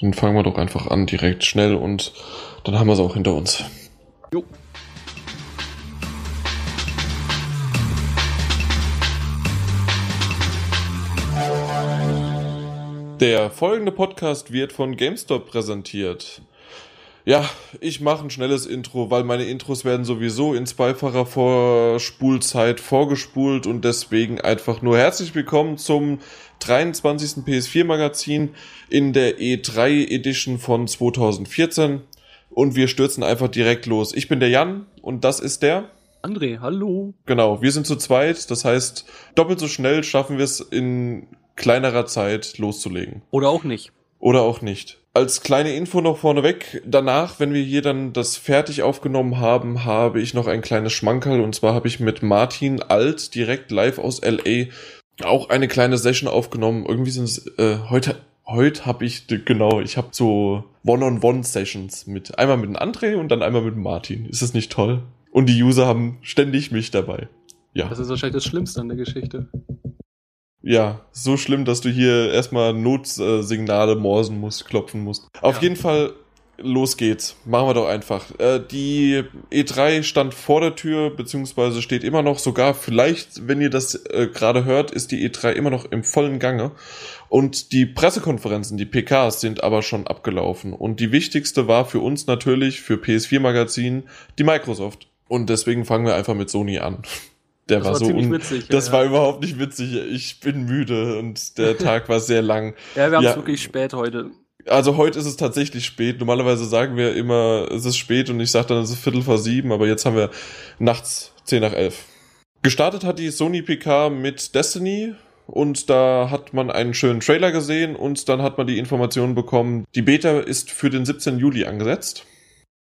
Dann fangen wir doch einfach an, direkt schnell und dann haben wir es auch hinter uns. Jo. Der folgende Podcast wird von GameStop präsentiert. Ja, ich mache ein schnelles Intro, weil meine Intros werden sowieso in zweifacher Vorspulzeit vorgespult und deswegen einfach nur herzlich willkommen zum 23. PS4 Magazin in der E3 Edition von 2014 und wir stürzen einfach direkt los. Ich bin der Jan und das ist der André, hallo. Genau, wir sind zu zweit, das heißt, doppelt so schnell schaffen wir es in kleinerer Zeit loszulegen. Oder auch nicht. Oder auch nicht als kleine Info noch vorneweg, danach, wenn wir hier dann das fertig aufgenommen haben, habe ich noch ein kleines Schmankerl und zwar habe ich mit Martin Alt direkt live aus LA auch eine kleine Session aufgenommen. Irgendwie sind es äh, heute heute habe ich genau, ich habe so One-on-One-Sessions mit einmal mit André und dann einmal mit Martin. Ist das nicht toll? Und die User haben ständig mich dabei. Ja. Das ist wahrscheinlich das Schlimmste an der Geschichte. Ja, so schlimm, dass du hier erstmal Notsignale morsen musst, klopfen musst. Auf ja. jeden Fall, los geht's. Machen wir doch einfach. Äh, die E3 stand vor der Tür, beziehungsweise steht immer noch, sogar vielleicht, wenn ihr das äh, gerade hört, ist die E3 immer noch im vollen Gange. Und die Pressekonferenzen, die PKs sind aber schon abgelaufen. Und die wichtigste war für uns natürlich, für PS4 Magazin, die Microsoft. Und deswegen fangen wir einfach mit Sony an. Der das war, war so un witzig, Das ja. war überhaupt nicht witzig. Ich bin müde und der Tag war sehr lang. Ja, wir haben es ja. wirklich spät heute. Also heute ist es tatsächlich spät. Normalerweise sagen wir immer, es ist spät und ich sage dann, es ist Viertel vor sieben, aber jetzt haben wir nachts zehn nach elf. Gestartet hat die Sony PK mit Destiny und da hat man einen schönen Trailer gesehen und dann hat man die Information bekommen, die Beta ist für den 17. Juli angesetzt.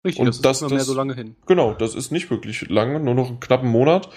Richtig, und das ist das, nicht mehr so lange hin. Genau, das ist nicht wirklich lange, nur noch einen knappen Monat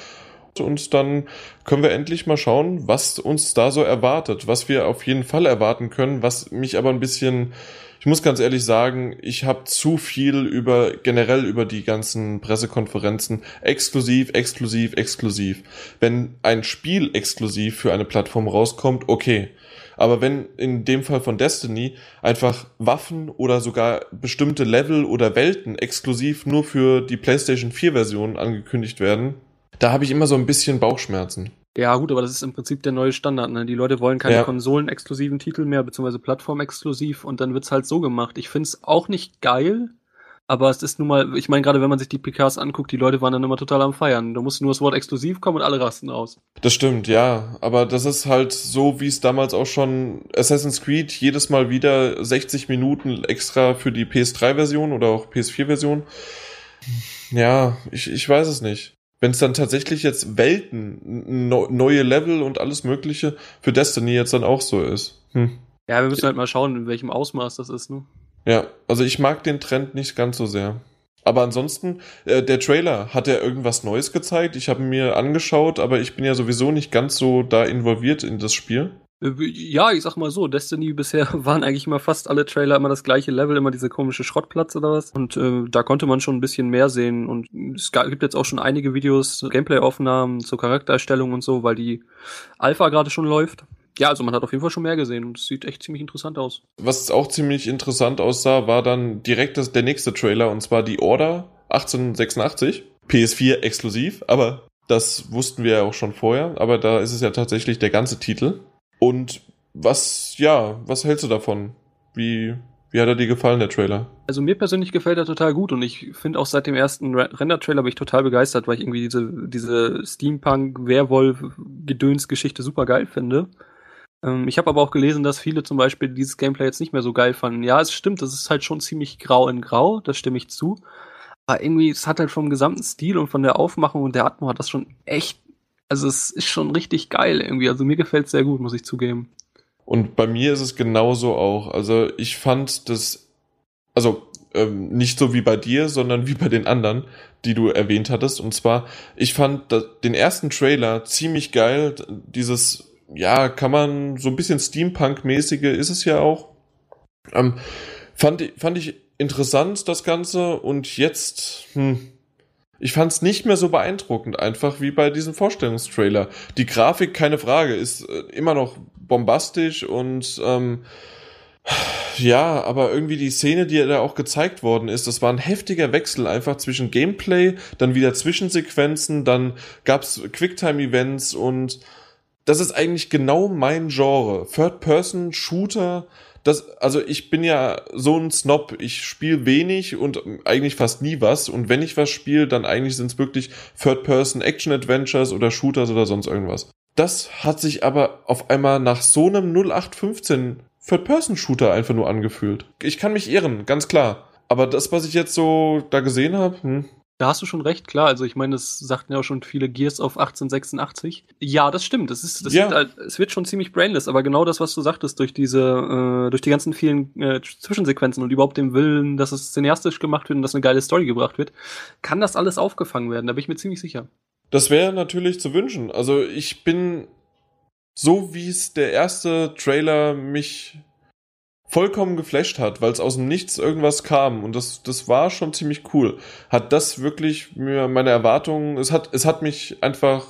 und dann können wir endlich mal schauen, was uns da so erwartet, was wir auf jeden Fall erwarten können, was mich aber ein bisschen, ich muss ganz ehrlich sagen, ich habe zu viel über generell über die ganzen Pressekonferenzen exklusiv, exklusiv, exklusiv. Wenn ein Spiel exklusiv für eine Plattform rauskommt, okay. Aber wenn in dem Fall von Destiny einfach Waffen oder sogar bestimmte Level oder Welten exklusiv nur für die PlayStation 4 Version angekündigt werden, da habe ich immer so ein bisschen Bauchschmerzen. Ja, gut, aber das ist im Prinzip der neue Standard. Ne? Die Leute wollen keine ja. konsolenexklusiven Titel mehr, beziehungsweise plattformexklusiv und dann wird's halt so gemacht. Ich find's auch nicht geil, aber es ist nun mal, ich meine, gerade wenn man sich die PKs anguckt, die Leute waren dann immer total am Feiern. Da musste nur das Wort exklusiv kommen und alle rasten aus. Das stimmt, ja. Aber das ist halt so, wie es damals auch schon Assassin's Creed jedes Mal wieder 60 Minuten extra für die PS3-Version oder auch PS4-Version. Ja, ich, ich weiß es nicht wenn es dann tatsächlich jetzt Welten, neue Level und alles Mögliche für Destiny jetzt dann auch so ist. Hm. Ja, wir müssen halt mal schauen, in welchem Ausmaß das ist, ne? Ja, also ich mag den Trend nicht ganz so sehr. Aber ansonsten, äh, der Trailer, hat er irgendwas Neues gezeigt? Ich habe mir angeschaut, aber ich bin ja sowieso nicht ganz so da involviert in das Spiel. Äh, ja, ich sag mal so, Destiny bisher waren eigentlich immer fast alle Trailer immer das gleiche Level, immer diese komische Schrottplatz oder was. Und äh, da konnte man schon ein bisschen mehr sehen. Und es gibt jetzt auch schon einige Videos, Gameplay-Aufnahmen zur Charaktererstellung und so, weil die Alpha gerade schon läuft. Ja, also man hat auf jeden Fall schon mehr gesehen und es sieht echt ziemlich interessant aus. Was auch ziemlich interessant aussah, war dann direkt das, der nächste Trailer und zwar die Order 1886. PS4 exklusiv, aber das wussten wir ja auch schon vorher, aber da ist es ja tatsächlich der ganze Titel. Und was, ja, was hältst du davon? Wie, wie hat er dir gefallen, der Trailer? Also mir persönlich gefällt er total gut und ich finde auch seit dem ersten Render-Trailer bin ich total begeistert, weil ich irgendwie diese, diese Steampunk-Werwolf-Gedöns-Geschichte super geil finde. Ähm, ich habe aber auch gelesen, dass viele zum Beispiel dieses Gameplay jetzt nicht mehr so geil fanden. Ja, es stimmt, das ist halt schon ziemlich grau in grau, das stimme ich zu. Aber irgendwie, es hat halt vom gesamten Stil und von der Aufmachung und der Atmo hat das schon echt also es ist schon richtig geil irgendwie. Also mir gefällt es sehr gut, muss ich zugeben. Und bei mir ist es genauso auch. Also ich fand das, also ähm, nicht so wie bei dir, sondern wie bei den anderen, die du erwähnt hattest. Und zwar, ich fand das, den ersten Trailer ziemlich geil. Dieses, ja, kann man so ein bisschen Steampunk-mäßige ist es ja auch. Ähm, fand, fand ich interessant, das Ganze. Und jetzt, hm, ich fand es nicht mehr so beeindruckend, einfach wie bei diesem Vorstellungstrailer. Die Grafik, keine Frage, ist äh, immer noch bombastisch und ähm, Ja, aber irgendwie die Szene, die da auch gezeigt worden ist, das war ein heftiger Wechsel einfach zwischen Gameplay, dann wieder Zwischensequenzen, dann gab's Quicktime-Events und das ist eigentlich genau mein Genre. Third-Person-Shooter, das, also ich bin ja so ein Snob, ich spiele wenig und eigentlich fast nie was und wenn ich was spiele, dann eigentlich sind es wirklich Third-Person-Action-Adventures oder Shooters oder sonst irgendwas. Das hat sich aber auf einmal nach so einem 0815 Third-Person-Shooter einfach nur angefühlt. Ich kann mich irren, ganz klar. Aber das, was ich jetzt so da gesehen habe, hm. Da hast du schon recht, klar. Also ich meine, das sagten ja auch schon viele Gears auf 1886. Ja, das stimmt. Das ist, das Ja. Wird halt, es wird schon ziemlich brainless, aber genau das, was du sagtest, durch diese, äh, durch die ganzen vielen äh, Zwischensequenzen und überhaupt dem Willen, dass es cineastisch gemacht wird und dass eine geile Story gebracht wird, kann das alles aufgefangen werden. Da bin ich mir ziemlich sicher. Das wäre natürlich zu wünschen. Also ich bin so, wie es der erste Trailer mich vollkommen geflasht hat, weil es aus dem Nichts irgendwas kam und das, das war schon ziemlich cool. Hat das wirklich mir meine Erwartungen, es hat, es hat mich einfach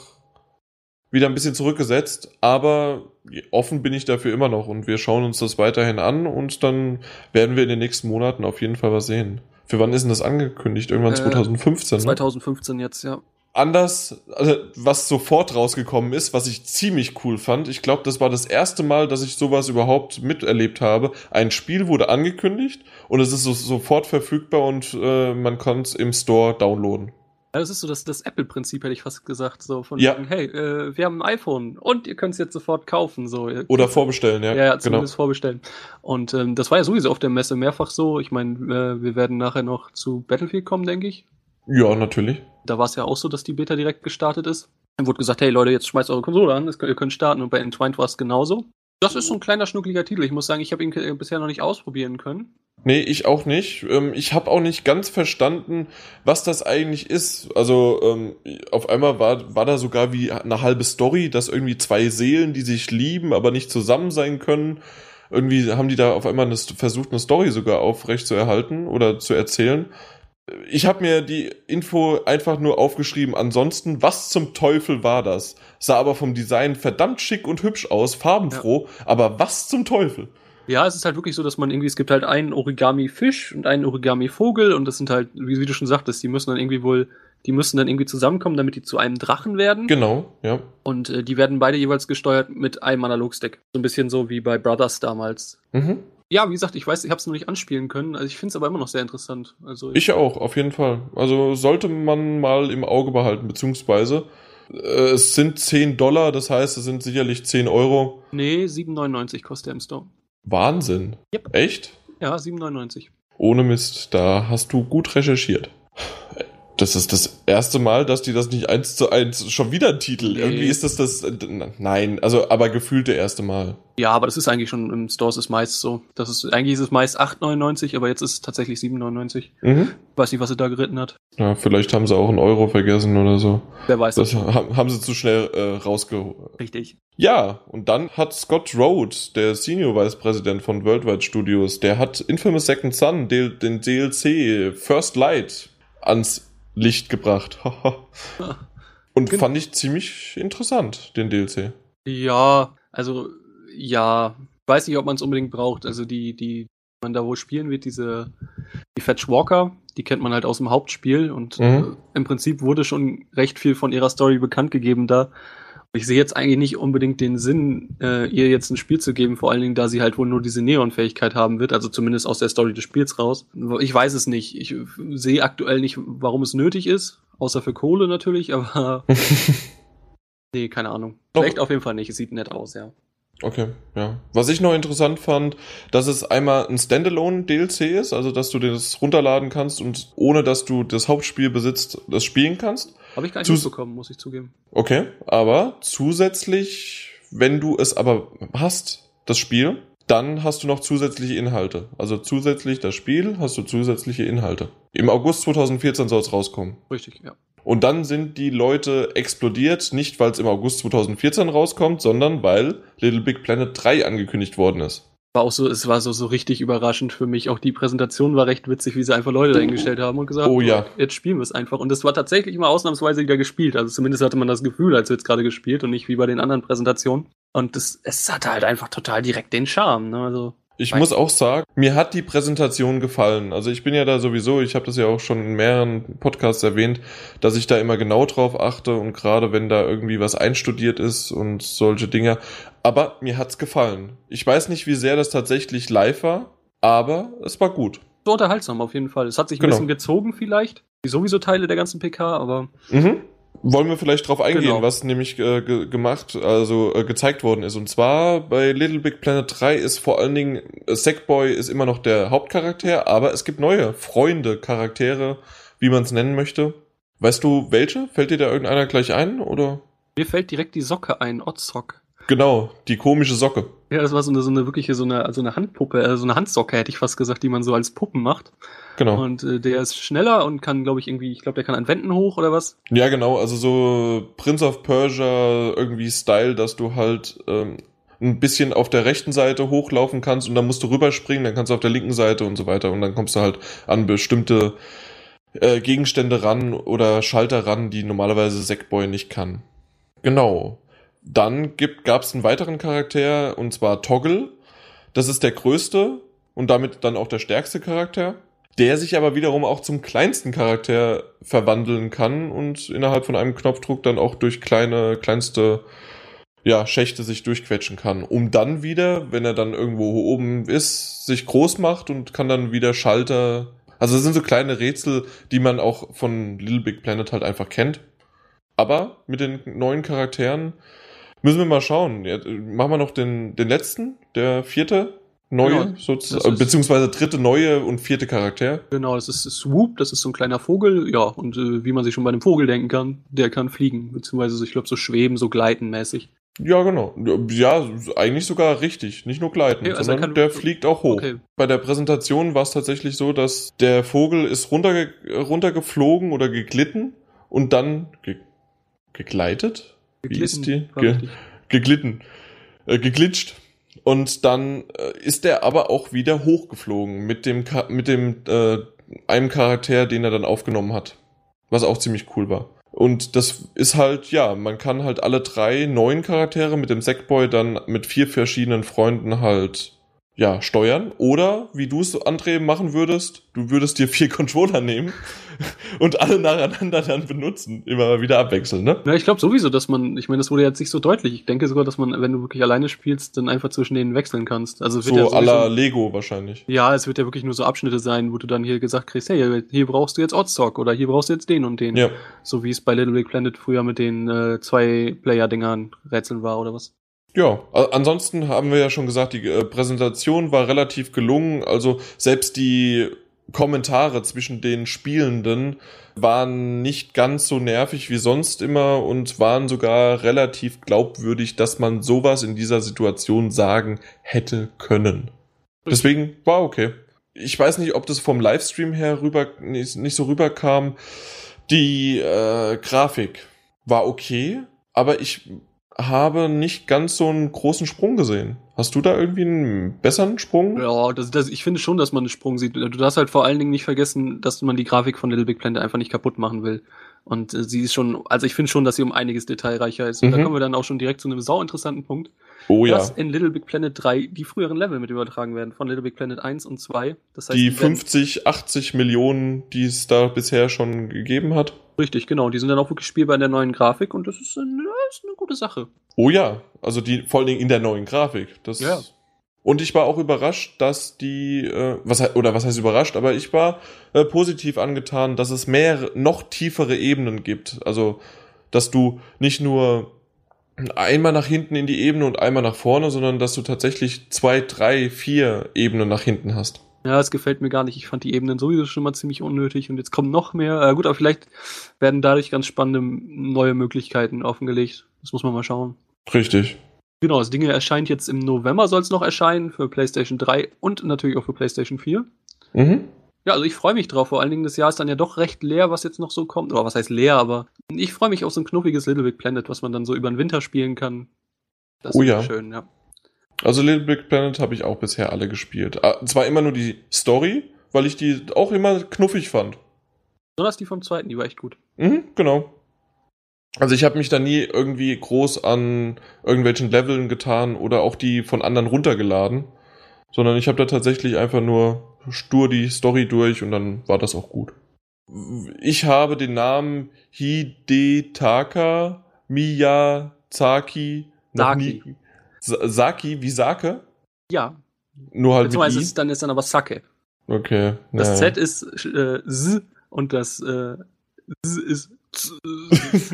wieder ein bisschen zurückgesetzt, aber offen bin ich dafür immer noch und wir schauen uns das weiterhin an und dann werden wir in den nächsten Monaten auf jeden Fall was sehen. Für wann ist denn das angekündigt? Irgendwann Äh, 2015, ne? 2015 jetzt, ja. Anders, also was sofort rausgekommen ist, was ich ziemlich cool fand. Ich glaube, das war das erste Mal, dass ich sowas überhaupt miterlebt habe. Ein Spiel wurde angekündigt und es ist so, sofort verfügbar und äh, man kann es im Store downloaden. Ja, Das ist so das, das Apple-Prinzip, hätte ich fast gesagt. So von Ja. wegen, hey, äh, wir haben ein iPhone und ihr könnt es jetzt sofort kaufen. So. Oder vorbestellen, ja. Ja, ja genau. zumindest vorbestellen. Und ähm, das war ja sowieso auf der Messe mehrfach so. Ich meine, äh, wir werden nachher noch zu Battlefield kommen, denke ich. Ja, natürlich. Da war es ja auch so, dass die Beta direkt gestartet ist. Dann wurde gesagt, hey Leute, jetzt schmeißt eure Konsole an, ihr könnt starten. Und bei Entwined war es genauso. Das ist so ein kleiner schnuckliger Titel. Ich muss sagen, ich habe ihn äh, bisher noch nicht ausprobieren können. Nee, ich auch nicht. Ähm, ich habe auch nicht ganz verstanden, was das eigentlich ist. Also ähm, auf einmal war, war da sogar wie eine halbe Story, dass irgendwie zwei Seelen, die sich lieben, aber nicht zusammen sein können. Irgendwie haben die da auf einmal eine, versucht, eine Story sogar aufrecht zu erhalten oder zu erzählen. Ich habe mir die Info einfach nur aufgeschrieben. Ansonsten, was zum Teufel war das? Sah aber vom Design verdammt schick und hübsch aus, farbenfroh. Aber was zum Teufel? Ja, es ist halt wirklich so, dass man irgendwie, es gibt halt einen Origami-Fisch und einen Origami-Vogel und das sind halt, wie, wie du schon sagtest, die müssen dann irgendwie wohl, die müssen dann irgendwie zusammenkommen, damit die zu einem Drachen werden. Genau, ja. Und äh, die werden beide jeweils gesteuert mit einem Analogstick. So ein bisschen so wie bei Brothers damals. Mhm. Ja, wie gesagt, ich weiß, ich habe es noch nicht anspielen können. Also ich finde es aber immer noch sehr interessant. Also Ich auch, auf jeden Fall. Also sollte man mal im Auge behalten, beziehungsweise äh, es sind 10 Dollar, das heißt, es sind sicherlich 10 Euro. nee, 7,99 kostet er im Store. Wahnsinn. Yep. Echt? Ja, 7,99. Ohne Mist, da hast du gut recherchiert. Das ist das erste Mal, dass die das nicht eins zu eins schon wieder ein Titel. Nee. Irgendwie ist das das. Nein, also aber gefühlt der erste Mal. Ja, aber das ist eigentlich schon im Store ist meist so. Das ist eigentlich ist es meist 8,99, aber jetzt ist es tatsächlich 7,99. Mhm. Weiß nicht, was sie da geritten hat. Ja, vielleicht haben sie auch einen Euro vergessen oder so. Wer weiß. Das haben haben sie zu schnell äh, rausgeholt. Richtig. Ja, und dann hat Scott Rhodes, der Senior Vice President von Worldwide Studios, der hat Infamous Second Son, den DLC First Light, ans Licht gebracht. und Gen- fand ich ziemlich interessant, den DLC. Ja, also ja, weiß nicht, ob man es unbedingt braucht. Also die, die man da wohl spielen wird, diese die Fetch Walker, die kennt man halt aus dem Hauptspiel und Mhm. äh, im Prinzip wurde schon recht viel von ihrer Story bekannt gegeben da. Ich sehe jetzt eigentlich nicht unbedingt den Sinn, äh, ihr jetzt ein Spiel zu geben, vor allen Dingen, da sie halt wohl nur diese Neon-Fähigkeit haben wird, also zumindest aus der Story des Spiels raus. Ich weiß es nicht. Ich sehe aktuell nicht, warum es nötig ist, außer für Kohle natürlich, aber nee, keine Ahnung. Vielleicht auf jeden Fall nicht. Es sieht nett aus, ja. Okay, ja. Was ich noch interessant fand, dass es einmal ein Standalone-DLC ist, also dass du das runterladen kannst und ohne dass du das Hauptspiel besitzt, das spielen kannst. Habe ich gar nicht Zus- mitbekommen, muss ich zugeben. Okay, aber zusätzlich, wenn du es aber hast, das Spiel, dann hast du noch zusätzliche Inhalte. Also zusätzlich das Spiel hast du zusätzliche Inhalte. Im August 2014 soll es rauskommen. Richtig, ja. Und dann sind die Leute explodiert, nicht weil es im August 2014 rauskommt, sondern weil Little Big Planet 3 angekündigt worden ist. War auch so, es war so, so richtig überraschend für mich. Auch die Präsentation war recht witzig, wie sie einfach Leute dahingestellt haben und gesagt, Oh ja. jetzt spielen wir es einfach. Und es war tatsächlich mal ausnahmsweise wieder gespielt. Also zumindest hatte man das Gefühl, als wird es gerade gespielt und nicht wie bei den anderen Präsentationen. Und das, es hatte halt einfach total direkt den Charme. Ne? Also Ich muss auch sagen, mir hat die Präsentation gefallen. Also ich bin ja da sowieso, ich habe das ja auch schon in mehreren Podcasts erwähnt, dass ich da immer genau drauf achte und gerade wenn da irgendwie was einstudiert ist und solche Dinge. Aber mir hat's gefallen. Ich weiß nicht, wie sehr das tatsächlich live war, aber es war gut. So unterhaltsam auf jeden Fall. Es hat sich ein Genau. bisschen gezogen vielleicht. Wie sowieso Teile der ganzen PK, aber Mhm. Wollen wir vielleicht drauf eingehen, Genau. was nämlich äh, ge gemacht, also äh, gezeigt worden ist. Und zwar bei Little Big Planet 3 ist vor allen Dingen äh, Sackboy ist immer noch der Hauptcharakter, aber es gibt neue Freunde, Charaktere, wie man es nennen möchte. Weißt du welche? Fällt dir da irgendeiner gleich ein oder? mir fällt direkt die Socke ein, Oddsock. Genau, die komische Socke. Ja, das war so eine, so eine wirkliche, so eine, also eine Handpuppe, äh, so eine Handsocke hätte ich fast gesagt, die man so als Puppen macht. Genau. Und äh, der ist schneller und kann, glaube ich, irgendwie, ich glaube, der kann an Wänden hoch oder was. Ja, genau, also so Prince of Persia irgendwie Style, dass du halt ähm, ein bisschen auf der rechten Seite hochlaufen kannst und dann musst du rüberspringen, dann kannst du auf der linken Seite und so weiter und dann kommst du halt an bestimmte äh, Gegenstände ran oder Schalter ran, die normalerweise Sackboy nicht kann. Genau. Dann gibt, gab's einen weiteren Charakter und zwar Toggle. Das ist der größte und damit dann auch der stärkste Charakter der sich aber wiederum auch zum kleinsten Charakter verwandeln kann und innerhalb von einem Knopfdruck dann auch durch kleine, kleinste ja, Schächte sich durchquetschen kann, um dann wieder, wenn er dann irgendwo oben ist, sich groß macht und kann dann wieder Schalter. Also das sind so kleine Rätsel, die man auch von Little Big Planet halt einfach kennt. Aber mit den neuen Charakteren müssen wir mal schauen. Ja, machen wir noch den, den letzten, der vierte neue, Genau, sozusagen, beziehungsweise dritte neue und vierte Charakter. Genau, das ist Swoop, das ist so ein kleiner Vogel, ja, und äh, wie man sich schon bei einem Vogel denken kann, der kann fliegen, beziehungsweise ich glaube so schweben, so gleiten mäßig. Ja, genau. Ja, eigentlich sogar richtig. Nicht nur gleiten, Okay, also sondern er kann- der fliegt auch hoch. Okay. Bei der Präsentation war es tatsächlich so, dass der Vogel ist runterge runtergeflogen oder geglitten und dann ge gegleitet? Wie ist die? Ge geglitten. Äh, geglitscht. Und dann äh, ist er aber auch wieder hochgeflogen mit dem, Ka mit dem äh, einem Charakter, den er dann aufgenommen hat. Was auch ziemlich cool war. Und das ist halt, ja, man kann halt alle drei neuen Charaktere mit dem Sackboy dann mit vier verschiedenen Freunden halt, ja, steuern. Oder, wie du es, André, machen würdest, du würdest dir vier Controller nehmen und alle nacheinander dann benutzen. Immer wieder abwechseln, ne? Ja, ich glaube sowieso, dass man, ich meine, das wurde jetzt nicht so deutlich. Ich denke sogar, dass man, wenn du wirklich alleine spielst, dann einfach zwischen denen wechseln kannst. Also So ja la Lego wahrscheinlich. Ja, es wird ja wirklich nur so Abschnitte sein, wo du dann hier gesagt kriegst, hey, hier brauchst du jetzt Oddstock oder hier brauchst du jetzt den und den. Ja. So wie es bei Little Big Planet früher mit den äh, Zwei-Player-Dingern Rätseln war oder was. Ja, ansonsten haben wir ja schon gesagt, die äh, Präsentation war relativ gelungen. Also selbst die Kommentare zwischen den Spielenden waren nicht ganz so nervig wie sonst immer und waren sogar relativ glaubwürdig, dass man sowas in dieser Situation sagen hätte können. Deswegen war okay. Ich weiß nicht, ob das vom Livestream her rüber nicht, nicht so rüberkam. Die äh, Grafik war okay, aber ich habe nicht ganz so einen großen Sprung gesehen. Hast du da irgendwie einen besseren Sprung? Ja, das, das, ich finde schon, dass man einen Sprung sieht. Du darfst halt vor allen Dingen nicht vergessen, dass man die Grafik von Little Big Planet einfach nicht kaputt machen will. Und äh, sie ist schon, also ich finde schon, dass sie um einiges detailreicher ist. Und da Mhm. kommen wir dann auch schon direkt zu einem sau interessanten Punkt, Oh ja. dass in Little Big Planet 3 die früheren Level mit übertragen werden, von Little Big Planet 1 und 2. Das heißt, Die werden- 50, 80 Millionen, die es da bisher schon gegeben hat. Richtig, genau. Die sind dann auch wirklich spielbar in der neuen Grafik und das ist eine, das ist eine gute Sache. Oh ja, also die vor allen Dingen in der neuen Grafik. Das Ja. Und ich war auch überrascht, dass die, äh, was oder was heißt überrascht, aber ich war äh, positiv angetan, dass es mehr, noch tiefere Ebenen gibt. Also, dass du nicht nur einmal nach hinten in die Ebene und einmal nach vorne, sondern dass du tatsächlich zwei, drei, vier Ebenen nach hinten hast. Ja, es gefällt mir gar nicht. Ich fand die Ebenen sowieso schon mal ziemlich unnötig und jetzt kommen noch mehr. Äh, gut, aber vielleicht werden dadurch ganz spannende neue Möglichkeiten offengelegt. Das muss man mal schauen. Richtig. Genau, das Ding erscheint jetzt im November, soll es noch erscheinen für PlayStation 3 und natürlich auch für PlayStation 4. Mhm. Ja, also ich freue mich drauf. Vor allen Dingen, das Jahr ist dann ja doch recht leer, was jetzt noch so kommt. Oder was heißt leer, aber ich freue mich auf so ein knuffiges Little Big Planet, was man dann so über den Winter spielen kann. Das Oh ist ja. schön, ja. Also Little Big Planet habe ich auch bisher alle gespielt. Ah, Zwar immer nur die Story, weil ich die auch immer knuffig fand. Besonders die vom zweiten, die war echt gut. Mhm, genau. Also ich habe mich da nie irgendwie groß an irgendwelchen Leveln getan oder auch die von anderen runtergeladen, sondern ich habe da tatsächlich einfach nur stur die Story durch und dann war das auch gut. Ich habe den Namen Hidetaka Miyazaki noch Saki. nie. Sa- Saki wie Sake? Ja. Nur halt mit I. ist, dann ist dann aber Sake. Okay. Das ja. Z ist äh, S und das äh, S ist Z.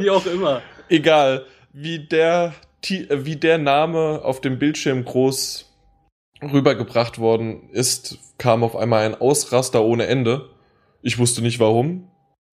Wie auch immer. Egal, wie der, äh, wie der Name auf dem Bildschirm groß rübergebracht worden ist, kam auf einmal ein Ausraster ohne Ende. Ich wusste nicht warum.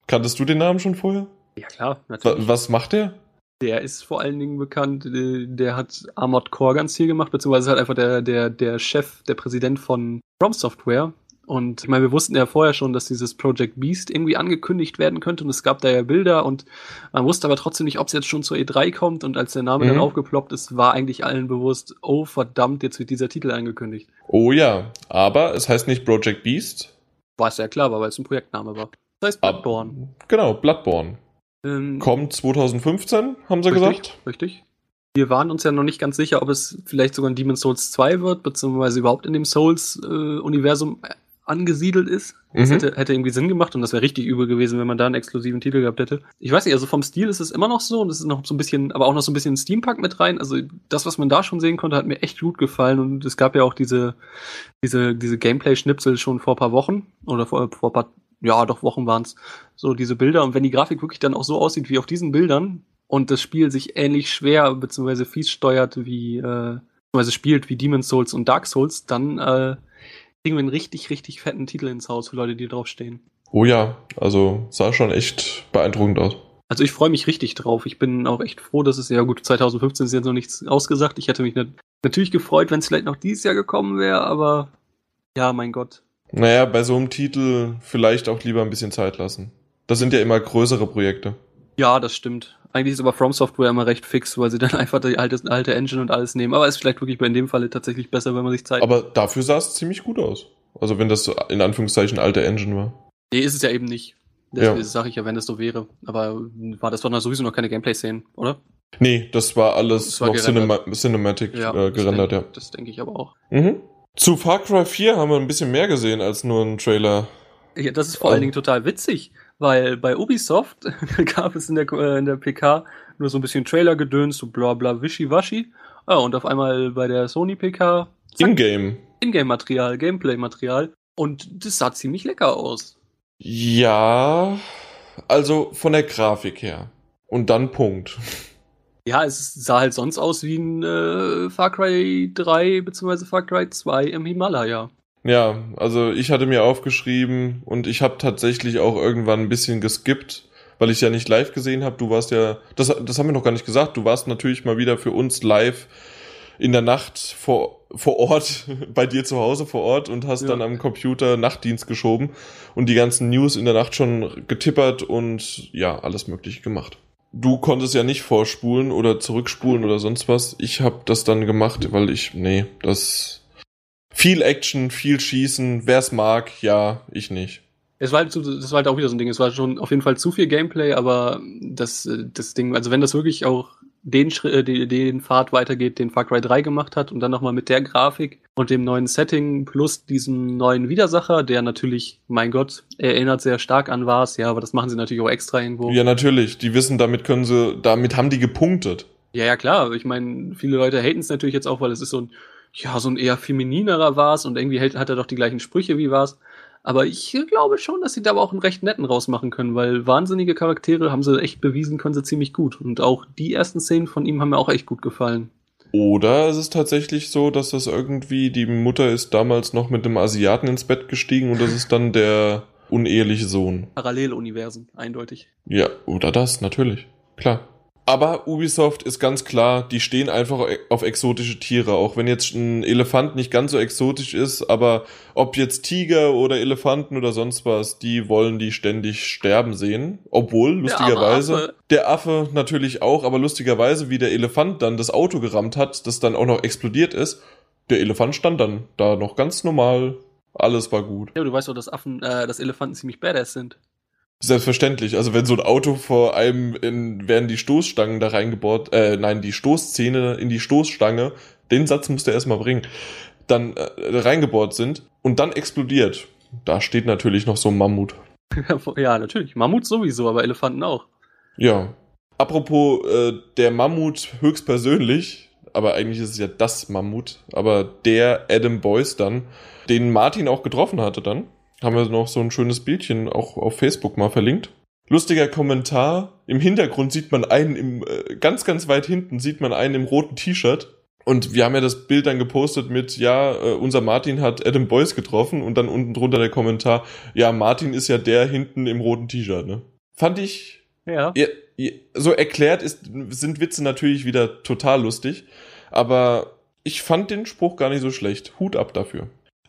Kanntest du den Namen schon vorher? Ja klar, natürlich. Was macht der? Der ist vor allen Dingen bekannt, äh, der hat Armored Core ganz viel gemacht, beziehungsweise halt einfach der, der, der Chef, der Präsident von From Software. Und ich meine, wir wussten ja vorher schon, dass dieses Project Beast irgendwie angekündigt werden könnte und es gab da ja Bilder und man wusste aber trotzdem nicht, ob es jetzt schon zur E3 kommt und als der Name Mhm. dann aufgeploppt ist, war eigentlich allen bewusst, oh verdammt, jetzt wird dieser Titel angekündigt. Oh ja, aber es heißt nicht Project Beast. War es ja klar, war, weil es ein Projektname war. Das heißt Ab- Bloodborne. Genau, Bloodborne. Ähm, Kommt 2015, haben sie Richtig, gesagt. Richtig. Wir waren uns ja noch nicht ganz sicher, ob es vielleicht sogar ein Demon's Souls 2 wird, beziehungsweise überhaupt in dem Souls-Universum äh, angesiedelt ist. Das Mhm. hätte, hätte irgendwie Sinn gemacht und das wäre richtig übel gewesen, wenn man da einen exklusiven Titel gehabt hätte. Ich weiß nicht, also vom Stil ist es immer noch so und es ist noch so ein bisschen, aber auch noch so ein bisschen Steampunk mit rein. Also das, was man da schon sehen konnte, hat mir echt gut gefallen und es gab ja auch diese, diese, diese Gameplay-Schnipsel schon vor ein paar Wochen oder vor, vor ein paar, ja doch Wochen waren es, so diese Bilder und wenn die Grafik wirklich dann auch so aussieht wie auf diesen Bildern und das Spiel sich ähnlich schwer beziehungsweise fies steuert wie, äh, beziehungsweise spielt wie Demon's Souls und Dark Souls, dann äh, kriegen wir einen richtig, richtig fetten Titel ins Haus für Leute, die draufstehen. Oh ja, also sah schon echt beeindruckend aus. Also ich freue mich richtig drauf. Ich bin auch echt froh, dass es ja gut 2015 ist jetzt noch nichts ausgesagt. Ich hätte mich nat natürlich gefreut, wenn es vielleicht noch dieses Jahr gekommen wäre, aber ja, mein Gott. Naja, bei so einem Titel vielleicht auch lieber ein bisschen Zeit lassen. Das sind ja immer größere Projekte. Ja, das stimmt. Eigentlich ist aber From Software immer recht fix, weil sie dann einfach die alte, alte Engine und alles nehmen. Aber ist vielleicht wirklich bei in dem Falle tatsächlich besser, wenn man sich Zeit Aber dafür sah es ziemlich gut aus. Also wenn das in Anführungszeichen alte Engine war. Nee, ist es ja eben nicht. Ja. Deswegen sage ich ja, wenn es so wäre. Aber war das doch noch sowieso noch keine Gameplay-Szenen, oder? Nee, das war alles Das war noch Cinema gerendert. Cinematic äh, das gerendert, denk, ja. Das denke ich aber auch. Mhm. Zu Far Cry 4 haben wir ein bisschen mehr gesehen als nur einen Trailer. Ja, das ist vor allen Dingen total witzig, weil bei Ubisoft gab es in der, äh, in der PK nur so ein bisschen Trailer-Gedöns, so bla bla wischiwaschi. Ja, und auf einmal bei der Sony PK In-game. Ingame-Material, Gameplay-Material. Und das sah ziemlich lecker aus. Ja, also von der Grafik her. Und dann Punkt. Ja, es sah halt sonst aus wie ein äh, Far Cry 3 bzw. Far Cry 2 im Himalaya. Ja, also ich hatte mir aufgeschrieben und ich habe tatsächlich auch irgendwann ein bisschen geskippt, weil ich ja nicht live gesehen habe. Du warst ja, das, das haben wir noch gar nicht gesagt, du warst natürlich mal wieder für uns live in der Nacht vor, vor Ort, bei dir zu Hause vor Ort und hast Ja. dann am Computer Nachtdienst geschoben und die ganzen News in der Nacht schon getippert und ja, alles Mögliche gemacht. Du konntest ja nicht vorspulen oder zurückspulen oder sonst was. Ich habe das dann gemacht, weil ich, nee, das viel Action, viel Schießen. Wer's mag, ja, ich nicht. Es war halt das war halt auch wieder so ein Ding. Es war schon auf jeden Fall zu viel Gameplay, aber das, äh, das Ding, also wenn das wirklich auch den Schritt, äh, den, den Pfad weitergeht, den Far Cry 3 gemacht hat und dann nochmal mit der Grafik und dem neuen Setting plus diesem neuen Widersacher, der natürlich, mein Gott, erinnert sehr stark an was, ja, aber das machen sie natürlich auch extra irgendwo. Ja, natürlich. Die wissen, damit können sie, damit haben die gepunktet. Ja, ja, klar. Ich meine, viele Leute haten es natürlich jetzt auch, weil es ist so ein, ja, so ein eher femininerer Vars und irgendwie hält, hat er doch die gleichen Sprüche wie Vars. Aber ich glaube schon, dass sie da aber auch einen recht netten rausmachen können, weil wahnsinnige Charaktere haben sie echt bewiesen, können sie ziemlich gut. Und auch die ersten Szenen von ihm haben mir auch echt gut gefallen. Oder es ist tatsächlich so, dass das irgendwie, die Mutter ist damals noch mit einem Asiaten ins Bett gestiegen und das ist dann der uneheliche Sohn. Paralleluniversen, eindeutig. Ja, oder das, natürlich. Klar. Aber Ubisoft ist ganz klar, die stehen einfach auf exotische Tiere. Auch wenn jetzt ein Elefant nicht ganz so exotisch ist, aber ob jetzt Tiger oder Elefanten oder sonst was, die wollen die ständig sterben sehen. Obwohl, Der lustigerweise, Affe. der Affe natürlich auch, aber lustigerweise, wie der Elefant dann das Auto gerammt hat, das dann auch noch explodiert ist, der Elefant stand dann da noch ganz normal. Alles war gut. Ja, du weißt doch, dass Affen, äh, dass Elefanten ziemlich badass sind. Selbstverständlich. Also wenn so ein Auto vor einem in, werden die Stoßstangen da reingebohrt, äh, nein, die Stoßzähne in die Stoßstange den Satz musste er erstmal bringen, dann äh, reingebohrt sind und dann explodiert. Da steht natürlich noch so ein Mammut. ja, natürlich. Mammut sowieso, aber Elefanten auch. Ja. Apropos äh, der Mammut höchstpersönlich, aber eigentlich ist es ja das Mammut, aber der Adam Boyce dann, den Martin auch getroffen hatte dann, haben wir noch so ein schönes Bildchen auch auf Facebook mal verlinkt. Lustiger Kommentar. Im Hintergrund sieht man einen im, äh, ganz, ganz weit hinten sieht man einen im roten T-Shirt. Und wir haben ja das Bild dann gepostet mit, ja, äh, unser Martin hat Adam Boyce getroffen und dann unten drunter der Kommentar, ja, Martin ist ja der hinten im roten T-Shirt, ne? Fand ich, Ja. ja, ja, so erklärt ist, sind Witze natürlich wieder total lustig, aber ich fand den Spruch gar nicht so schlecht. Hut ab dafür.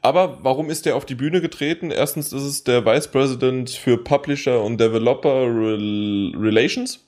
Aber warum ist der auf die Bühne getreten? Erstens ist es der Vice President für Publisher und Developer Rel Relations.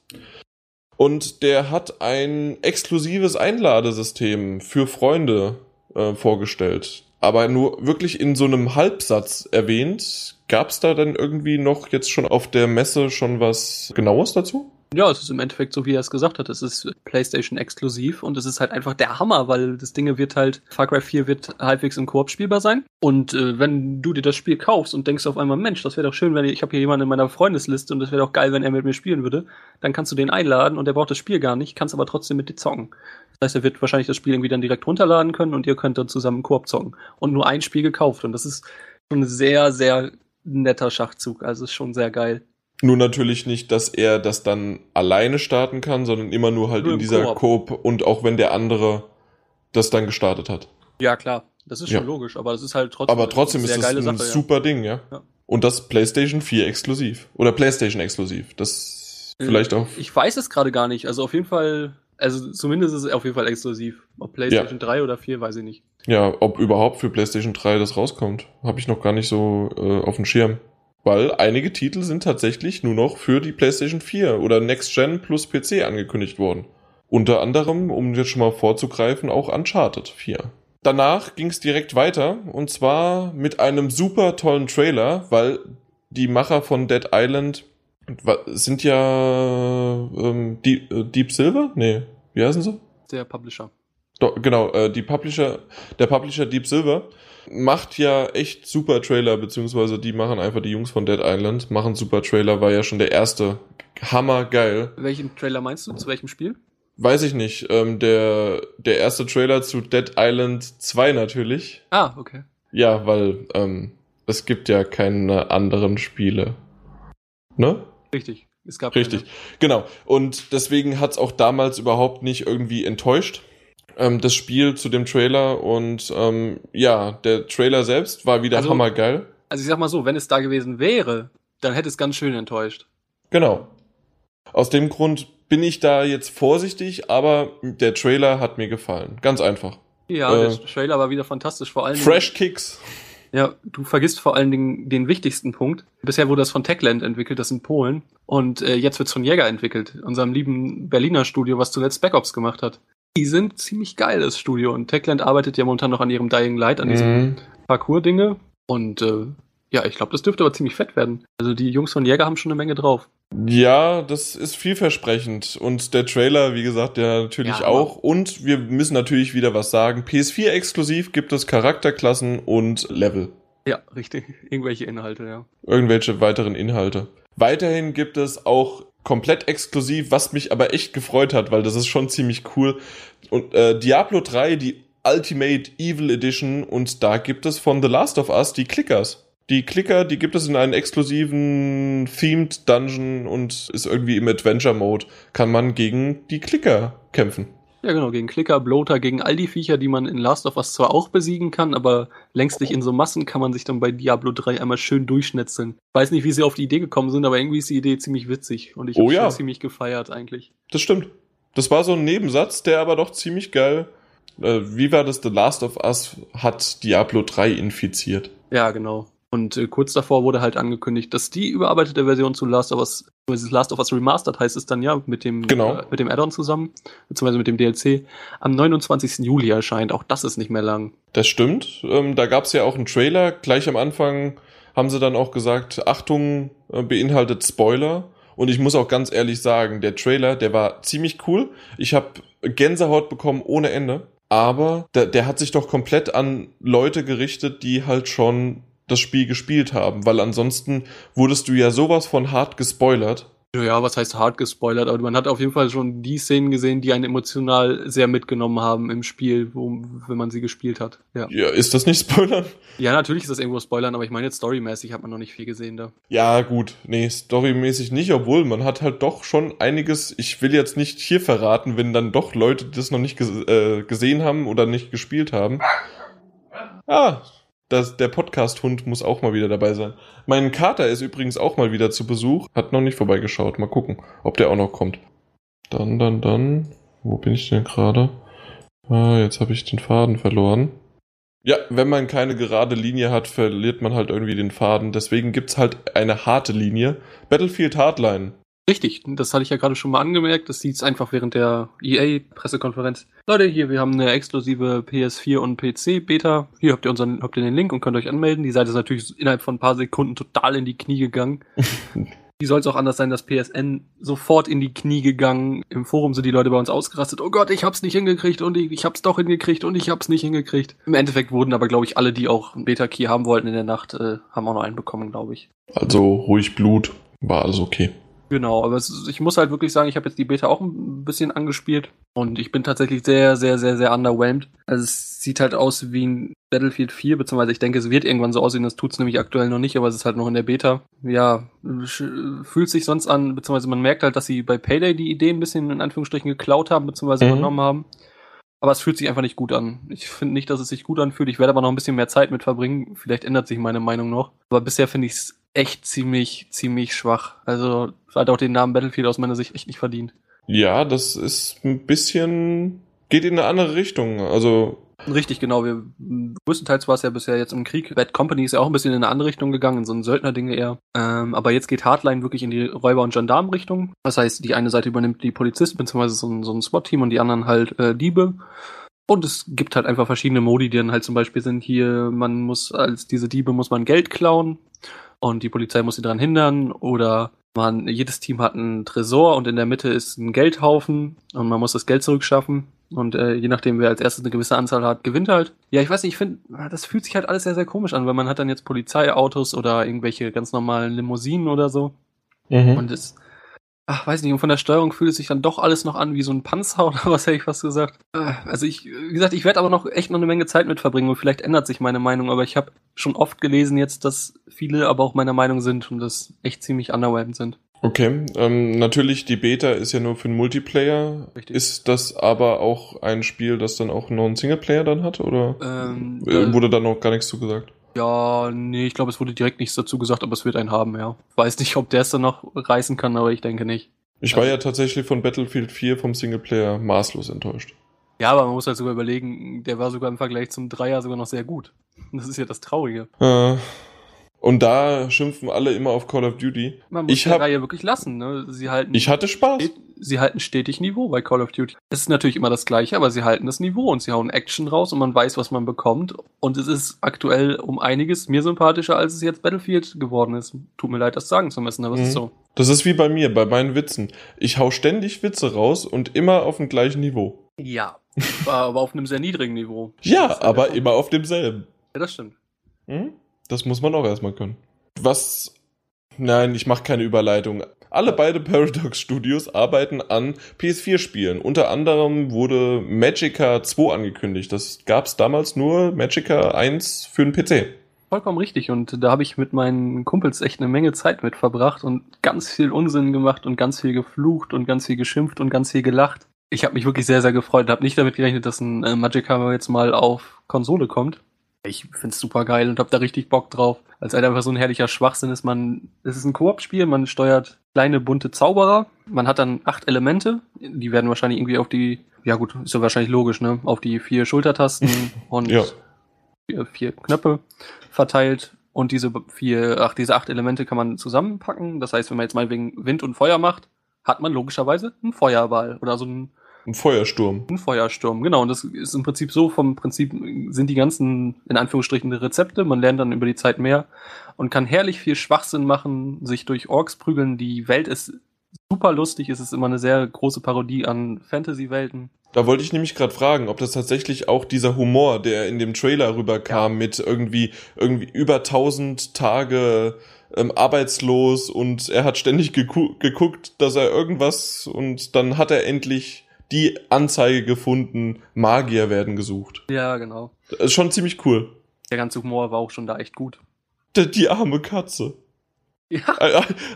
Und der hat ein exklusives Einladesystem für Freunde äh, vorgestellt. Aber nur wirklich in so einem Halbsatz erwähnt. Gab es da dann irgendwie noch jetzt schon auf der Messe schon was Genaues dazu? Ja, es ist im Endeffekt so, wie er es gesagt hat. Es ist PlayStation exklusiv und es ist halt einfach der Hammer, weil das Ding wird halt, Far Cry 4 wird halbwegs im Koop spielbar sein. Und äh, wenn du dir das Spiel kaufst und denkst auf einmal, Mensch, das wäre doch schön, wenn ich, ich habe hier jemanden in meiner Freundesliste und das wäre doch geil, wenn er mit mir spielen würde, dann kannst du den einladen und der braucht das Spiel gar nicht, kannst aber trotzdem mit dir zocken. Das heißt, er wird wahrscheinlich das Spiel irgendwie dann direkt runterladen können und ihr könnt dann zusammen Koop zocken. Und nur ein Spiel gekauft. Und das ist schon ein sehr, sehr netter Schachzug. Also ist schon sehr geil. Nur natürlich nicht, dass er das dann alleine starten kann, sondern immer nur halt Nur in dieser. Coop und auch wenn der andere das dann gestartet hat. Ja, klar. Das ist schon Ja. logisch, aber das ist halt trotzdem, Aber trotzdem ist das ein Sache, ja. super Ding, ja? Ja. Und das PlayStation 4 exklusiv. Oder PlayStation exklusiv. Das Äh, vielleicht auch. Ich weiß es gerade gar nicht. Also auf jeden Fall, also zumindest ist es auf jeden Fall exklusiv. Ob PlayStation 3 oder 4, weiß ich nicht. Ja, ob überhaupt für PlayStation 3 das rauskommt, habe ich noch gar nicht so äh, auf dem Schirm. Weil einige Titel sind tatsächlich nur noch für die PlayStation 4 oder Next Gen plus PC angekündigt worden. Unter anderem, um jetzt schon mal vorzugreifen, auch Uncharted 4. Danach ging es direkt weiter und zwar mit einem super tollen Trailer, weil die Macher von Dead Island sind ja ähm, Deep, äh, Deep Silver? Nee, wie heißen sie? Der Publisher. Do, genau, äh, die Publisher, der Publisher Deep Silver macht ja echt super Trailer, beziehungsweise die machen einfach die Jungs von Dead Island, machen super Trailer, war ja schon der erste. Hammergeil. Welchen Trailer meinst du? Zu welchem Spiel? Weiß ich nicht. Ähm, der, der erste Trailer zu Dead Island 2 natürlich. Ah, okay. Ja, weil ähm, es gibt ja keine anderen Spiele. Ne? Richtig. Es gab Richtig, genau. Und deswegen hat's auch damals überhaupt nicht irgendwie enttäuscht, ähm, das Spiel zu dem Trailer. Und ähm, ja, der Trailer selbst war wieder Also- hammergeil. Also ich sag mal so, wenn es da gewesen wäre, dann hätte es ganz schön enttäuscht. Genau. Aus dem Grund bin ich da jetzt vorsichtig, aber der Trailer hat mir gefallen. Ganz einfach. Ja, Äh, der Trailer war wieder fantastisch. Vor Dingen. Fresh Kicks. Ja, du vergisst vor allen Dingen den wichtigsten Punkt. Bisher wurde das von Techland entwickelt, das in Polen. Und äh, jetzt wird's von Jäger entwickelt, unserem lieben Berliner Studio, was zuletzt Backups gemacht hat. Die sind ziemlich geil, das Studio. Und Techland arbeitet ja momentan noch an ihrem Dying Light, an diesem Mhm. Parcours-Dinge. Und äh, ja, ich glaube, das dürfte aber ziemlich fett werden. Also die Jungs von Jäger haben schon eine Menge drauf. Ja, das ist vielversprechend. Und der Trailer, wie gesagt, ja natürlich Ja, auch. Und wir müssen natürlich wieder was sagen. PS4 exklusiv gibt es Charakterklassen und Level. Ja, richtig. Irgendwelche Inhalte, ja. Irgendwelche weiteren Inhalte. Weiterhin gibt es auch komplett exklusiv, was mich aber echt gefreut hat, weil das ist schon ziemlich cool. Und äh, Diablo 3, die Ultimate Evil Edition, und da gibt es von The Last of Us die Clickers. Die Clicker, die gibt es in einem exklusiven Themed Dungeon und ist irgendwie im Adventure Mode. Kann man gegen die Clicker kämpfen. Ja, genau, gegen Klicker, Bloater, gegen all die Viecher, die man in Last of Us zwar auch besiegen kann, aber längstlich in so Massen kann man sich dann bei Diablo 3 einmal schön durchschnetzeln. Weiß nicht, wie sie auf die Idee gekommen sind, aber irgendwie ist die Idee ziemlich witzig und ich Oh habe ja. ziemlich gefeiert eigentlich. Das stimmt. Das war so ein Nebensatz, der aber doch ziemlich geil. Äh, wie war das? The Last of Us hat Diablo 3 infiziert. Ja, genau. Und äh, kurz davor wurde halt angekündigt, dass die überarbeitete Version zu Last of Us, Last of Us Remastered heißt es dann ja, mit dem, Genau. äh, mit dem Add-on zusammen, beziehungsweise mit dem DLC, am 29. Juli erscheint. Auch das ist nicht mehr lang. Das stimmt. Ähm, da gab es ja auch einen Trailer. Gleich am Anfang haben sie dann auch gesagt, Achtung, äh, beinhaltet Spoiler. Und ich muss auch ganz ehrlich sagen, der Trailer, der war ziemlich cool. Ich habe Gänsehaut bekommen ohne Ende. aber der, der hat sich doch komplett an Leute gerichtet, die halt schon das Spiel gespielt haben, weil ansonsten wurdest du ja sowas von hart gespoilert. Ja, was heißt hart gespoilert, aber man hat auf jeden Fall schon die Szenen gesehen, die einen emotional sehr mitgenommen haben im Spiel, wo, wenn man sie gespielt hat. Ja. ja, ist das nicht Spoilern? Ja, natürlich ist das irgendwo Spoilern, aber ich meine jetzt storymäßig hat man noch nicht viel gesehen da. Ja, gut, nee, storymäßig nicht, obwohl man hat halt doch schon einiges, ich will jetzt nicht hier verraten, wenn dann doch Leute das noch nicht ges äh, gesehen haben oder nicht gespielt haben. Ah, das, der Podcast-Hund muss auch mal wieder dabei sein. Mein Kater ist übrigens auch mal wieder zu Besuch. Hat noch nicht vorbeigeschaut. Mal gucken, ob der auch noch kommt. Dann, dann, dann. Wo bin ich denn gerade? Ah, jetzt habe ich den Faden verloren. Ja, wenn man keine gerade Linie hat, verliert man halt irgendwie den Faden. Deswegen gibt's halt eine harte Linie. Battlefield Hardline. Richtig, das hatte ich ja gerade schon mal angemerkt. Das sieht einfach während der EA-Pressekonferenz. Leute, hier, wir haben eine exklusive PS4 und PC-Beta. Hier habt ihr unseren, habt ihr den Link und könnt euch anmelden. Die Seite ist natürlich innerhalb von ein paar Sekunden total in die Knie gegangen. Wie soll es auch anders sein, dass PSN sofort in die Knie gegangen. Im Forum sind die Leute bei uns ausgerastet. Oh Gott, ich hab's nicht hingekriegt und ich, ich hab's doch hingekriegt und ich hab's nicht hingekriegt. Im Endeffekt wurden aber, glaube ich, alle, die auch einen Beta-Key haben wollten in der Nacht, äh, haben auch noch einen bekommen, glaube ich. Also ruhig Blut, war alles okay. Genau, aber es, ich muss halt wirklich sagen, ich habe jetzt die Beta auch ein bisschen angespielt und ich bin tatsächlich sehr, sehr, sehr, sehr underwhelmed. Also es sieht halt aus wie ein Battlefield 4, beziehungsweise ich denke, es wird irgendwann so aussehen, das tut's nämlich aktuell noch nicht, aber es ist halt noch in der Beta. Ja, fühlt sich sonst an, beziehungsweise man merkt halt, dass sie bei Payday die Idee ein bisschen in Anführungsstrichen geklaut haben, beziehungsweise mhm. übernommen haben. Aber es fühlt sich einfach nicht gut an. Ich finde nicht, dass es sich gut anfühlt. Ich werde aber noch ein bisschen mehr Zeit mit verbringen. Vielleicht ändert sich meine Meinung noch. Aber bisher finde ich es echt ziemlich, ziemlich schwach. Also hat auch den Namen Battlefield aus meiner Sicht echt nicht verdient. Ja, das ist ein bisschen, geht in eine andere Richtung. Also Richtig, genau. Wir, größtenteils war es ja bisher jetzt im Krieg. Bad Company ist ja auch ein bisschen in eine andere Richtung gegangen, in so ein Söldner-Ding eher. Ähm, aber jetzt geht Hardline wirklich in die Räuber- und Gendarmen-Richtung. Das heißt, die eine Seite übernimmt die Polizisten, beziehungsweise so ein, so ein SWAT-Team und die anderen halt äh, Diebe. Und es gibt halt einfach verschiedene Modi, die dann halt zum Beispiel sind hier, man muss als diese Diebe muss man Geld klauen und die Polizei muss sie daran hindern oder man, jedes Team hat einen Tresor und in der Mitte ist ein Geldhaufen und man muss das Geld zurückschaffen. Und äh, je nachdem, wer als erstes eine gewisse Anzahl hat, gewinnt halt. Ja, ich weiß nicht, ich finde, das fühlt sich halt alles sehr, sehr komisch an, weil man hat dann jetzt Polizeiautos oder irgendwelche ganz normalen Limousinen oder so. Mhm. Und es, ach, weiß nicht, und von der Steuerung fühlt es sich dann doch alles noch an wie so ein Panzer oder was hätte ich fast gesagt. Äh, also ich, wie gesagt, ich werde aber noch echt noch eine Menge Zeit mit verbringen und vielleicht ändert sich meine Meinung, aber ich habe schon oft gelesen jetzt, dass viele aber auch meiner Meinung sind und das echt ziemlich underwhelmed sind. Okay, ähm, natürlich die Beta ist ja nur für den Multiplayer. Richtig. Ist das aber auch ein Spiel, das dann auch noch einen Singleplayer dann hat oder ähm, äh, wurde da noch gar nichts zu gesagt? Ja, nee, ich glaube, es wurde direkt nichts dazu gesagt, aber es wird einen haben, ja. Weiß nicht, ob der es dann noch reißen kann, aber ich denke nicht. Ich war also, ja tatsächlich von Battlefield 4 vom Singleplayer maßlos enttäuscht. Ja, aber man muss halt sogar überlegen, der war sogar im Vergleich zum Dreier sogar noch sehr gut. Das ist ja das Traurige. Äh, und da schimpfen alle immer auf Call of Duty. Man muss ich die hab, Reihe wirklich lassen. Ne? Sie halten, ich hatte Spaß. Sie halten stetig Niveau bei Call of Duty. Es ist natürlich immer das Gleiche, aber sie halten das Niveau und sie hauen Action raus und man weiß, was man bekommt. Und es ist aktuell um einiges mir sympathischer, als es jetzt Battlefield geworden ist. Tut mir leid, das sagen zu müssen, aber mhm. es ist mhm. so. Das ist wie bei mir, bei meinen Witzen. Ich hau ständig Witze raus und immer auf dem gleichen Niveau. Ja, aber auf einem sehr niedrigen Niveau. ja, aber immer auf demselben. Ja, das stimmt. Mhm? Das muss man auch erstmal können. Was. Nein, ich mache keine Überleitung. Alle beide Paradox Studios arbeiten an PS4-Spielen. Unter anderem wurde Magica 2 angekündigt. Das gab es damals nur Magica 1 für den PC. Vollkommen richtig. Und da habe ich mit meinen Kumpels echt eine Menge Zeit mit verbracht und ganz viel Unsinn gemacht und ganz viel geflucht und ganz viel geschimpft und ganz viel gelacht. Ich habe mich wirklich sehr, sehr gefreut. Habe nicht damit gerechnet, dass ein äh, Magica jetzt mal auf Konsole kommt. Ich find's super geil und hab da richtig Bock drauf. Als halt einfach so ein herrlicher Schwachsinn ist man, es ist ein Koop-Spiel, man steuert kleine bunte Zauberer, man hat dann acht Elemente, die werden wahrscheinlich irgendwie auf die, ja gut, ist ja wahrscheinlich logisch, ne, auf die vier Schultertasten und ja. vier, vier Knöpfe verteilt und diese vier, ach, diese acht Elemente kann man zusammenpacken. Das heißt, wenn man jetzt mal wegen Wind und Feuer macht, hat man logischerweise einen Feuerball oder so einen ein Feuersturm. Ein Feuersturm, genau. Und das ist im Prinzip so, vom Prinzip sind die ganzen, in Anführungsstrichen, Rezepte. Man lernt dann über die Zeit mehr und kann herrlich viel Schwachsinn machen, sich durch Orks prügeln. Die Welt ist super lustig. Es ist immer eine sehr große Parodie an Fantasy-Welten. Da wollte ich nämlich gerade fragen, ob das tatsächlich auch dieser Humor, der in dem Trailer rüberkam, ja. mit irgendwie irgendwie über 1000 Tage ähm, arbeitslos und er hat ständig geguckt, dass er irgendwas und dann hat er endlich die Anzeige gefunden, Magier werden gesucht. Ja, genau. Das ist schon ziemlich cool. Der ganze Humor war auch schon da echt gut. Die, die arme Katze. Ja.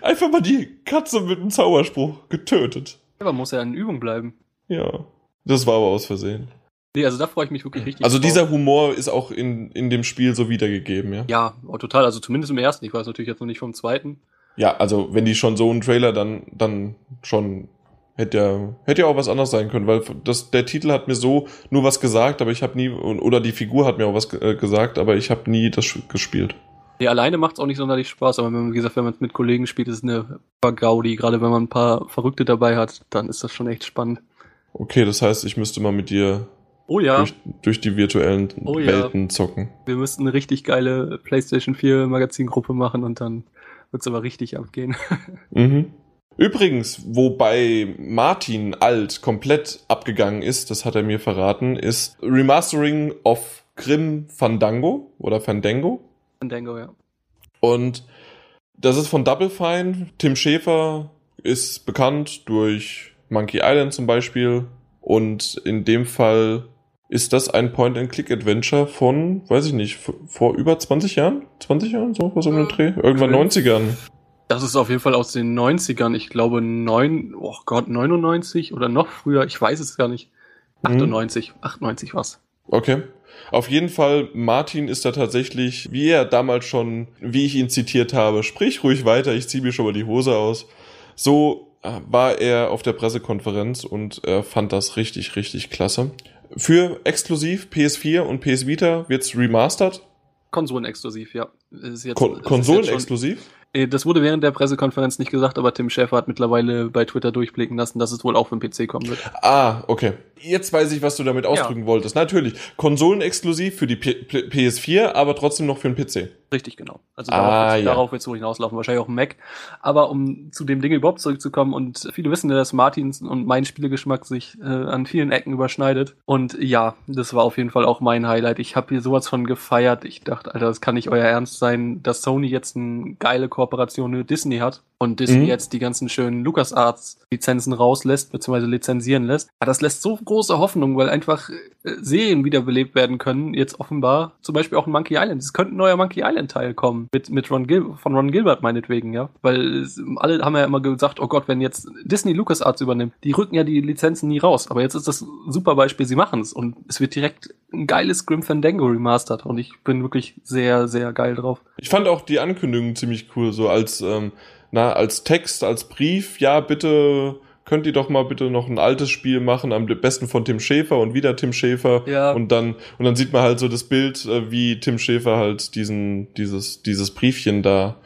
Einfach mal die Katze mit einem Zauberspruch getötet. Aber muss ja in Übung bleiben. Ja. Das war aber aus Versehen. Nee, also da freue ich mich wirklich richtig. Also dieser Humor ist auch in, in dem Spiel so wiedergegeben, ja? Ja, oh, total. Also zumindest im ersten. Ich weiß natürlich jetzt noch nicht vom zweiten. Ja, also wenn die schon so einen Trailer dann, dann schon hätte ja, hätte ja auch was anderes sein können, weil das, der Titel hat mir so nur was gesagt, aber ich habe nie, oder die Figur hat mir auch was äh, gesagt, aber ich habe nie das gespielt. Nee, alleine macht es auch nicht sonderlich Spaß, aber wenn, wie gesagt, wenn man es mit Kollegen spielt, ist es eine Gaudi. Gerade wenn man ein paar Verrückte dabei hat, dann ist das schon echt spannend. Okay, das heißt, ich müsste mal mit dir oh, ja. durch, durch die virtuellen oh, Welten ja. zocken. Wir müssten eine richtig geile PlayStation 4 Magazingruppe machen und dann wird es aber richtig abgehen. Mhm. Übrigens, wobei Martin Alt komplett abgegangen ist, das hat er mir verraten, ist Remastering of Grim Fandango oder Fandango. Fandango, ja. Und das ist von Double Fine. Tim Schäfer ist bekannt durch Monkey Island zum Beispiel. Und in dem Fall ist das ein Point-and-Click-Adventure von, weiß ich nicht, vor über 20 Jahren? 20 Jahren, so was um den Dreh? Irgendwann okay. 90ern. Das ist auf jeden Fall aus den 90ern. Ich glaube, neun, oh Gott, 99 oder noch früher. Ich weiß es gar nicht. 98, hm. 98 was. Okay. Auf jeden Fall, Martin ist da tatsächlich, wie er damals schon, wie ich ihn zitiert habe, sprich ruhig weiter, ich ziehe mir schon mal die Hose aus. So war er auf der Pressekonferenz und er fand das richtig, richtig klasse. Für exklusiv PS4 und PS Vita wird's remastered. Konsolenexklusiv, ja. Kon Konsolenexklusiv? Äh, das wurde während der Pressekonferenz nicht gesagt, aber Tim Schäfer hat mittlerweile bei Twitter durchblicken lassen, dass es wohl auch für den PC kommen wird. Ah, okay. Jetzt weiß ich, was du damit ausdrücken ja. wolltest. Natürlich. Konsolenexklusiv für die P P PS4, aber trotzdem noch für den PC. Richtig, genau. Also ah, darauf, ja. darauf wird es wohl hinauslaufen, wahrscheinlich auch ein Mac. Aber um zu dem Ding überhaupt zurückzukommen, und viele wissen ja, dass Martins und mein Spielegeschmack sich äh, an vielen Ecken überschneidet. Und ja, das war auf jeden Fall auch mein Highlight. Ich habe hier sowas von gefeiert. Ich dachte, Alter, das kann nicht euer Ernst sein, dass Sony jetzt eine geile Kooperation mit Disney hat und Disney mhm. jetzt die ganzen schönen LucasArts-Lizenzen rauslässt, beziehungsweise lizenzieren lässt. Aber das lässt so große Hoffnung, weil einfach äh, Serien wiederbelebt werden können, jetzt offenbar. Zum Beispiel auch ein Monkey Island. Es könnte ein neuer Monkey Island-Teil kommen, mit, mit Ron Gil von Ron Gilbert meinetwegen, ja. Weil es, alle haben ja immer gesagt, oh Gott, wenn jetzt Disney LucasArts übernimmt, die rücken ja die Lizenzen nie raus. Aber jetzt ist das ein super Beispiel, sie machen es. Und es wird direkt ein geiles Grim Fandango remastered. Und ich bin wirklich sehr, sehr geil drauf. Ich fand auch die Ankündigung ziemlich cool, so als ähm, na, als Text, als Brief, ja, bitte könnt ihr doch mal bitte noch ein altes Spiel machen, am besten von Tim Schäfer und wieder Tim Schäfer. Ja. Und dann, und dann sieht man halt so das Bild, äh, wie Tim Schäfer halt diesen, dieses, dieses Briefchen da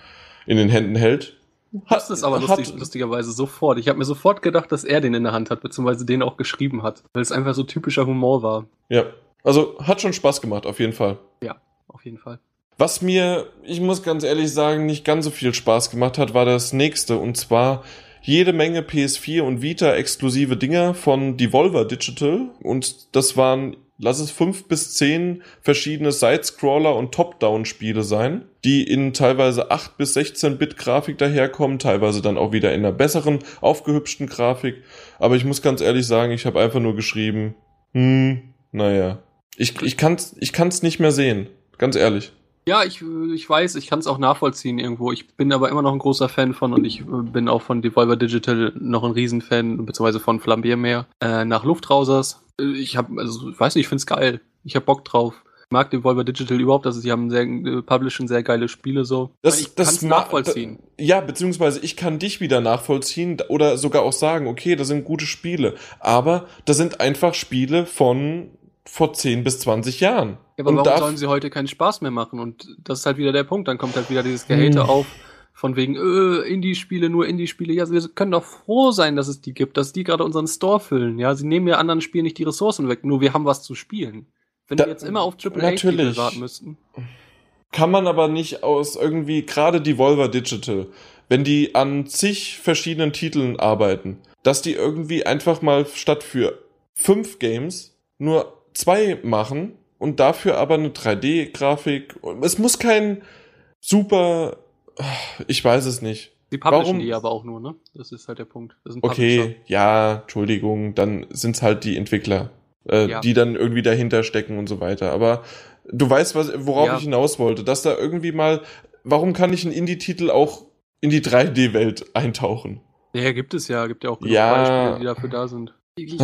in den Händen hält. Hat, ist aber lustig, hat, lustigerweise sofort. Ich habe mir sofort gedacht, dass er den in der Hand hat, beziehungsweise den auch geschrieben hat, weil es einfach so typischer Humor war. Ja, also hat schon Spaß gemacht, auf jeden Fall. Ja, auf jeden Fall. Was mir, ich muss ganz ehrlich sagen, nicht ganz so viel Spaß gemacht hat, war das nächste. Und zwar jede Menge PS4 und Vita exklusive Dinger von Devolver Digital. Und das waren, lass es fünf bis zehn verschiedene Sidescroller und Top-Down-Spiele sein, die in teilweise 8 bis 16 Bit Grafik daherkommen, teilweise dann auch wieder in einer besseren, aufgehübschten Grafik. Aber ich muss ganz ehrlich sagen, ich habe einfach nur geschrieben, hm, naja. Ich, ich kann's, ich kann's nicht mehr sehen. Ganz ehrlich. Ja, ich, ich weiß, ich kann es auch nachvollziehen irgendwo. Ich bin aber immer noch ein großer Fan von und ich bin auch von Devolver Digital noch ein Riesenfan, beziehungsweise von Flambier mehr. Äh, nach Luftrausers. Ich habe, also ich weiß nicht, ich finde es geil. Ich habe Bock drauf. Ich mag Devolver Digital überhaupt, also sie haben sehr, äh, publishen sehr geile Spiele so. Das, ich das nachvollziehen. Ja, beziehungsweise ich kann dich wieder nachvollziehen oder sogar auch sagen, okay, das sind gute Spiele. Aber das sind einfach Spiele von vor 10 bis 20 Jahren. Ja, aber und warum sollen sie heute keinen Spaß mehr machen? Und das ist halt wieder der Punkt. Dann kommt halt wieder dieses Gehate hm. auf, von wegen, äh, Indie-Spiele, nur Indie-Spiele. Ja, wir können doch froh sein, dass es die gibt, dass die gerade unseren Store füllen. Ja, sie nehmen ja anderen Spielen nicht die Ressourcen weg, nur wir haben was zu spielen. Wenn da, wir jetzt immer auf Triple A warten müssten. Kann man aber nicht aus irgendwie, gerade Devolver Digital, wenn die an zig verschiedenen Titeln arbeiten, dass die irgendwie einfach mal statt für fünf Games nur zwei machen und dafür aber eine 3D-Grafik. Es muss kein super, ich weiß es nicht. Die publishen Warum? die aber auch nur, ne? Das ist halt der Punkt. okay, ja, Entschuldigung, dann sind's halt die Entwickler, äh, ja. die dann irgendwie dahinter stecken und so weiter. Aber du weißt, was, worauf ja. ich hinaus wollte, dass da irgendwie mal, warum kann ich einen Indie-Titel auch in die 3D-Welt eintauchen? Ja, gibt es ja, gibt ja auch genug ja. Beispiele, die dafür da sind. Ich,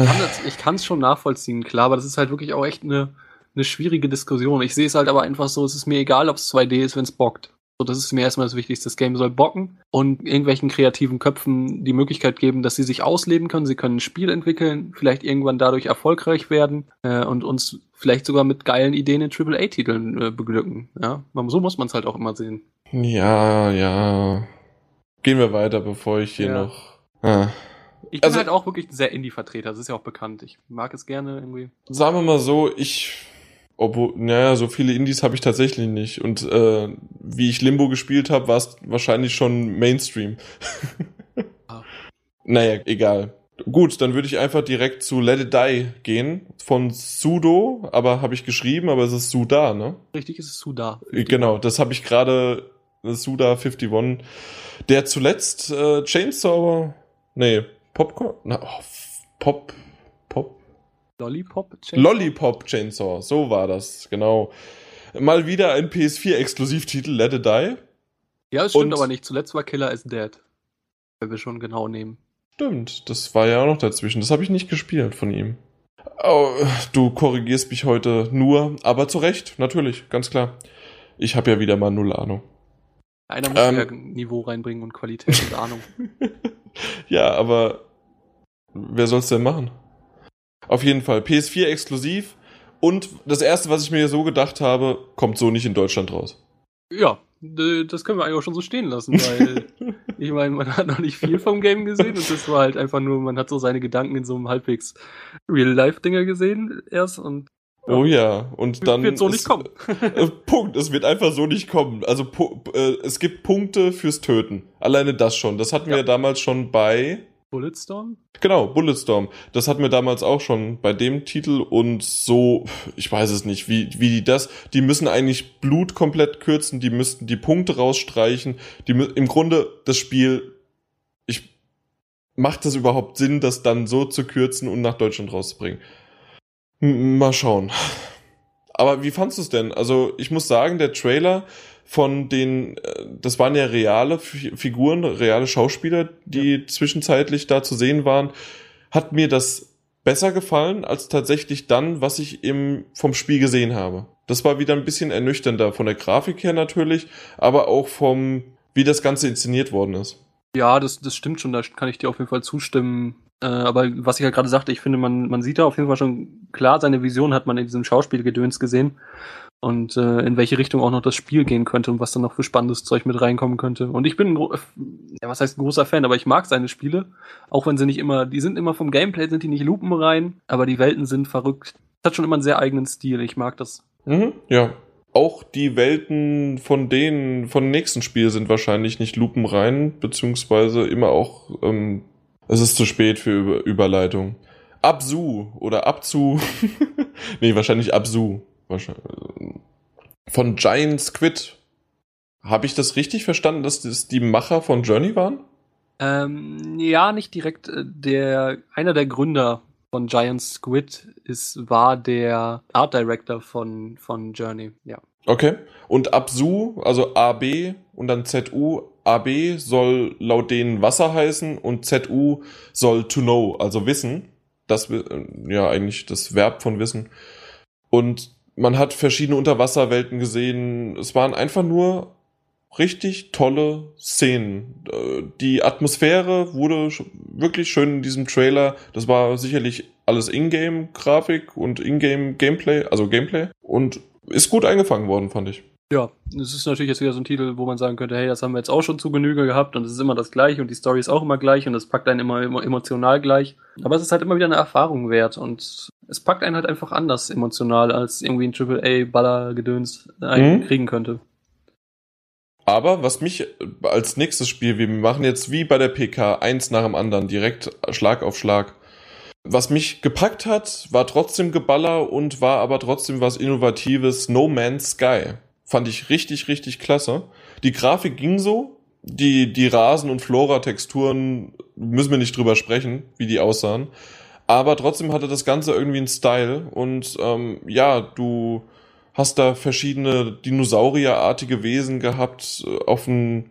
ich kann es schon nachvollziehen, klar, aber das ist halt wirklich auch echt eine, eine schwierige Diskussion. Ich sehe es halt aber einfach so, es ist mir egal, ob es 2D ist, wenn es bockt. So, das ist mir erstmal das Wichtigste. Das Game soll bocken und irgendwelchen kreativen Köpfen die Möglichkeit geben, dass sie sich ausleben können. Sie können ein Spiel entwickeln, vielleicht irgendwann dadurch erfolgreich werden äh, und uns vielleicht sogar mit geilen Ideen in AAA-Titeln äh, beglücken. Ja, so muss man es halt auch immer sehen. Ja, ja. Gehen wir weiter, bevor ich hier ja. noch. Ah. Ich bin also, halt auch wirklich ein sehr Indie-Vertreter, das ist ja auch bekannt. Ich mag es gerne irgendwie. Sagen wir mal so, ich obwohl, naja, so viele Indies habe ich tatsächlich nicht. Und äh, wie ich Limbo gespielt habe, war es wahrscheinlich schon Mainstream. ah. Naja, egal. Gut, dann würde ich einfach direkt zu Let It Die gehen. Von Sudo, aber habe ich geschrieben, aber es ist Suda, ne? Richtig, es ist Suda. 51. Genau, das habe ich gerade, Suda 51. Der zuletzt äh, Chainsaw, nee, Popcorn, na, oh, Pop, Lollipop Chainsaw? Lollipop Chainsaw, so war das, genau. Mal wieder ein PS4-Exklusivtitel, Let It Die. Ja, es stimmt Und aber nicht. Zuletzt war Killer is Dead. Wenn wir schon genau nehmen. Stimmt, das war ja auch noch dazwischen. Das habe ich nicht gespielt von ihm. Oh, du korrigierst mich heute nur, aber zu Recht, natürlich, ganz klar. Ich habe ja wieder mal null Ahnung. Einer muss ähm, ja Niveau reinbringen und Qualität und Ahnung. ja, aber wer soll's denn machen? Auf jeden Fall. PS4 exklusiv. Und das erste, was ich mir so gedacht habe, kommt so nicht in Deutschland raus. Ja, das können wir eigentlich auch schon so stehen lassen, weil ich meine, man hat noch nicht viel vom Game gesehen und das war halt einfach nur, man hat so seine Gedanken in so einem halbwegs Real-Life-Dinger gesehen erst und ja. Oh ja, und dann. Wird so nicht kommen. äh, Punkt, es wird einfach so nicht kommen. Also äh, es gibt Punkte fürs Töten. Alleine das schon. Das hatten ja. wir damals schon bei Bulletstorm? Genau, Bulletstorm. Das hatten wir damals auch schon bei dem Titel und so, ich weiß es nicht, wie, wie die das, die müssen eigentlich Blut komplett kürzen, die müssten die Punkte rausstreichen, die im Grunde das Spiel, ich, macht das überhaupt Sinn, das dann so zu kürzen und nach Deutschland rauszubringen? M mal schauen. Aber wie fandst du es denn? Also, ich muss sagen, der Trailer, von den, äh, das waren ja reale Figuren, reale Schauspieler, die ja. zwischenzeitlich da zu sehen waren, hat mir das besser gefallen als tatsächlich dann, was ich im, vom Spiel gesehen habe. Das war wieder ein bisschen ernüchternder von der Grafik her natürlich, aber auch vom, wie das Ganze inszeniert worden ist. Ja, das, das stimmt schon, da kann ich dir auf jeden Fall zustimmen. Äh, aber was ich ja gerade sagte, ich finde, man, man sieht da auf jeden Fall schon klar, seine Vision hat man in diesem Schauspielgedöns gesehen und äh, in welche Richtung auch noch das Spiel gehen könnte und was dann noch für spannendes Zeug mit reinkommen könnte. Und ich bin, ja, was heißt ein großer Fan, aber ich mag seine Spiele, auch wenn sie nicht immer, die sind immer vom Gameplay, sind die nicht lupenrein, aber die Welten sind verrückt. Das hat schon immer einen sehr eigenen Stil, ich mag das. Mhm, ja. Auch die Welten von denen, von nächsten Spiel sind wahrscheinlich nicht lupenrein, beziehungsweise immer auch, ähm, es ist zu spät für Über Überleitung. Absu oder Abzu. nee, wahrscheinlich Absu. Von Giant Squid. Habe ich das richtig verstanden, dass das die Macher von Journey waren? Ähm, ja, nicht direkt. Äh, der, einer der Gründer von Giant Squid ist, war der Art Director von, von Journey, ja. Okay. Und Absu, also AB und dann ZU, AB soll laut denen Wasser heißen und ZU soll to know, also wissen. Das, äh, ja, eigentlich das Verb von wissen. Und man hat verschiedene Unterwasserwelten gesehen. Es waren einfach nur richtig tolle Szenen. Äh, die Atmosphäre wurde wirklich schön in diesem Trailer. Das war sicherlich alles Ingame-Grafik und Ingame-Gameplay, also Gameplay. Und ist gut eingefangen worden, fand ich. Ja, es ist natürlich jetzt wieder so ein Titel, wo man sagen könnte, hey, das haben wir jetzt auch schon zu Genüge gehabt und es ist immer das gleiche und die Story ist auch immer gleich und es packt einen immer, immer emotional gleich. Aber es ist halt immer wieder eine Erfahrung wert und es packt einen halt einfach anders emotional, als irgendwie ein AAA-Baller-Gedöns mhm. kriegen könnte. Aber was mich als nächstes Spiel, wir machen jetzt wie bei der PK eins nach dem anderen, direkt Schlag auf Schlag. Was mich gepackt hat, war trotzdem Geballer und war aber trotzdem was Innovatives. No Man's Sky. Fand ich richtig, richtig klasse. Die Grafik ging so. Die, die Rasen- und Flora-Texturen müssen wir nicht drüber sprechen, wie die aussahen. Aber trotzdem hatte das Ganze irgendwie einen Style. Und ähm, ja, du hast da verschiedene Dinosaurierartige Wesen gehabt, äh, auf ein,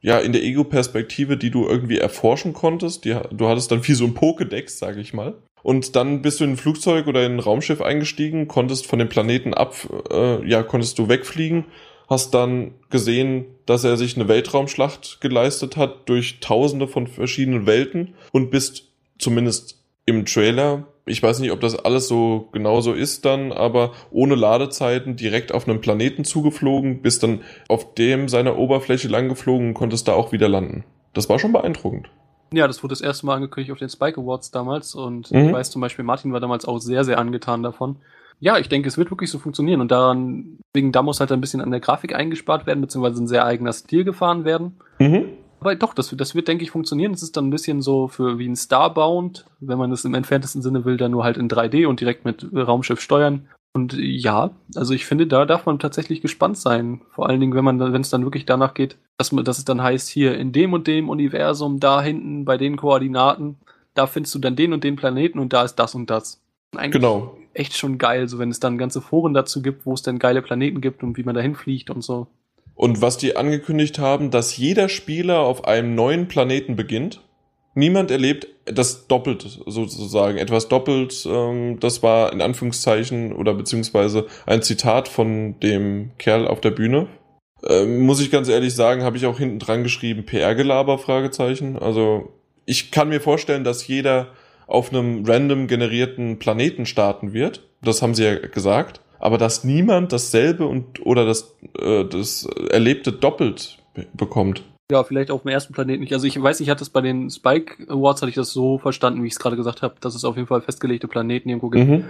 ja, in der Ego-Perspektive, die du irgendwie erforschen konntest. Die, du hattest dann wie so ein Pokédex, sage ich mal. Und dann bist du in ein Flugzeug oder in ein Raumschiff eingestiegen, konntest von dem Planeten ab, äh, ja, konntest du wegfliegen, hast dann gesehen, dass er sich eine Weltraumschlacht geleistet hat durch tausende von verschiedenen Welten und bist zumindest im Trailer ich weiß nicht, ob das alles so genau so ist dann, aber ohne Ladezeiten direkt auf einem Planeten zugeflogen, bist dann auf dem seiner Oberfläche langgeflogen und konntest da auch wieder landen. Das war schon beeindruckend. Ja, das wurde das erste Mal angekündigt auf den Spike Awards damals und mhm. ich weiß zum Beispiel, Martin war damals auch sehr, sehr angetan davon. Ja, ich denke, es wird wirklich so funktionieren und daran, wegen da muss halt ein bisschen an der Grafik eingespart werden, beziehungsweise ein sehr eigener Stil gefahren werden. Mhm. Aber doch, das, das wird, denke ich, funktionieren. Das ist dann ein bisschen so für wie ein Starbound, wenn man das im entferntesten Sinne will, dann nur halt in 3D und direkt mit Raumschiff steuern. Und ja, also ich finde, da darf man tatsächlich gespannt sein. Vor allen Dingen, wenn man, wenn es dann wirklich danach geht, dass, man, dass es dann heißt, hier in dem und dem Universum, da hinten bei den Koordinaten, da findest du dann den und den Planeten und da ist das und das. Eigentlich genau. echt schon geil, so wenn es dann ganze Foren dazu gibt, wo es dann geile Planeten gibt und wie man dahin fliegt und so. Und was die angekündigt haben, dass jeder Spieler auf einem neuen Planeten beginnt. Niemand erlebt das doppelt sozusagen, etwas doppelt. Ähm, das war in Anführungszeichen oder beziehungsweise ein Zitat von dem Kerl auf der Bühne. Ähm, muss ich ganz ehrlich sagen, habe ich auch hinten dran geschrieben, PR-Gelaber, Fragezeichen. Also ich kann mir vorstellen, dass jeder auf einem random generierten Planeten starten wird. Das haben sie ja gesagt aber dass niemand dasselbe und oder das, äh, das Erlebte doppelt bekommt. Ja, vielleicht auf dem ersten Planeten nicht. Also ich weiß, ich hatte es bei den Spike Awards, hatte ich das so verstanden, wie ich es gerade gesagt habe, dass es auf jeden Fall festgelegte Planeten irgendwo gibt. Mhm.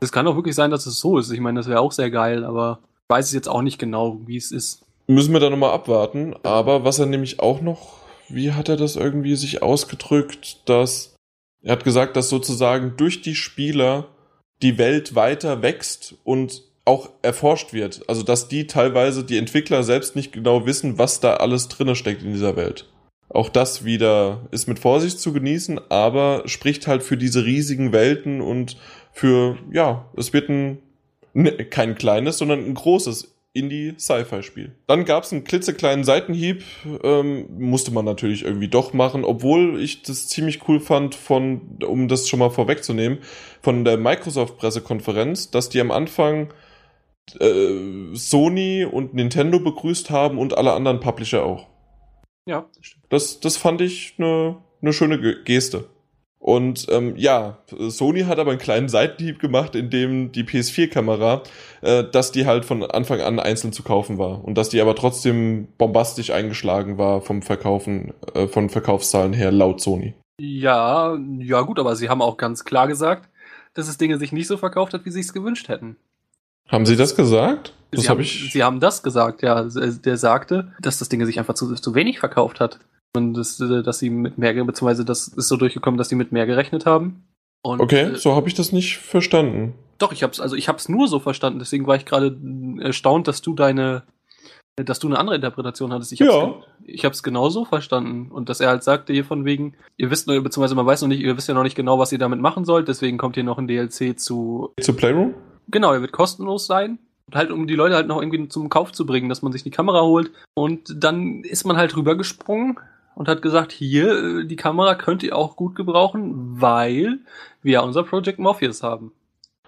Es kann auch wirklich sein, dass es so ist. Ich meine, das wäre auch sehr geil, aber ich weiß es jetzt auch nicht genau, wie es ist. Müssen wir da nochmal abwarten. Aber was er nämlich auch noch, wie hat er das irgendwie sich ausgedrückt, dass er hat gesagt, dass sozusagen durch die Spieler die Welt weiter wächst und auch erforscht wird. Also dass die teilweise, die Entwickler selbst nicht genau wissen, was da alles drinne steckt in dieser Welt. Auch das wieder ist mit Vorsicht zu genießen, aber spricht halt für diese riesigen Welten und für, ja, es wird ein, ne, kein kleines, sondern ein großes Indie-Sci-Fi-Spiel. Dann gab es einen klitzekleinen Seitenhieb, ähm, musste man natürlich irgendwie doch machen, obwohl ich das ziemlich cool fand, von, um das schon mal vorwegzunehmen, von der Microsoft-Pressekonferenz, dass die am Anfang äh, Sony und Nintendo begrüßt haben und alle anderen Publisher auch. Ja, das stimmt. Das, das fand ich eine ne schöne Geste. Und ähm, ja, Sony hat aber einen kleinen Seitenhieb gemacht, in dem die PS4-Kamera, äh, dass die halt von Anfang an einzeln zu kaufen war und dass die aber trotzdem bombastisch eingeschlagen war vom Verkaufen, äh, von Verkaufszahlen her laut Sony. Ja, ja gut, aber sie haben auch ganz klar gesagt, dass das Ding sich nicht so verkauft hat, wie sie es gewünscht hätten. Haben Sie das gesagt? Das hab ich. Sie haben das gesagt, ja. Der sagte, dass das Ding sich einfach zu, zu wenig verkauft hat. Und das, äh, dass sie mit mehr, beziehungsweise das ist so durchgekommen, dass sie mit mehr gerechnet haben. Und, okay, äh, so habe ich das nicht verstanden. Doch, ich hab's, also ich hab's nur so verstanden, deswegen war ich gerade erstaunt, dass du deine, dass du eine andere Interpretation hattest. Ich hab's, ja. ich hab's genau so verstanden. Und dass er halt sagte hier von wegen, ihr wisst nur, beziehungsweise man weiß noch nicht, ihr wisst ja noch nicht genau, was ihr damit machen sollt, deswegen kommt hier noch ein DLC zu. Zu Playroom? Genau, er wird kostenlos sein. Halt, um die Leute halt noch irgendwie zum Kauf zu bringen, dass man sich die Kamera holt. Und dann ist man halt rübergesprungen und hat gesagt, hier, äh, die Kamera könnt ihr auch gut gebrauchen, weil wir ja unser Project Morpheus haben.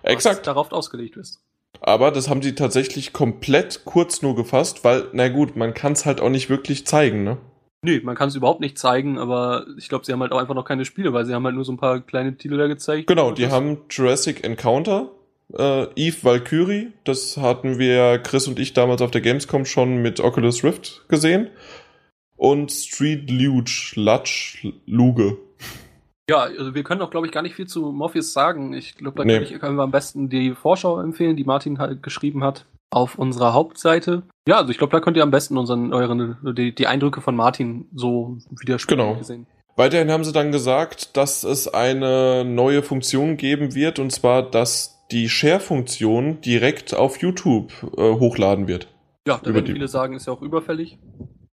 Exakt. darauf ausgelegt ist. Aber das haben sie tatsächlich komplett kurz nur gefasst, weil, na gut, man kann es halt auch nicht wirklich zeigen, ne? Nee, man kann es überhaupt nicht zeigen, aber ich glaube, sie haben halt auch einfach noch keine Spiele, weil sie haben halt nur so ein paar kleine Titel da gezeigt. Genau, die haben Jurassic Encounter, äh, Eve Valkyrie, das hatten wir Chris und ich damals auf der Gamescom schon mit Oculus Rift gesehen und Street Luge, Lutsch, Luge. Ja, also wir können auch, glaube ich, gar nicht viel zu Morpheus sagen. Ich glaube, da nee. können wir am besten die Vorschau empfehlen, die Martin halt geschrieben hat. auf unserer Hauptseite. Ja, also ich glaube, da könnt ihr am besten unseren, euren, die, die Eindrücke von Martin so widerspiegeln. Genau. Weiterhin haben sie dann gesagt, dass es eine neue Funktion geben wird, und zwar, dass die Share-Funktion direkt auf YouTube äh, hochladen wird. Ja, da werden viele sagen, ist ja auch überfällig.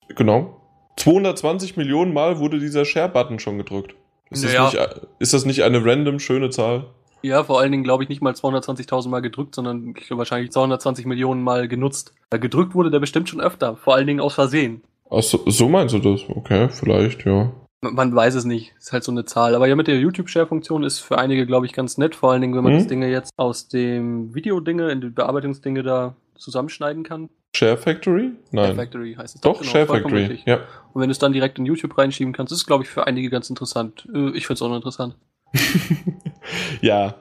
Genau. 220 Millionen Mal wurde dieser Share-Button schon gedrückt. Ist, naja. das nicht, ist das nicht eine random schöne Zahl? Ja, vor allen Dingen glaube ich nicht mal 220.000 Mal gedrückt, sondern ich glaube wahrscheinlich 220 Millionen Mal genutzt. Da gedrückt wurde der bestimmt schon öfter, vor allen Dingen aus Versehen. Ach so, so meinst du das? Okay, vielleicht, ja. Man weiß es nicht. Ist halt so eine Zahl. Aber ja, mit der YouTube-Share-Funktion ist für einige, glaube ich, ganz nett. Vor allen Dingen, wenn man mhm. das Dinge jetzt aus dem Videodinge in die Bearbeitungsdinge da zusammenschneiden kann. Share Factory? Nein. Share Factory heißt es. Doch, genau, Share Factory. Ja. Und wenn du es dann direkt in YouTube reinschieben kannst, ist es, glaube ich, für einige ganz interessant. Äh, ich finde es auch noch interessant. ja,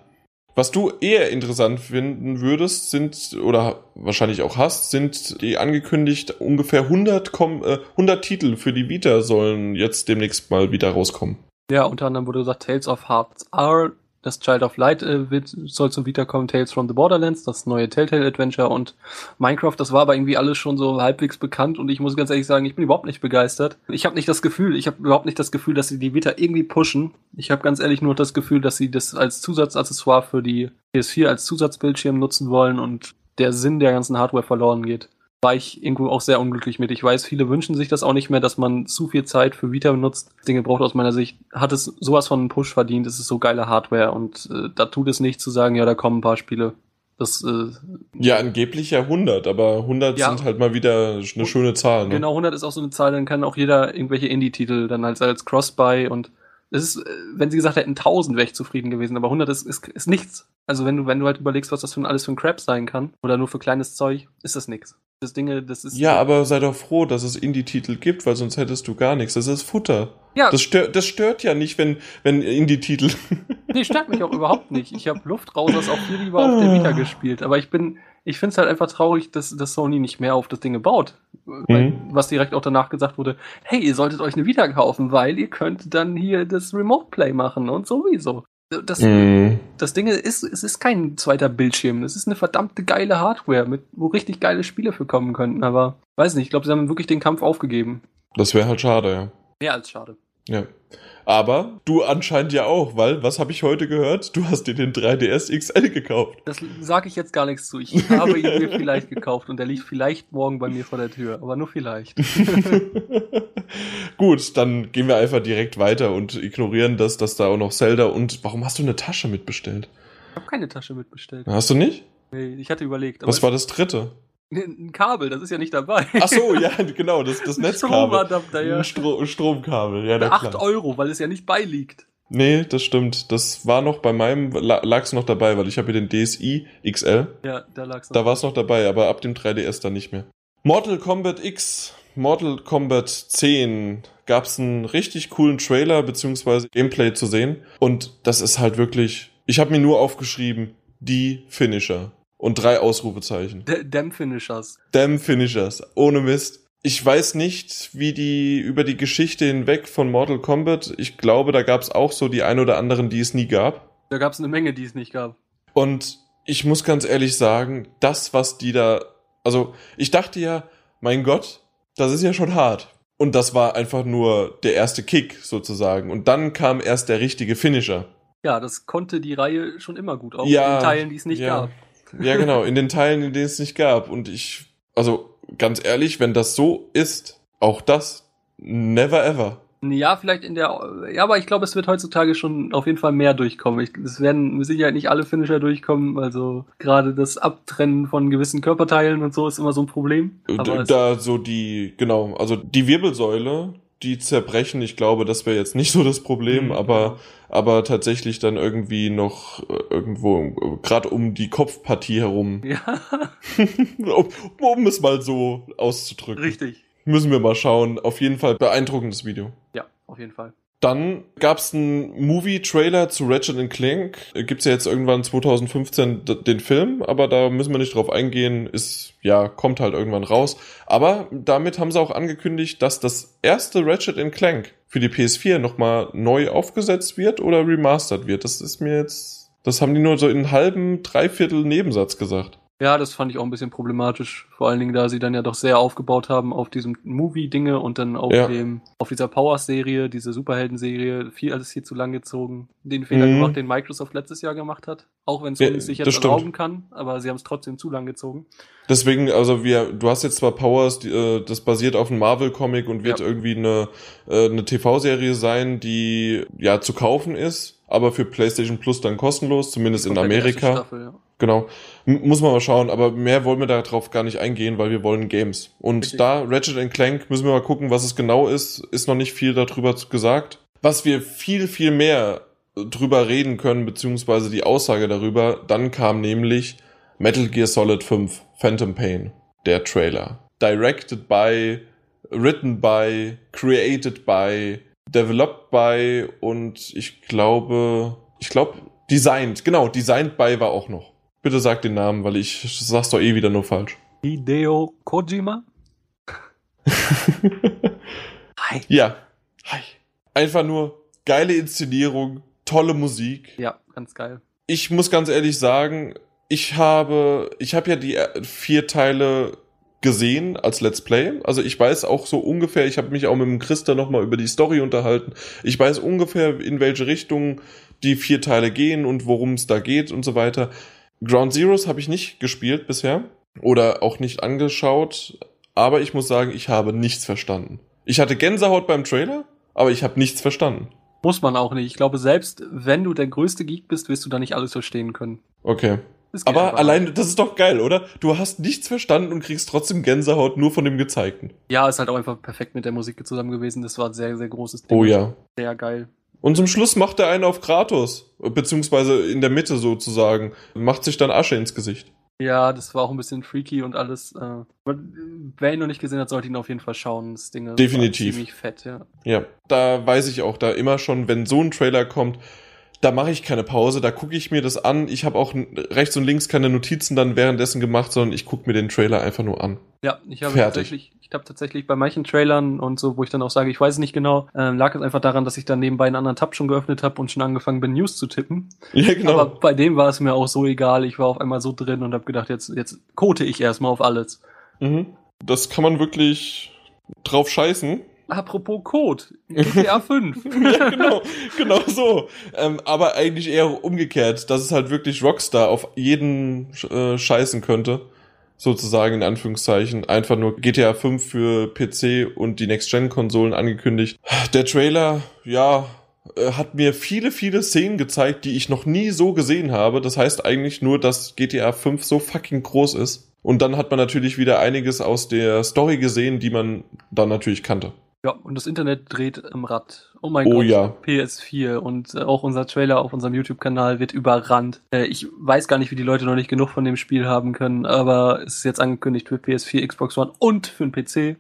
was du eher interessant finden würdest, sind, oder wahrscheinlich auch hast, sind die angekündigt ungefähr 100, äh, 100 Titel für die Vita sollen jetzt demnächst mal wieder rauskommen. Ja, unter anderem wurde gesagt Tales of Hearts R, das Child of Light äh, wird, soll zum Wiederkommen, Tales from the Borderlands, das neue Telltale Adventure und Minecraft, das war aber irgendwie alles schon so halbwegs bekannt und ich muss ganz ehrlich sagen, ich bin überhaupt nicht begeistert. Ich habe nicht das Gefühl, ich habe überhaupt nicht das Gefühl, dass sie die Vita irgendwie pushen. Ich habe ganz ehrlich nur das Gefühl, dass sie das als Zusatzaccessoire für die PS4 als Zusatzbildschirm nutzen wollen und der Sinn der ganzen Hardware verloren geht war ich irgendwo auch sehr unglücklich mit. Ich weiß, viele wünschen sich das auch nicht mehr, dass man zu viel Zeit für Vita benutzt. Dinge braucht aus meiner Sicht, hat es sowas von einem Push verdient, es ist so geile Hardware und äh, da tut es nicht zu sagen, ja, da kommen ein paar Spiele. Das, äh, ja, angeblich ja 100, aber 100 ja, sind halt mal wieder eine schöne Zahl. Ne? Genau, 100 ist auch so eine Zahl, dann kann auch jeder irgendwelche Indie-Titel dann als, als Cross-Buy und es ist, äh, wenn sie gesagt hätten 1000 wäre ich zufrieden gewesen, aber 100 ist, ist, ist nichts. Also wenn du, wenn du halt überlegst, was das für alles für ein Crap sein kann oder nur für kleines Zeug, ist das nichts das Dinge, das ist. Ja, aber sei doch froh, dass es Indie-Titel gibt, weil sonst hättest du gar nichts. Das ist Futter. Ja. Das stört, das stört ja nicht, wenn, wenn Indie-Titel. nee, stört mich auch überhaupt nicht. Ich habe Luftrausers auch viel lieber auf der Vita gespielt. Aber ich bin, ich finde es halt einfach traurig, dass, dass Sony nicht mehr auf das Ding baut. Mhm. was direkt auch danach gesagt wurde, hey, ihr solltet euch eine Vita kaufen, weil ihr könnt dann hier das Remote Play machen und sowieso. Das, mm. das Ding ist, es ist kein zweiter Bildschirm. Es ist eine verdammte geile Hardware, mit, wo richtig geile Spiele für kommen könnten. Aber weiß nicht, ich glaube, sie haben wirklich den Kampf aufgegeben. Das wäre halt schade, ja. Mehr als schade. Ja. Aber du anscheinend ja auch, weil, was habe ich heute gehört? Du hast dir den 3DS XL gekauft. Das sage ich jetzt gar nichts zu. Ich habe ihn mir vielleicht gekauft und der liegt vielleicht morgen bei mir vor der Tür, aber nur vielleicht. Gut, dann gehen wir einfach direkt weiter und ignorieren das, dass da auch noch Zelda und warum hast du eine Tasche mitbestellt? Ich habe keine Tasche mitbestellt. Hast du nicht? Nee, ich hatte überlegt. Was war das dritte? Ein Kabel, das ist ja nicht dabei. Ach so, ja, genau, das, das Netzkabel. Stromadapter, ja. Ein Stro Stromkabel, ja, na 8 Euro, weil es ja nicht beiliegt. Nee, das stimmt. Das war noch bei meinem, lag es noch dabei, weil ich habe hier den DSi XL. Ja, da lag's noch. Da war es noch dabei, aber ab dem 3DS dann nicht mehr. Mortal Kombat X, Mortal Kombat 10 gab es einen richtig coolen Trailer beziehungsweise Gameplay zu sehen. Und das ist halt wirklich, ich habe mir nur aufgeschrieben, die Finisher und drei Ausrufezeichen. D Damn Finishers. Damn Finishers. Ohne Mist. Ich weiß nicht, wie die über die Geschichte hinweg von Mortal Kombat. Ich glaube, da gab es auch so die ein oder anderen, die es nie gab. Da gab es eine Menge, die es nicht gab. Und ich muss ganz ehrlich sagen, das, was die da. Also, ich dachte ja, mein Gott, das ist ja schon hart. Und das war einfach nur der erste Kick sozusagen. Und dann kam erst der richtige Finisher. Ja, das konnte die Reihe schon immer gut, auch ja, in Teilen, die es nicht ja. gab. Ja, genau, in den Teilen, in denen es nicht gab. Und ich, also ganz ehrlich, wenn das so ist, auch das, never ever. Ja, vielleicht in der, ja, aber ich glaube, es wird heutzutage schon auf jeden Fall mehr durchkommen. Ich, es werden mit Sicherheit nicht alle Finisher durchkommen. Also gerade das Abtrennen von gewissen Körperteilen und so ist immer so ein Problem. Aber da so die, genau, also die Wirbelsäule, die zerbrechen. Ich glaube, das wäre jetzt nicht so das Problem, mhm. aber, aber tatsächlich dann irgendwie noch äh, irgendwo, gerade um die Kopfpartie herum. Ja. um, um es mal so auszudrücken. Richtig. Müssen wir mal schauen. Auf jeden Fall beeindruckendes Video. Ja, auf jeden Fall. Dann gab es einen Movie-Trailer zu Ratchet Clank. Gibt's ja jetzt irgendwann 2015 den Film, aber da müssen wir nicht drauf eingehen. Ist, ja, kommt halt irgendwann raus. Aber damit haben sie auch angekündigt, dass das erste Ratchet Clank für die PS4 nochmal neu aufgesetzt wird oder remastert wird. Das ist mir jetzt, das haben die nur so in einem halben, dreiviertel Nebensatz gesagt. Ja, das fand ich auch ein bisschen problematisch. Vor allen Dingen, da sie dann ja doch sehr aufgebaut haben auf diesem Movie-Dinge und dann auf Ja. dem, auf dieser Power-Serie, diese Superhelden-Serie, viel alles hier zu lang gezogen. Den Fehler Mhm. gemacht, den Microsoft letztes Jahr gemacht hat. Auch wenn Ja, Sony sich jetzt erlauben kann, aber sie haben es trotzdem zu lang gezogen. Deswegen, also wir, du hast jetzt zwar Powers, die, äh, das basiert auf einem Marvel-Comic und wird Ja. irgendwie eine, äh, eine TV-Serie sein, die ja zu kaufen ist, aber für PlayStation Plus dann kostenlos, zumindest in Amerika. Staffel, ja. Genau. Muss man mal schauen, aber mehr wollen wir darauf gar nicht eingehen, weil wir wollen Games. Und Richtig. da Ratchet Clank müssen wir mal gucken, was es genau ist. Ist noch nicht viel darüber gesagt. Was wir viel, viel mehr drüber reden können, beziehungsweise die Aussage darüber, dann kam nämlich Metal Gear Solid 5 Phantom Pain, der Trailer. Directed by, written by, created by, developed by und ich glaube, ich glaube, designed, genau, designed by war auch noch. Bitte sag den Namen, weil ich sag's doch eh wieder nur falsch. Hideo Kojima? Hi. Ja. Hi. Einfach nur geile Inszenierung, tolle Musik. Ja, ganz geil. Ich muss ganz ehrlich sagen, ich habe, ich habe ja die äh, vier Teile gesehen als Let's Play. Also ich weiß auch so ungefähr, ich habe mich auch mit dem Christa nochmal über die Story unterhalten. Ich weiß ungefähr, in welche Richtung die vier Teile gehen und worum es da geht und so weiter. Ground Zeroes habe ich nicht gespielt bisher oder auch nicht angeschaut, aber ich muss sagen, ich habe nichts verstanden. Ich hatte Gänsehaut beim Trailer, aber ich habe nichts verstanden. Muss man auch nicht. Ich glaube, selbst wenn du der größte Geek bist, wirst du da nicht alles verstehen können. Okay. Aber einfach. allein, das ist doch geil, oder? Du hast nichts verstanden und kriegst trotzdem Gänsehaut nur von dem Gezeigten. Ja, ist halt auch einfach perfekt mit der Musik zusammen gewesen. Das war ein sehr, sehr großes Ding. Oh ja. Sehr geil. Und zum Schluss macht er einen auf Kratos. Beziehungsweise in der Mitte sozusagen. Macht sich dann Asche ins Gesicht. Ja, das war auch ein bisschen freaky und alles. Äh, wer ihn noch nicht gesehen hat, sollte ihn auf jeden Fall schauen. Das Ding ist Definitiv. ziemlich fett, ja. Ja. Da weiß ich auch da immer schon, wenn so ein Trailer kommt, da mache ich keine Pause, da gucke ich mir das an. Ich habe auch rechts und links keine Notizen dann währenddessen gemacht, sondern ich gucke mir den Trailer einfach nur an. Ja, ich habe Fertig. tatsächlich, ich habe tatsächlich bei manchen Trailern und so, wo ich dann auch sage, ich weiß es nicht genau, ähm, lag es einfach daran, dass ich dann nebenbei einen anderen Tab schon geöffnet habe und schon angefangen bin, News zu tippen. Ja, genau. Aber bei dem war es mir auch so egal. Ich war auf einmal so drin und habe gedacht, jetzt, jetzt kote ich erstmal auf alles. mhm. Das kann man wirklich drauf scheißen. Apropos Code, GTA 5. ja, genau, genau so. Ähm, aber eigentlich eher umgekehrt, dass es halt wirklich Rockstar auf jeden äh, scheißen könnte. Sozusagen in Anführungszeichen. Einfach nur GTA 5 für PC und die Next-Gen-Konsolen angekündigt. Der Trailer, ja, äh, hat mir viele, viele Szenen gezeigt, die ich noch nie so gesehen habe. Das heißt eigentlich nur, dass GTA 5 so fucking groß ist. Und dann hat man natürlich wieder einiges aus der Story gesehen, die man dann natürlich kannte. Ja, und das Internet dreht im Rad. Oh mein Oh Gott. ja. PS4 und äh, auch unser Trailer auf unserem YouTube-Kanal wird überrannt. Äh, ich weiß gar nicht, wie die Leute noch nicht genug von dem Spiel haben können, aber es ist jetzt angekündigt für PS4, Xbox One und für den PC.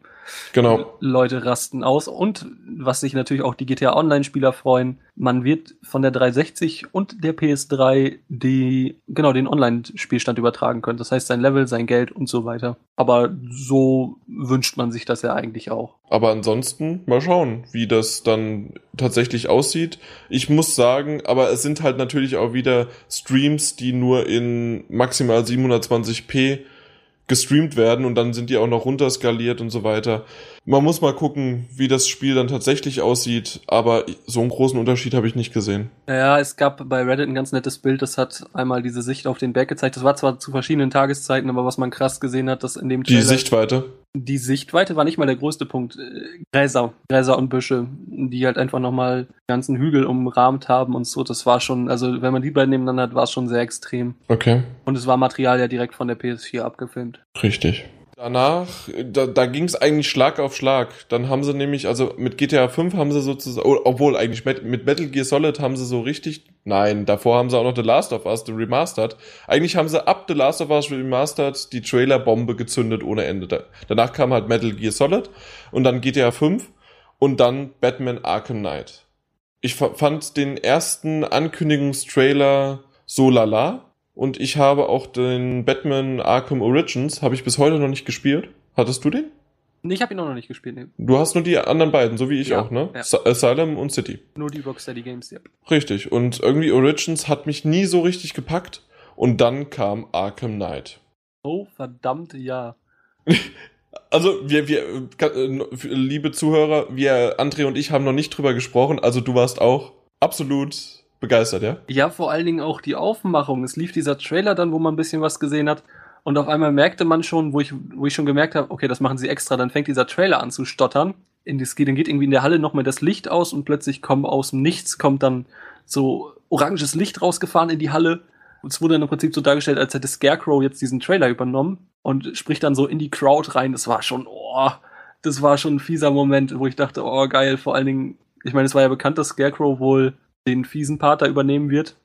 Genau. Leute rasten aus und was sich natürlich auch die GTA Online-Spieler freuen, man wird von der 360 und der PS3 die, genau, den Online-Spielstand übertragen können. Das heißt, sein Level, sein Geld und so weiter. Aber so wünscht man sich das ja eigentlich auch. Aber ansonsten mal schauen, wie das dann tatsächlich aussieht. Ich muss sagen, aber es sind halt natürlich auch wieder Streams, die nur in maximal 720p gestreamt werden und dann sind die auch noch runterskaliert und so weiter. Man muss mal gucken, wie das Spiel dann tatsächlich aussieht, aber so einen großen Unterschied habe ich nicht gesehen. Ja, es gab bei Reddit ein ganz nettes Bild, das hat einmal diese Sicht auf den Berg gezeigt. Das war zwar zu verschiedenen Tageszeiten, aber was man krass gesehen hat, dass in dem Die Sichtweite. die Sichtweite war nicht mal der größte Punkt. Äh, Gräser, Gräser und Büsche, die halt einfach nochmal die ganzen Hügel umrahmt haben und so. Das war schon, also wenn man die beiden nebeneinander hat, war es schon sehr extrem. Okay. Und es war Material ja direkt von der PS4 abgefilmt. Richtig. Danach, da, da ging es eigentlich Schlag auf Schlag. Dann haben sie nämlich, also mit GTA 5 haben sie sozusagen, oh, obwohl eigentlich mit, mit Metal Gear Solid haben sie so richtig, nein, davor haben sie auch noch The Last of Us, The Remastered. Eigentlich haben sie ab The Last of Us Remastered die Trailerbombe gezündet ohne Ende. Da, danach kam halt Metal Gear Solid und dann GTA 5 und dann Batman Arkham Knight. Ich fa- fand den ersten Ankündigungstrailer so lala. Und ich habe auch den Batman Arkham Origins, habe ich bis heute noch nicht gespielt. Hattest du den? Nee, Ich habe ihn auch noch nicht gespielt, nee. Du hast nur die anderen beiden, so wie ich Ja, auch, ne? ja. Asylum und City. Nur die Rocksteady Games, ja. Richtig. Und irgendwie Origins hat mich nie so richtig gepackt. Und dann kam Arkham Knight. Oh, verdammt, ja. Also, wir, wir, äh, liebe Zuhörer, wir, André und ich haben noch nicht drüber gesprochen, also du warst auch absolut begeistert, ja? Ja, vor allen Dingen auch die Aufmachung. Es lief dieser Trailer dann, wo man ein bisschen was gesehen hat. Und auf einmal merkte man schon, wo ich, wo ich schon gemerkt habe, okay, das machen sie extra, dann fängt dieser Trailer an zu stottern. In das, dann geht irgendwie in der Halle nochmal das Licht aus und plötzlich kommt aus dem Nichts, kommt dann so oranges Licht rausgefahren in die Halle. Und es wurde dann im Prinzip so dargestellt, als hätte Scarecrow jetzt diesen Trailer übernommen und spricht dann so in die Crowd rein. Das war schon, oh, das war schon ein fieser Moment, wo ich dachte, oh geil, vor allen Dingen, ich meine, es war ja bekannt, dass Scarecrow wohl den fiesen Part da übernehmen wird.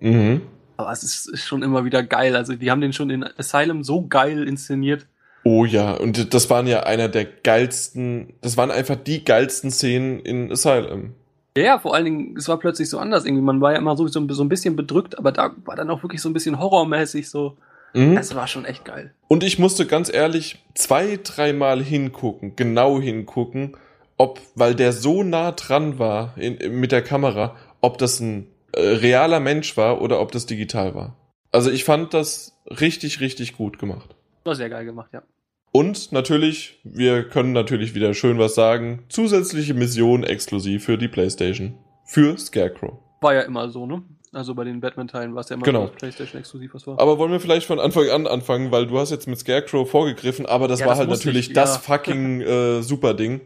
Mhm. Aber es ist, ist schon immer wieder geil. Also die haben den schon in Asylum so geil inszeniert. Oh ja, und das waren ja einer der geilsten, das waren einfach die geilsten Szenen in Asylum. Ja, vor allen Dingen, es war plötzlich so anders irgendwie. Man war ja immer so, so, ein bisschen bedrückt, aber da war dann auch wirklich so ein bisschen horrormäßig so. Mhm. Das war schon echt geil. Und ich musste ganz ehrlich zwei, dreimal hingucken, genau hingucken, ob, weil der so nah dran war in, mit der Kamera, ob das ein äh, realer Mensch war oder ob das digital war. Also ich fand das richtig, richtig gut gemacht. War sehr geil gemacht, ja. Und natürlich, wir können natürlich wieder schön was sagen, zusätzliche Mission exklusiv für die PlayStation. Für Scarecrow. War ja immer so, ne? Also bei den Batman-Teilen war es ja immer genau. so, PlayStation exklusiv was war. Aber wollen wir vielleicht von Anfang an anfangen, weil du hast jetzt mit Scarecrow vorgegriffen, aber das ja, war das halt natürlich ich, das ja. fucking äh, super Ding.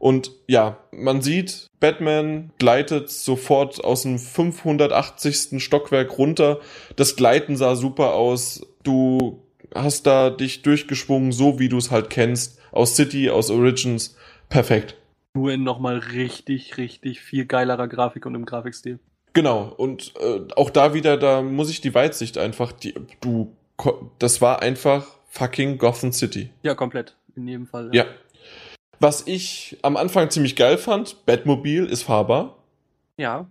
Und ja, man sieht, Batman gleitet sofort aus dem 580. Stockwerk runter. Das Gleiten sah super aus. Du hast da dich durchgeschwungen, so wie du es halt kennst. Aus City, aus Origins. Perfekt. Nur in nochmal richtig, richtig viel geilerer Grafik und im Grafikstil. Genau. Und äh, auch da wieder, da muss ich die Weitsicht einfach, die, du, das war einfach fucking Gotham City. Ja, komplett. In jedem Fall. Ja. ja. Was ich am Anfang ziemlich geil fand, Batmobil ist fahrbar. Ja.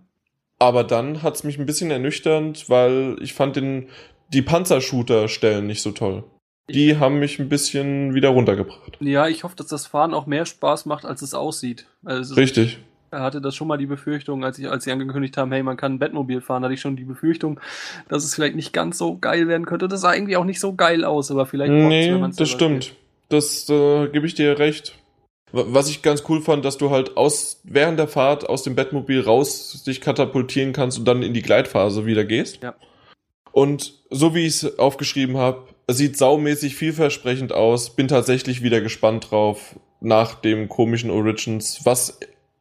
Aber dann hat's mich ein bisschen ernüchternd, weil ich fand den, die Panzershooter-Stellen nicht so toll. Die haben mich ein bisschen wieder runtergebracht. Ja, ich hoffe, dass das Fahren auch mehr Spaß macht, als es aussieht. Also Richtig. Er hatte das schon mal die Befürchtung, als, ich, als sie angekündigt haben, hey, man kann ein Batmobil fahren, hatte ich schon die Befürchtung, dass es vielleicht nicht ganz so geil werden könnte. Das sah irgendwie auch nicht so geil aus, aber vielleicht. Nee, das stimmt. Spielt. Das äh, gebe ich dir recht. Was ich ganz cool fand, dass du halt aus, während der Fahrt aus dem Bettmobil raus dich katapultieren kannst und dann in die Gleitphase wieder gehst. Ja. Und so wie ich es aufgeschrieben habe, sieht saumäßig vielversprechend aus. Bin tatsächlich wieder gespannt drauf nach dem komischen Origins. Was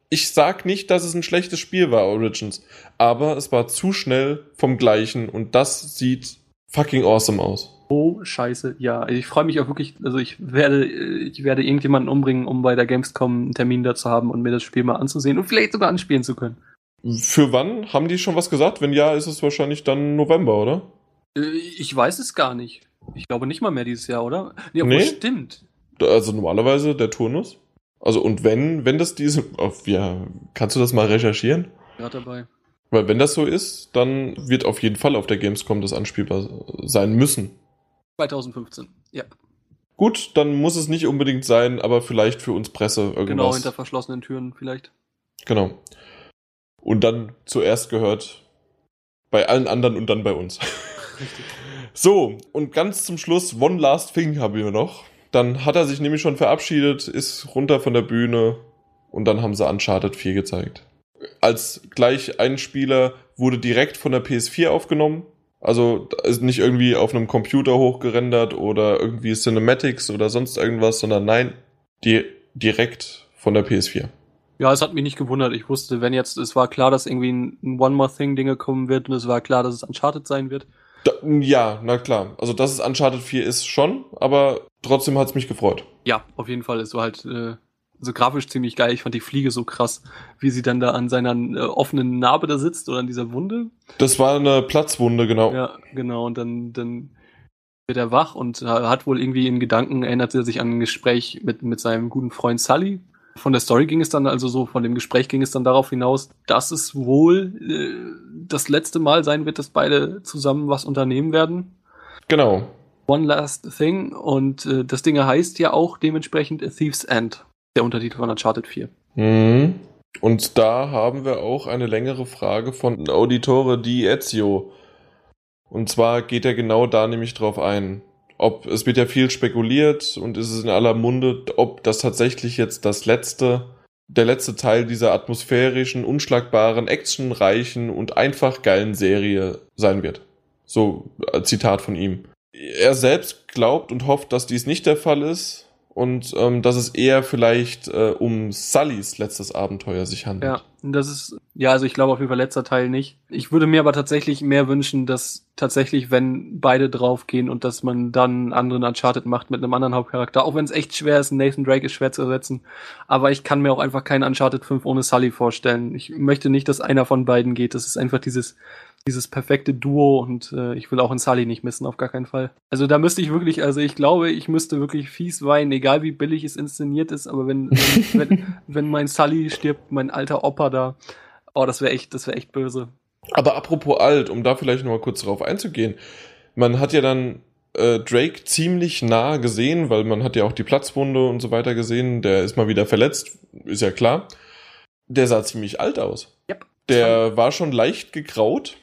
ich sag nicht, dass es ein schlechtes Spiel war, Origins, aber es war zu schnell vom gleichen und das sieht fucking awesome aus. Oh, scheiße, ja. Ich freue mich auch wirklich, also ich werde, ich werde irgendjemanden umbringen, um bei der Gamescom einen Termin da zu haben und mir das Spiel mal anzusehen und vielleicht sogar anspielen zu können. Für wann? Haben die schon was gesagt? Wenn ja, ist es wahrscheinlich dann November, oder? Äh, ich weiß es gar nicht. Ich glaube nicht mal mehr dieses Jahr, oder? Nee, nee. stimmt. Also normalerweise der Turnus. Also und wenn, wenn das diese, ja, kannst du das mal recherchieren? Gerade dabei. Weil wenn das so ist, dann wird auf jeden Fall auf der Gamescom das anspielbar sein müssen. 2015, ja. Gut, dann muss es nicht unbedingt sein, aber vielleicht für uns Presse irgendwas. Genau, hinter verschlossenen Türen vielleicht. Genau. Und dann zuerst gehört bei allen anderen und dann bei uns. Richtig. So, und ganz zum Schluss, One Last Thing haben wir noch. Dann hat er sich nämlich schon verabschiedet, ist runter von der Bühne und dann haben sie Uncharted 4 gezeigt. Als gleich ein Spieler wurde direkt von der PS4 aufgenommen also ist nicht irgendwie auf einem Computer hochgerendert oder irgendwie Cinematics oder sonst irgendwas, sondern nein, die direkt von der PS4. Ja, es hat mich nicht gewundert. Ich wusste, wenn jetzt, es war klar, dass irgendwie ein One More Thing Dinge kommen wird und es war klar, dass es Uncharted sein wird. Da, ja, na klar. Also, dass es Uncharted 4 ist schon, aber trotzdem hat's mich gefreut. Ja, auf jeden Fall. Es war halt äh, so grafisch ziemlich geil. Ich fand die Fliege so krass, wie sie dann da an seiner äh, offenen Narbe da sitzt oder an dieser Wunde. Das war eine Platzwunde, genau. Ja, genau. Und dann, dann wird er wach und hat wohl irgendwie in Gedanken, erinnert er sich an ein Gespräch mit, mit seinem guten Freund Sully. Von der Story ging es dann also so, von dem Gespräch ging es dann darauf hinaus, dass es wohl äh, das letzte Mal sein wird, dass beide zusammen was unternehmen werden. Genau. One Last Thing und äh, das Ding heißt ja auch dementsprechend A Thief's End der Untertitel von Uncharted 4. Mhm. Und da haben wir auch eine längere Frage von Auditore Di Ezio. Und zwar geht er genau da nämlich drauf ein. ob es wird ja viel spekuliert und ist es in aller Munde, ob das tatsächlich jetzt das letzte, der letzte Teil dieser atmosphärischen, unschlagbaren, actionreichen und einfach geilen Serie sein wird. So äh, Zitat von ihm. Er selbst glaubt und hofft, dass dies nicht der Fall ist und ähm, dass es eher vielleicht äh, um Sullys letztes Abenteuer sich handelt. Ja, das ist, ja, also ich glaube auf jeden Fall letzter Teil nicht. Ich würde mir aber tatsächlich mehr wünschen, dass tatsächlich, wenn beide draufgehen und dass man dann einen anderen Uncharted macht mit einem anderen Hauptcharakter, auch wenn es echt schwer ist, Nathan Drake ist schwer zu ersetzen, aber ich kann mir auch einfach keinen Uncharted 5 ohne Sully vorstellen. Ich möchte nicht, dass einer von beiden geht. Das ist einfach dieses dieses perfekte Duo und äh, ich will auch in Sully nicht missen, auf gar keinen Fall. Also da müsste ich wirklich, also ich glaube, ich müsste wirklich fies weinen, egal wie billig es inszeniert ist, aber wenn, wenn, wenn, wenn mein Sully stirbt, mein alter Opa da, oh, das wäre echt, das wäre echt böse. Aber apropos alt, um da vielleicht noch mal kurz drauf einzugehen, man hat ja dann äh, Drake ziemlich nah gesehen, weil man hat ja auch die Platzwunde und so weiter gesehen, der ist mal wieder verletzt, ist ja klar. Der sah ziemlich alt aus. Yep. Der war schon leicht gegraut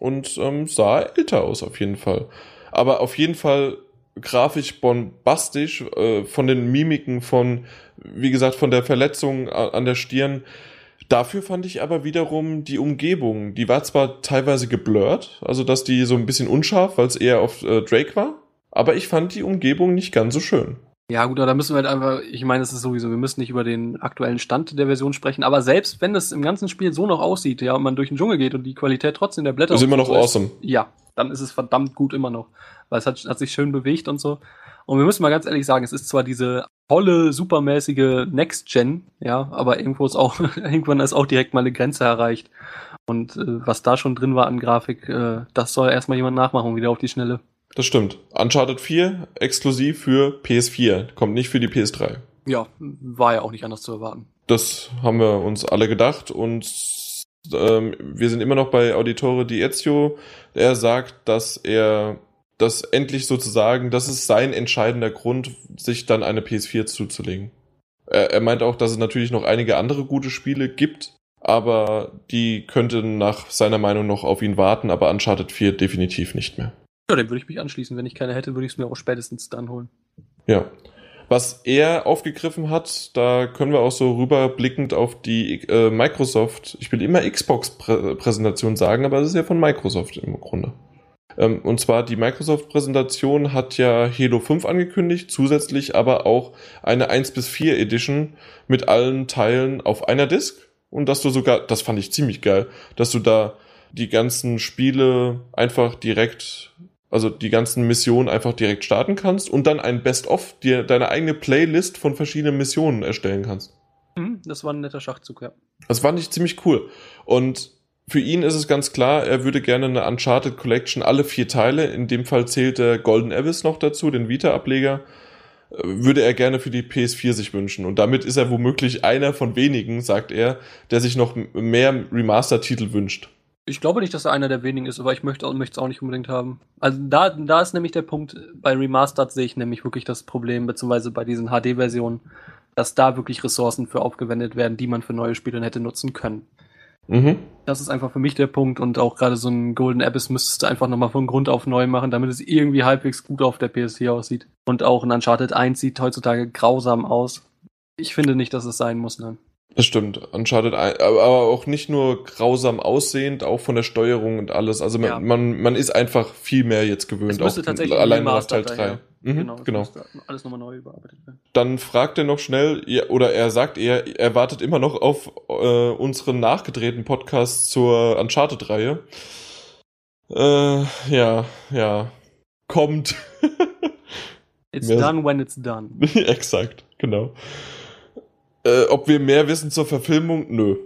und ähm, sah älter aus auf jeden Fall. Aber auf jeden Fall grafisch bombastisch äh, von den Mimiken, von, wie gesagt, von der Verletzung an der Stirn. Dafür fand ich aber wiederum die Umgebung, die war zwar teilweise geblurrt, also dass die so ein bisschen unscharf, weil es eher auf äh, Drake war, aber ich fand die Umgebung nicht ganz so schön. Ja, gut, aber da müssen wir halt einfach, ich meine, es ist sowieso, wir müssen nicht über den aktuellen Stand der Version sprechen, aber selbst wenn es im ganzen Spiel so noch aussieht, ja, und man durch den Dschungel geht und die Qualität trotzdem der Blätter ist immer noch so awesome. Ist, ja, dann ist es verdammt gut immer noch, weil es hat, hat sich schön bewegt und so. Und wir müssen mal ganz ehrlich sagen, es ist zwar diese tolle, supermäßige Next Gen, ja, aber irgendwo ist auch, irgendwann ist auch direkt mal eine Grenze erreicht. Und äh, was da schon drin war an Grafik, äh, das soll erstmal jemand nachmachen, wieder auf die Schnelle. Das stimmt. Uncharted 4 exklusiv für PS4, kommt nicht für die PS3. Ja, war ja auch nicht anders zu erwarten. Das haben wir uns alle gedacht und ähm, wir sind immer noch bei Auditore Di Ezio. Er sagt, dass er das endlich sozusagen, das ist sein entscheidender Grund, sich dann eine PS4 zuzulegen. Er, er meint auch, dass es natürlich noch einige andere gute Spiele gibt, aber die könnten nach seiner Meinung noch auf ihn warten, aber Uncharted 4 definitiv nicht mehr. Ja, dem würde ich mich anschließen. Wenn ich keine hätte, würde ich es mir auch spätestens dann holen. Ja. Was er aufgegriffen hat, da können wir auch so rüberblickend auf die äh, Microsoft, ich will immer Xbox-Präsentation sagen, aber es ist ja von Microsoft im Grunde. Ähm, und zwar die Microsoft-Präsentation hat ja Halo 5 angekündigt, zusätzlich aber auch eine 1 bis 4 Edition mit allen Teilen auf einer Disk. Und dass du sogar, das fand ich ziemlich geil, dass du da die ganzen Spiele einfach direkt also die ganzen Missionen einfach direkt starten kannst und dann ein Best-of, dir deine eigene Playlist von verschiedenen Missionen erstellen kannst. Mhm, das war ein netter Schachzug, ja. Das fand ich ziemlich cool. Und für ihn ist es ganz klar, er würde gerne eine Uncharted Collection, alle vier Teile, in dem Fall zählt der Golden Abyss noch dazu, den Vita-Ableger, äh, würde er gerne für die PS4 sich wünschen. Und damit ist er womöglich einer von wenigen, sagt er, der sich noch mehr Remaster-Titel wünscht. Ich glaube nicht, dass er einer der wenigen ist, aber ich möchte es auch nicht unbedingt haben. Also da, da ist nämlich der Punkt, bei Remastered sehe ich nämlich wirklich das Problem, beziehungsweise bei diesen HD-Versionen, dass da wirklich Ressourcen für aufgewendet werden, die man für neue Spiele hätte nutzen können. Mhm. Das ist einfach für mich der Punkt und auch gerade so ein Golden Abyss müsstest du einfach nochmal von Grund auf neu machen, damit es irgendwie halbwegs gut auf der PS4 aussieht. Und auch ein Uncharted 1 sieht heutzutage grausam aus. Ich finde nicht, dass es sein muss, nein. Das stimmt. Uncharted, aber auch nicht nur grausam aussehend, auch von der Steuerung und alles. Also man, ja. man, man ist einfach viel mehr jetzt gewöhnt. Es tatsächlich allein nach Teil 3. Mhm, genau. genau. Alles nochmal neu überarbeitet werden. Dann fragt er noch schnell, oder er sagt eher, er wartet immer noch auf äh, unseren nachgedrehten Podcast zur Uncharted-Reihe. Äh, ja, ja. Kommt. it's done when it's done. Exakt, genau. Äh, ob wir mehr wissen zur Verfilmung? Nö.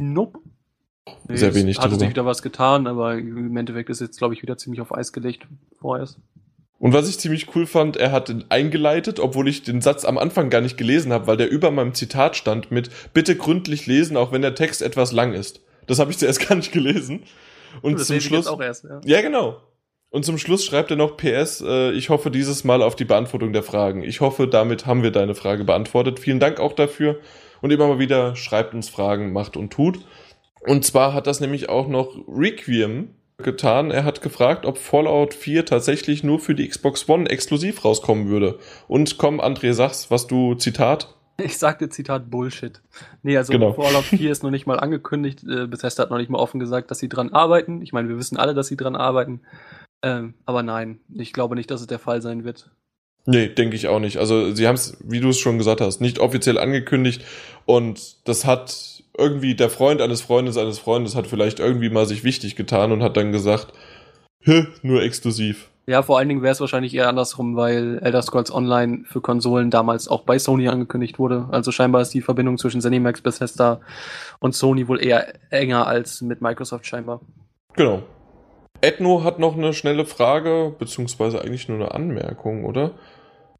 Nope. Nee, Sehr wenig Hat sich wieder was getan, aber im Endeffekt ist jetzt, glaube ich, wieder ziemlich auf Eis gelegt vorerst. Und was ich ziemlich cool fand, er hat eingeleitet, obwohl ich den Satz am Anfang gar nicht gelesen habe, weil der über meinem Zitat stand mit bitte gründlich lesen, auch wenn der Text etwas lang ist. Das habe ich zuerst gar nicht gelesen. Und zum Schluss. Auch erst, ja. ja, genau. Und zum Schluss schreibt er noch PS, äh, ich hoffe dieses Mal auf die Beantwortung der Fragen. Ich hoffe, damit haben wir deine Frage beantwortet. Vielen Dank auch dafür. Und immer mal wieder schreibt uns Fragen, macht und tut. Und zwar hat das nämlich auch noch Requiem getan. Er hat gefragt, ob Fallout 4 tatsächlich nur für die Xbox One exklusiv rauskommen würde. Und komm, André, sag's, was du, Zitat. Ich sagte Zitat Bullshit. Nee, also genau. Fallout 4 ist noch nicht mal angekündigt. Äh, Bethesda hat noch nicht mal offen gesagt, dass sie dran arbeiten. Ich meine, wir wissen alle, dass sie dran arbeiten. Ähm, aber nein, ich glaube nicht, dass es der Fall sein wird. Nee, denke ich auch nicht. Also sie haben es, wie du es schon gesagt hast, nicht offiziell angekündigt und das hat irgendwie der Freund eines Freundes eines Freundes hat vielleicht irgendwie mal sich wichtig getan und hat dann gesagt, nur exklusiv. Ja, vor allen Dingen wäre es wahrscheinlich eher andersrum, weil Elder Scrolls Online für Konsolen damals auch bei Sony angekündigt wurde. Also scheinbar ist die Verbindung zwischen ZeniMax, Bethesda und Sony wohl eher enger als mit Microsoft scheinbar. Genau. Edno hat noch eine schnelle Frage, beziehungsweise eigentlich nur eine Anmerkung, oder?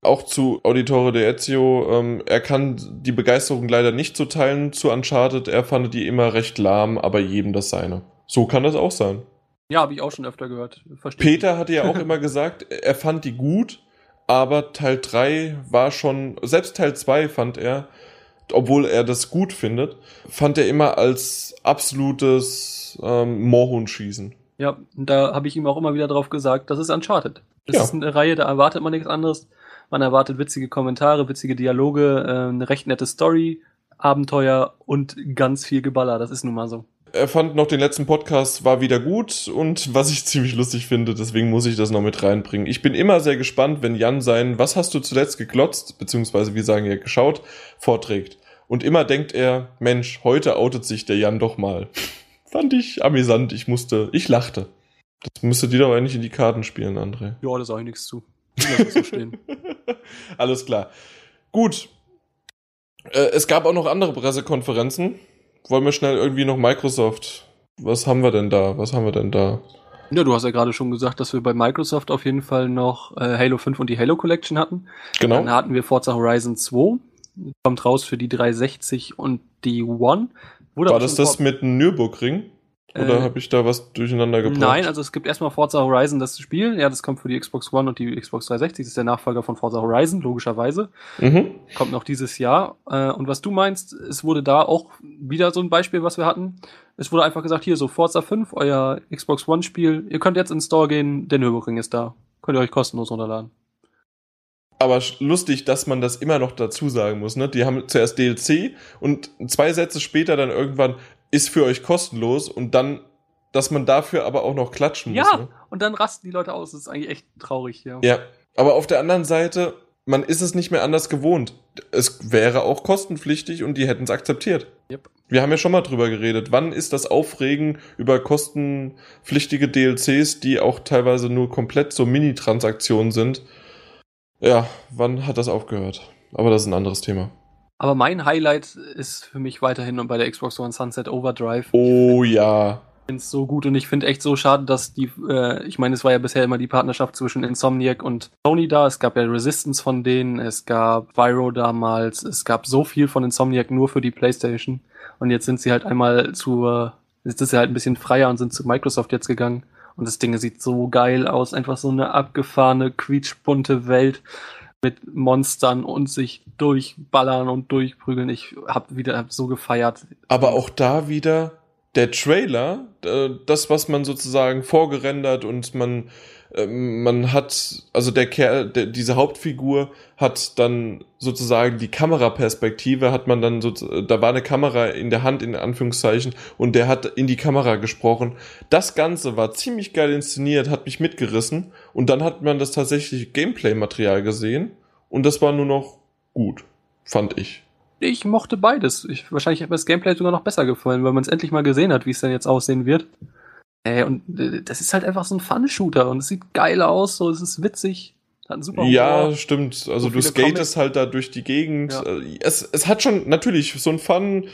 Auch zu Auditore de Ezio. Ähm, er kann die Begeisterung leider nicht so teilen zu Uncharted. Er fand die immer recht lahm, aber jedem das seine. So kann das auch sein. Ja, habe ich auch schon öfter gehört. Verstehe Peter hatte ja auch immer gesagt, er fand die gut, aber Teil 3 war schon, selbst Teil 2 fand er, obwohl er das gut findet, fand er immer als absolutes ähm, Moorhuhnschießen. Ja, da habe ich ihm auch immer wieder drauf gesagt, das ist Uncharted. Das ja. ist eine Reihe, da erwartet man nichts anderes. Man erwartet witzige Kommentare, witzige Dialoge, äh, eine recht nette Story, Abenteuer und ganz viel Geballer. Das ist nun mal so er fand noch den letzten Podcast war wieder gut und was ich ziemlich lustig finde, deswegen muss ich das noch mit reinbringen. Ich bin immer sehr gespannt, wenn Jan sein Was hast du zuletzt geglotzt, beziehungsweise wir sagen ja geschaut, vorträgt. Und immer denkt er, Mensch, heute outet sich der Jan doch mal. Fand ich amüsant, ich musste, ich lachte. Das müsste dir doch eigentlich in die Karten spielen, André. Ja, da sage ich nichts zu. Ich so stehen. Alles klar. Gut. Äh, es gab auch noch andere Pressekonferenzen wollen wir schnell irgendwie noch Microsoft. Was haben wir denn da? Was haben wir denn da? Ja, du hast ja gerade schon gesagt, dass wir bei Microsoft auf jeden Fall noch äh, Halo 5 und die Halo Collection hatten. Genau. Dann hatten wir Forza Horizon 2. Kommt raus für die 360 und die One. Wurde War das das mit Nürburgring? Oder äh, habe ich da was durcheinander gebracht? Nein, also es gibt erstmal Forza Horizon, das Spiel. Ja, das kommt für die Xbox One und die Xbox 360. Das ist der Nachfolger von Forza Horizon, logischerweise. Mhm. Kommt noch dieses Jahr. Äh, und was du meinst, es wurde da auch wieder so ein Beispiel, was wir hatten. Es wurde einfach gesagt, hier so Forza 5, euer Xbox One Spiel. Ihr könnt jetzt ins Store gehen, der Nürburgring ist da. Könnt ihr euch kostenlos runterladen. Aber lustig, dass man das immer noch dazu sagen muss. Ne? Die haben zuerst DLC und zwei Sätze später dann irgendwann, ist für euch kostenlos und dann, dass man dafür aber auch noch klatschen muss. Ja, ne? und dann rasten die Leute aus. Das ist eigentlich echt traurig, ja. Ja, aber auf der anderen Seite, man ist es nicht mehr anders gewohnt. Es wäre auch kostenpflichtig und die hätten es akzeptiert. Yep. Wir haben ja schon mal drüber geredet. Wann ist das Aufregen über kostenpflichtige DLCs, die auch teilweise nur komplett so Mini-Transaktionen sind? Ja, wann hat das aufgehört? Aber das ist ein anderes Thema. Aber mein Highlight ist für mich weiterhin bei der Xbox One Sunset Overdrive. Oh ja. Ich finde es so gut und ich finde echt so schade, dass die, äh, ich meine, es war ja bisher immer die Partnerschaft zwischen Insomniac und Sony da. Es gab ja Resistance von denen, es gab Pyro damals, es gab so viel von Insomniac nur für die PlayStation. Und jetzt sind sie halt einmal zu, jetzt ist sie halt ein bisschen freier und sind zu Microsoft jetzt gegangen. Und das Ding sieht so geil aus, einfach so eine abgefahrene, quietschbunte Welt mit Monstern und sich durchballern und durchprügeln. Ich hab wieder hab so gefeiert. Aber auch da wieder der Trailer, äh, das, was man sozusagen vorgerendert und man, man hat, also der Kerl, der, diese Hauptfigur hat dann sozusagen die Kameraperspektive, hat man dann so, da war eine Kamera in der Hand, in Anführungszeichen, und der hat in die Kamera gesprochen. Das Ganze war ziemlich geil inszeniert, hat mich mitgerissen, und dann hat man das tatsächliche Gameplay-Material gesehen, und das war nur noch gut, fand ich ich mochte beides. Ich, wahrscheinlich hat mir das Gameplay sogar noch besser gefallen, weil man es endlich mal gesehen hat, wie es denn jetzt aussehen wird. Äh, und äh, das ist halt einfach so ein Fun-Shooter und es sieht geil aus, so es ist witzig. Hat einen super ja, Humor. stimmt. Also so du skatest Comics. halt da durch die Gegend. Ja. Äh, es, es hat schon natürlich so ein Fun,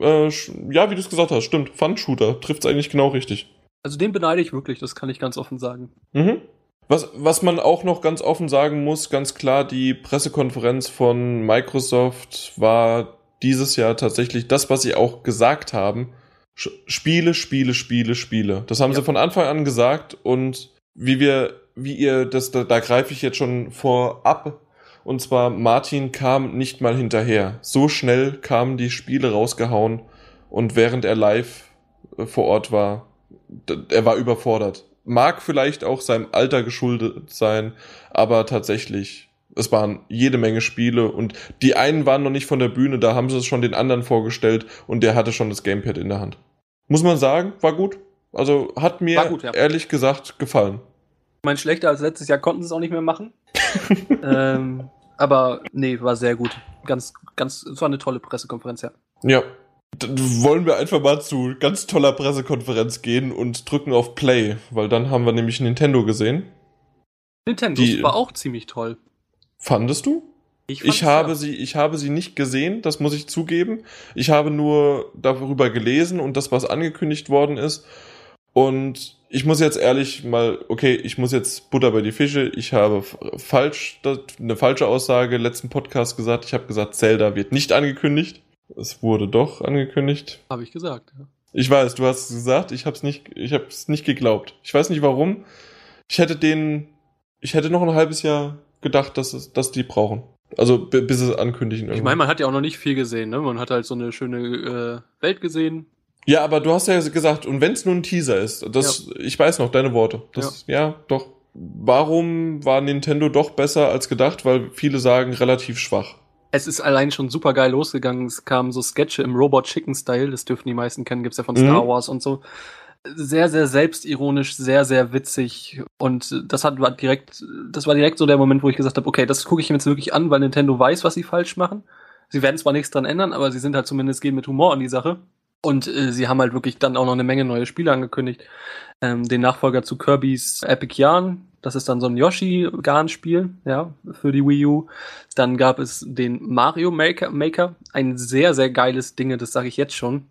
äh, ja, wie du es gesagt hast, stimmt. Fun-Shooter trifft es eigentlich genau richtig. Also den beneide ich wirklich, das kann ich ganz offen sagen. Mhm. Was, was man auch noch ganz offen sagen muss, ganz klar, die Pressekonferenz von Microsoft war dieses Jahr tatsächlich das, was sie auch gesagt haben. Spiele, Spiele, Spiele, Spiele. Das haben ja. sie von Anfang an gesagt und wie wir, wie ihr, das, da, da greife ich jetzt schon vorab. Und zwar Martin kam nicht mal hinterher. So schnell kamen die Spiele rausgehauen und während er live äh, vor Ort war, er war überfordert. Mag vielleicht auch seinem Alter geschuldet sein, aber tatsächlich, es waren jede Menge Spiele und die einen waren noch nicht von der Bühne, da haben sie es schon den anderen vorgestellt und der hatte schon das Gamepad in der Hand. Muss man sagen, war gut. Also hat mir gut, ja. ehrlich gesagt gefallen. Ich meine, schlechter als letztes Jahr konnten sie es auch nicht mehr machen. ähm, aber nee, war sehr gut. Ganz, ganz, es war eine tolle Pressekonferenz, ja. Ja, dann wollen wir einfach mal zu ganz toller Pressekonferenz gehen und drücken auf Play, weil dann haben wir nämlich Nintendo gesehen. Nintendo die, war auch ziemlich toll. Fandest du? Ich, ich habe ja. sie, ich habe sie nicht gesehen, das muss ich zugeben. Ich habe nur darüber gelesen und das, was angekündigt worden ist. Und ich muss jetzt ehrlich mal, okay, ich muss jetzt Butter bei die Fische. Ich habe falsch, eine falsche Aussage letzten Podcast gesagt. Ich habe gesagt, Zelda wird nicht angekündigt. Es wurde doch angekündigt. Habe ich gesagt, ja. Ich weiß, du hast es gesagt, ich habe es nicht, ich habe es nicht geglaubt. Ich weiß nicht warum. Ich hätte den, ich hätte noch ein halbes Jahr gedacht, dass es, dass die brauchen. Also bis es ankündigen. Irgendwann. Ich meine, man hat ja auch noch nicht viel gesehen, ne? Man hat halt so eine schöne äh, Welt gesehen. Ja, aber du hast ja gesagt, und wenn es nur ein Teaser ist, das, ja. ich weiß noch deine Worte. Das, ja. ja, doch. Warum war Nintendo doch besser als gedacht? Weil viele sagen relativ schwach es ist allein schon super geil losgegangen. Es kamen so Sketche im Robot Chicken Style, das dürfen die meisten kennen, gibt's ja von Star mhm. Wars und so. Sehr, sehr selbstironisch, sehr, sehr witzig. Und das hat war direkt, das war direkt so der Moment, wo ich gesagt habe, okay, das gucke ich mir jetzt wirklich an, weil Nintendo weiß, was sie falsch machen. Sie werden zwar nichts dran ändern, aber sie sind halt zumindest gehen mit Humor an die Sache. Und äh, sie haben halt wirklich dann auch noch eine Menge neue Spiele angekündigt. Ähm, den Nachfolger zu Kirby's Epic Yarn, das ist dann so ein Yoshi-Garn-Spiel, ja, für die Wii U. Dann gab es den Mario Maker, Maker ein sehr, sehr geiles Ding, das sage ich jetzt schon.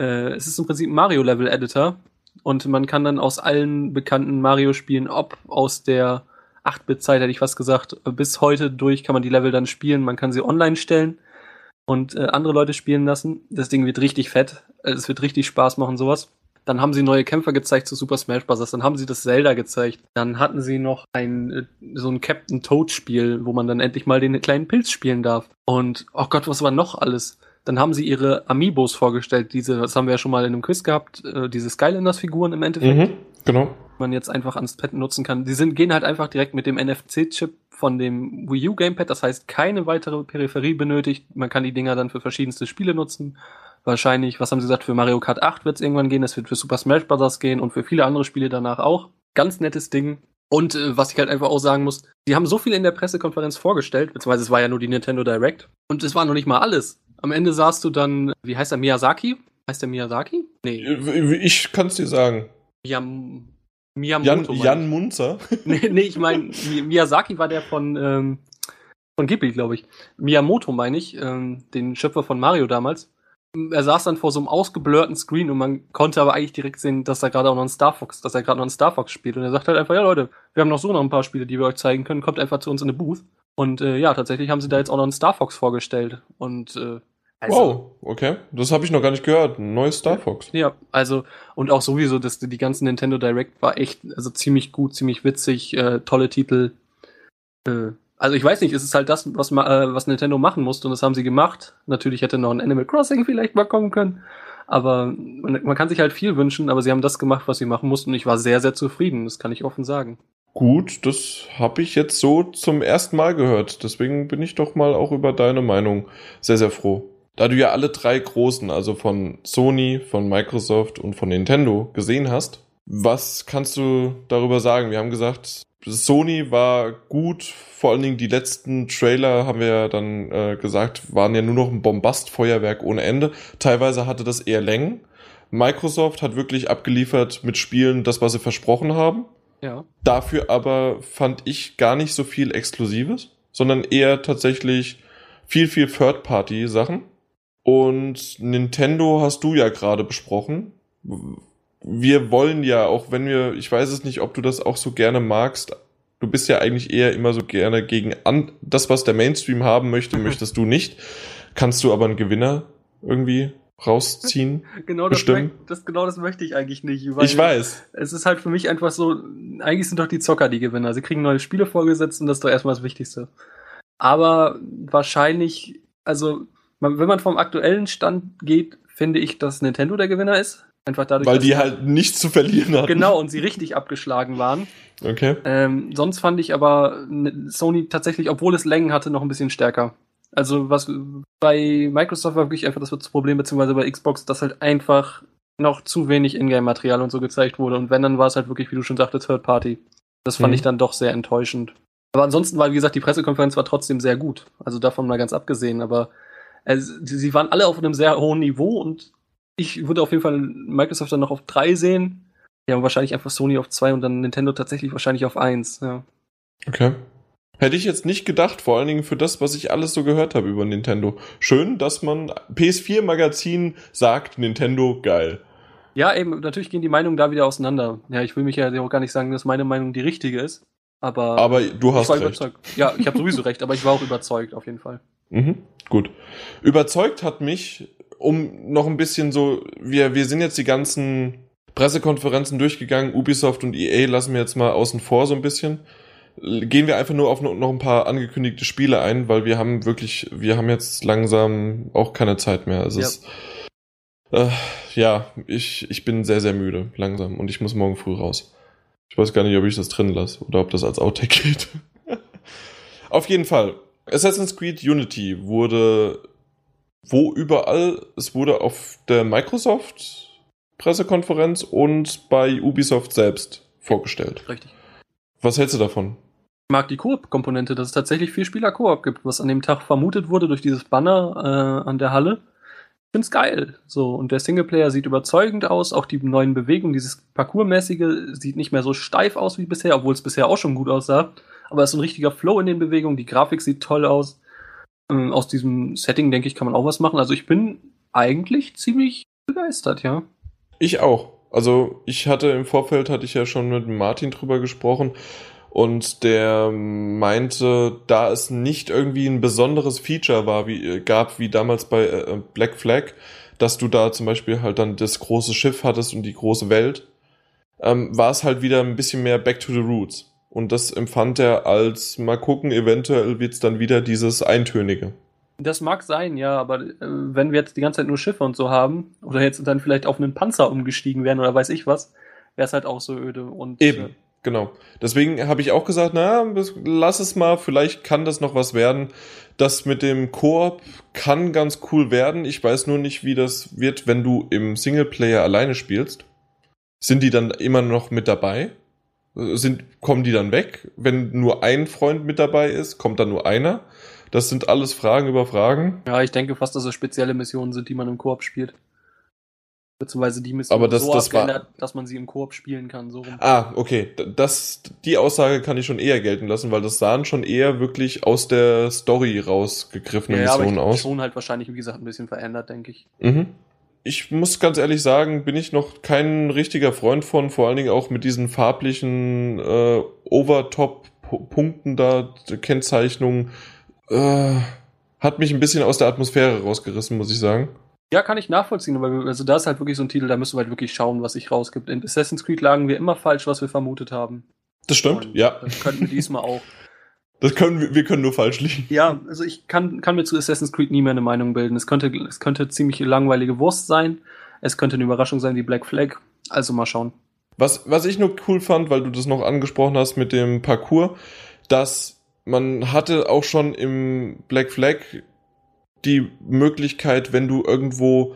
Äh, es ist im Prinzip ein Mario-Level-Editor und man kann dann aus allen bekannten Mario-Spielen, ob aus der 8-Bit-Zeit, hätte ich fast gesagt, bis heute durch kann man die Level dann spielen. Man kann sie online stellen und äh, andere Leute spielen lassen. Das Ding wird richtig fett. Es wird richtig Spaß machen, sowas. Dann haben sie neue Kämpfer gezeigt zu Super Smash Bros. Dann haben sie das Zelda gezeigt. Dann hatten sie noch ein äh, so ein Captain Toad Spiel, wo man dann endlich mal den kleinen Pilz spielen darf. Und oh Gott, was war noch alles? Dann haben sie ihre Amiibos vorgestellt. Diese, das haben wir ja schon mal in einem Quiz gehabt. Äh, diese Skylanders Figuren im Endeffekt. Mhm, genau. Man jetzt einfach ans Pad nutzen kann. Die sind gehen halt einfach direkt mit dem NFC-Chip von dem Wii U Gamepad. Das heißt, keine weitere Peripherie benötigt. Man kann die Dinger dann für verschiedenste Spiele nutzen wahrscheinlich, was haben sie gesagt, für Mario Kart 8 wird es irgendwann gehen, das wird für Super Smash Bros. gehen und für viele andere Spiele danach auch. Ganz nettes Ding. Und äh, was ich halt einfach auch sagen muss, die haben so viel in der Pressekonferenz vorgestellt, beziehungsweise es war ja nur die Nintendo Direct. Und es war noch nicht mal alles. Am Ende sahst du dann, wie heißt der, Miyazaki? Heißt der Miyazaki? Nee. Ich kann es dir sagen. Miyam Miyamoto. Jan, Jan Munzer? nee, nee, ich meine, Miyazaki war der von, ähm, von Ghibli, glaube ich. Miyamoto meine ich, ähm, den Schöpfer von Mario damals er saß dann vor so einem ausgeblurrten Screen und man konnte aber eigentlich direkt sehen, dass er gerade auch noch ein Star Fox, dass er gerade noch ein Star Fox spielt. Und er sagt halt einfach, ja Leute, wir haben noch so noch ein paar Spiele, die wir euch zeigen können, kommt einfach zu uns in eine Booth. Und äh, ja, tatsächlich haben sie da jetzt auch noch ein Star Fox vorgestellt. Und äh, also, wow, okay. Das habe ich noch gar nicht gehört. Ein neues Star Fox. Ja, also, und auch sowieso, dass die ganzen Nintendo Direct war echt, also ziemlich gut, ziemlich witzig, äh, tolle Titel. Äh, also ich weiß nicht, es ist halt das, was, äh, was Nintendo machen musste und das haben sie gemacht. Natürlich hätte noch ein Animal Crossing vielleicht mal kommen können. Aber man, man kann sich halt viel wünschen, aber sie haben das gemacht, was sie machen mussten und ich war sehr, sehr zufrieden, das kann ich offen sagen. Gut, das habe ich jetzt so zum ersten Mal gehört. Deswegen bin ich doch mal auch über deine Meinung sehr, sehr froh. Da du ja alle drei großen, also von Sony, von Microsoft und von Nintendo gesehen hast, was kannst du darüber sagen? Wir haben gesagt, Sony war gut, vor allen Dingen die letzten Trailer, haben wir ja dann äh, gesagt, waren ja nur noch ein Bombastfeuerwerk ohne Ende. Teilweise hatte das eher Längen. Microsoft hat wirklich abgeliefert mit Spielen das, was sie versprochen haben. Ja. Dafür aber fand ich gar nicht so viel Exklusives, sondern eher tatsächlich viel, viel Third-Party-Sachen. Und Nintendo hast du ja gerade besprochen wir wollen ja, auch wenn wir, ich weiß es nicht, ob du das auch so gerne magst, du bist ja eigentlich eher immer so gerne gegen an, das, was der Mainstream haben möchte, mhm. möchtest du nicht. Kannst du aber einen Gewinner irgendwie rausziehen? Genau das, das, genau das möchte ich eigentlich nicht. ich weiß. Es ist halt für mich einfach so, eigentlich sind doch die Zocker die Gewinner. Sie kriegen neue Spiele vorgesetzt und das ist doch erstmal das Wichtigste. Aber wahrscheinlich, also wenn man vom aktuellen Stand geht, finde ich, dass Nintendo der Gewinner ist. Einfach dadurch, Weil die halt nichts zu verlieren hatten. Genau, und sie richtig abgeschlagen waren. Okay. Ähm, sonst fand ich aber ne- Sony tatsächlich, obwohl es Längen hatte, noch ein bisschen stärker. Also was bei Microsoft war wirklich einfach das Problem, beziehungsweise bei Xbox, dass halt einfach noch zu wenig Ingame-Material und so gezeigt wurde. Und wenn, dann war es halt wirklich, wie du schon sagtest, Third Party. Das fand Mhm. ich dann doch sehr enttäuschend. Aber ansonsten war, wie gesagt, die Pressekonferenz war trotzdem sehr gut. Also davon mal ganz abgesehen. Aber äh, sie waren alle auf einem sehr hohen Niveau und ich würde auf jeden Fall Microsoft dann noch auf drei sehen. Ja, wahrscheinlich einfach Sony auf zwei und dann Nintendo tatsächlich wahrscheinlich auf eins. Ja. Okay. Hätte ich jetzt nicht gedacht, vor allen Dingen für das, was ich alles so gehört habe über Nintendo. Schön, dass man PS4-Magazin sagt, Nintendo geil. Ja, eben, natürlich gehen die Meinungen da wieder auseinander. Ja, ich will mich ja auch gar nicht sagen, dass meine Meinung die richtige ist. Aber, Aber du ich hast war recht. überzeugt. Ja, ich habe sowieso recht, aber ich war auch überzeugt, auf jeden Fall. Mhm, gut. Überzeugt hat mich, um noch ein bisschen so, wir, wir sind jetzt die ganzen Pressekonferenzen durchgegangen, Ubisoft und EA lassen wir jetzt mal außen vor so ein bisschen. Gehen wir einfach nur auf noch ein paar angekündigte Spiele ein, weil wir haben wirklich, wir haben jetzt langsam auch keine Zeit mehr. Es Ja. ist, äh, ja, ich, ich bin sehr, sehr müde, langsam, und ich muss morgen früh raus. Ich weiß gar nicht, ob ich das drin lasse oder ob das als Outtake geht. Auf jeden Fall. Assassin's Creed Unity wurde wo überall? Es wurde auf der Microsoft Pressekonferenz und bei Ubisoft selbst vorgestellt. Richtig. Was hältst du davon? Ich mag die Koop-Komponente, dass es tatsächlich viel Spieler-Koop gibt, was an dem Tag vermutet wurde durch dieses Banner äh, an der Halle. Ich find's geil. So, und der Singleplayer sieht überzeugend aus, auch die neuen Bewegungen, dieses Parkourmäßige sieht nicht mehr so steif aus wie bisher, obwohl es bisher auch schon gut aussah. Aber es ist ein richtiger Flow in den Bewegungen, die Grafik sieht toll aus. Ähm, aus diesem Setting, denke ich, kann man auch was machen. Also ich bin eigentlich ziemlich begeistert, ja. Ich auch. Also ich hatte im Vorfeld, hatte ich ja schon mit Martin drüber gesprochen und der meinte, da es nicht irgendwie ein besonderes Feature war, wie, äh, gab, wie damals bei äh, Black Flag, dass du da zum Beispiel halt dann das große Schiff hattest und die große Welt, ähm, war es halt wieder ein bisschen mehr Back to the Roots. Und das empfand er als, mal gucken, eventuell wird's dann wieder dieses Eintönige. Das mag sein, ja, aber äh, wenn wir jetzt die ganze Zeit nur Schiffe und so haben, oder jetzt dann vielleicht auf einen Panzer umgestiegen wären oder weiß ich was, wäre es halt auch so öde. Und, Eben, Äh, genau. Deswegen habe ich auch gesagt, na, lass es mal, vielleicht kann das noch was werden. Das mit dem Koop kann ganz cool werden. Ich weiß nur nicht, wie das wird, wenn du im Singleplayer alleine spielst. Sind die dann immer noch mit dabei? Sind, kommen die dann weg? Wenn nur ein Freund mit dabei ist, kommt dann nur einer? Das sind alles Fragen über Fragen. ja, ich denke fast, dass es spezielle Missionen sind, die man im Koop spielt. Beziehungsweise die Missionen Aber das- so das war- dass man sie im Koop spielen kann. So rum. Ah, okay. Das, die Aussage kann ich schon eher gelten lassen, weil das sahen schon eher wirklich aus der Story rausgegriffene ja, ja, aber ich, Missionen aus. schon halt wahrscheinlich, wie gesagt, ein bisschen verändert, denke ich. Mhm. Ich muss ganz ehrlich sagen, bin ich noch kein richtiger Freund von, vor allen Dingen auch mit diesen farblichen äh, Overtop-Punkten da, Kennzeichnungen. Äh, hat mich ein bisschen aus der Atmosphäre rausgerissen, muss ich sagen. Ja, kann ich nachvollziehen, aber also da ist halt wirklich so ein Titel, da müssen wir halt wirklich schauen, was sich rausgibt. In Assassin's Creed lagen wir immer falsch, was wir vermutet haben. Das stimmt, Und ja. Das könnten wir diesmal auch. Das können wir, wir können nur falsch liegen. Ja, also ich kann, kann mir zu Assassin's Creed nie mehr eine Meinung bilden. Es könnte, es könnte ziemlich langweilige Wurst sein. Es könnte eine Überraschung sein wie Black Flag. Also mal schauen. Was, was ich nur cool fand, weil du das noch angesprochen hast mit dem Parcours, dass man hatte auch schon im Black Flag die Möglichkeit, wenn du irgendwo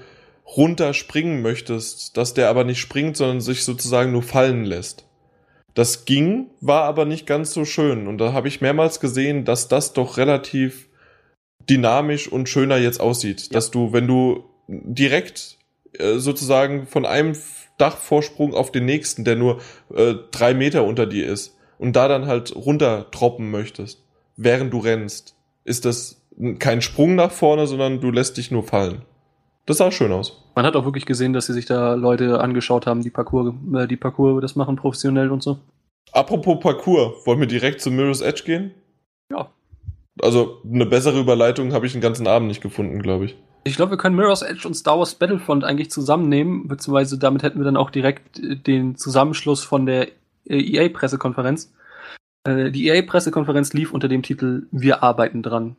runterspringen möchtest, dass der aber nicht springt, sondern sich sozusagen nur fallen lässt. Das ging, war aber nicht ganz so schön. Und da habe ich mehrmals gesehen, dass das doch relativ dynamisch und schöner jetzt aussieht. Ja. Dass du, wenn du direkt äh, sozusagen von einem Dachvorsprung auf den nächsten, der nur äh, drei Meter unter dir ist, und da dann halt runter droppen möchtest, während du rennst, ist das kein Sprung nach vorne, sondern du lässt dich nur fallen. Das sah schön aus. Man hat auch wirklich gesehen, dass sie sich da Leute angeschaut haben, die Parcours, äh, die Parcours das machen professionell und so. Apropos Parcours, wollen wir direkt zu Mirror's Edge gehen? Ja. Also eine bessere Überleitung habe ich den ganzen Abend nicht gefunden, glaube ich. Ich glaube, wir können Mirror's Edge und Star Wars Battlefront eigentlich zusammennehmen, beziehungsweise damit hätten wir dann auch direkt äh, den Zusammenschluss von der äh, EA-Pressekonferenz. Äh, Die EA-Pressekonferenz lief unter dem Titel Wir arbeiten dran.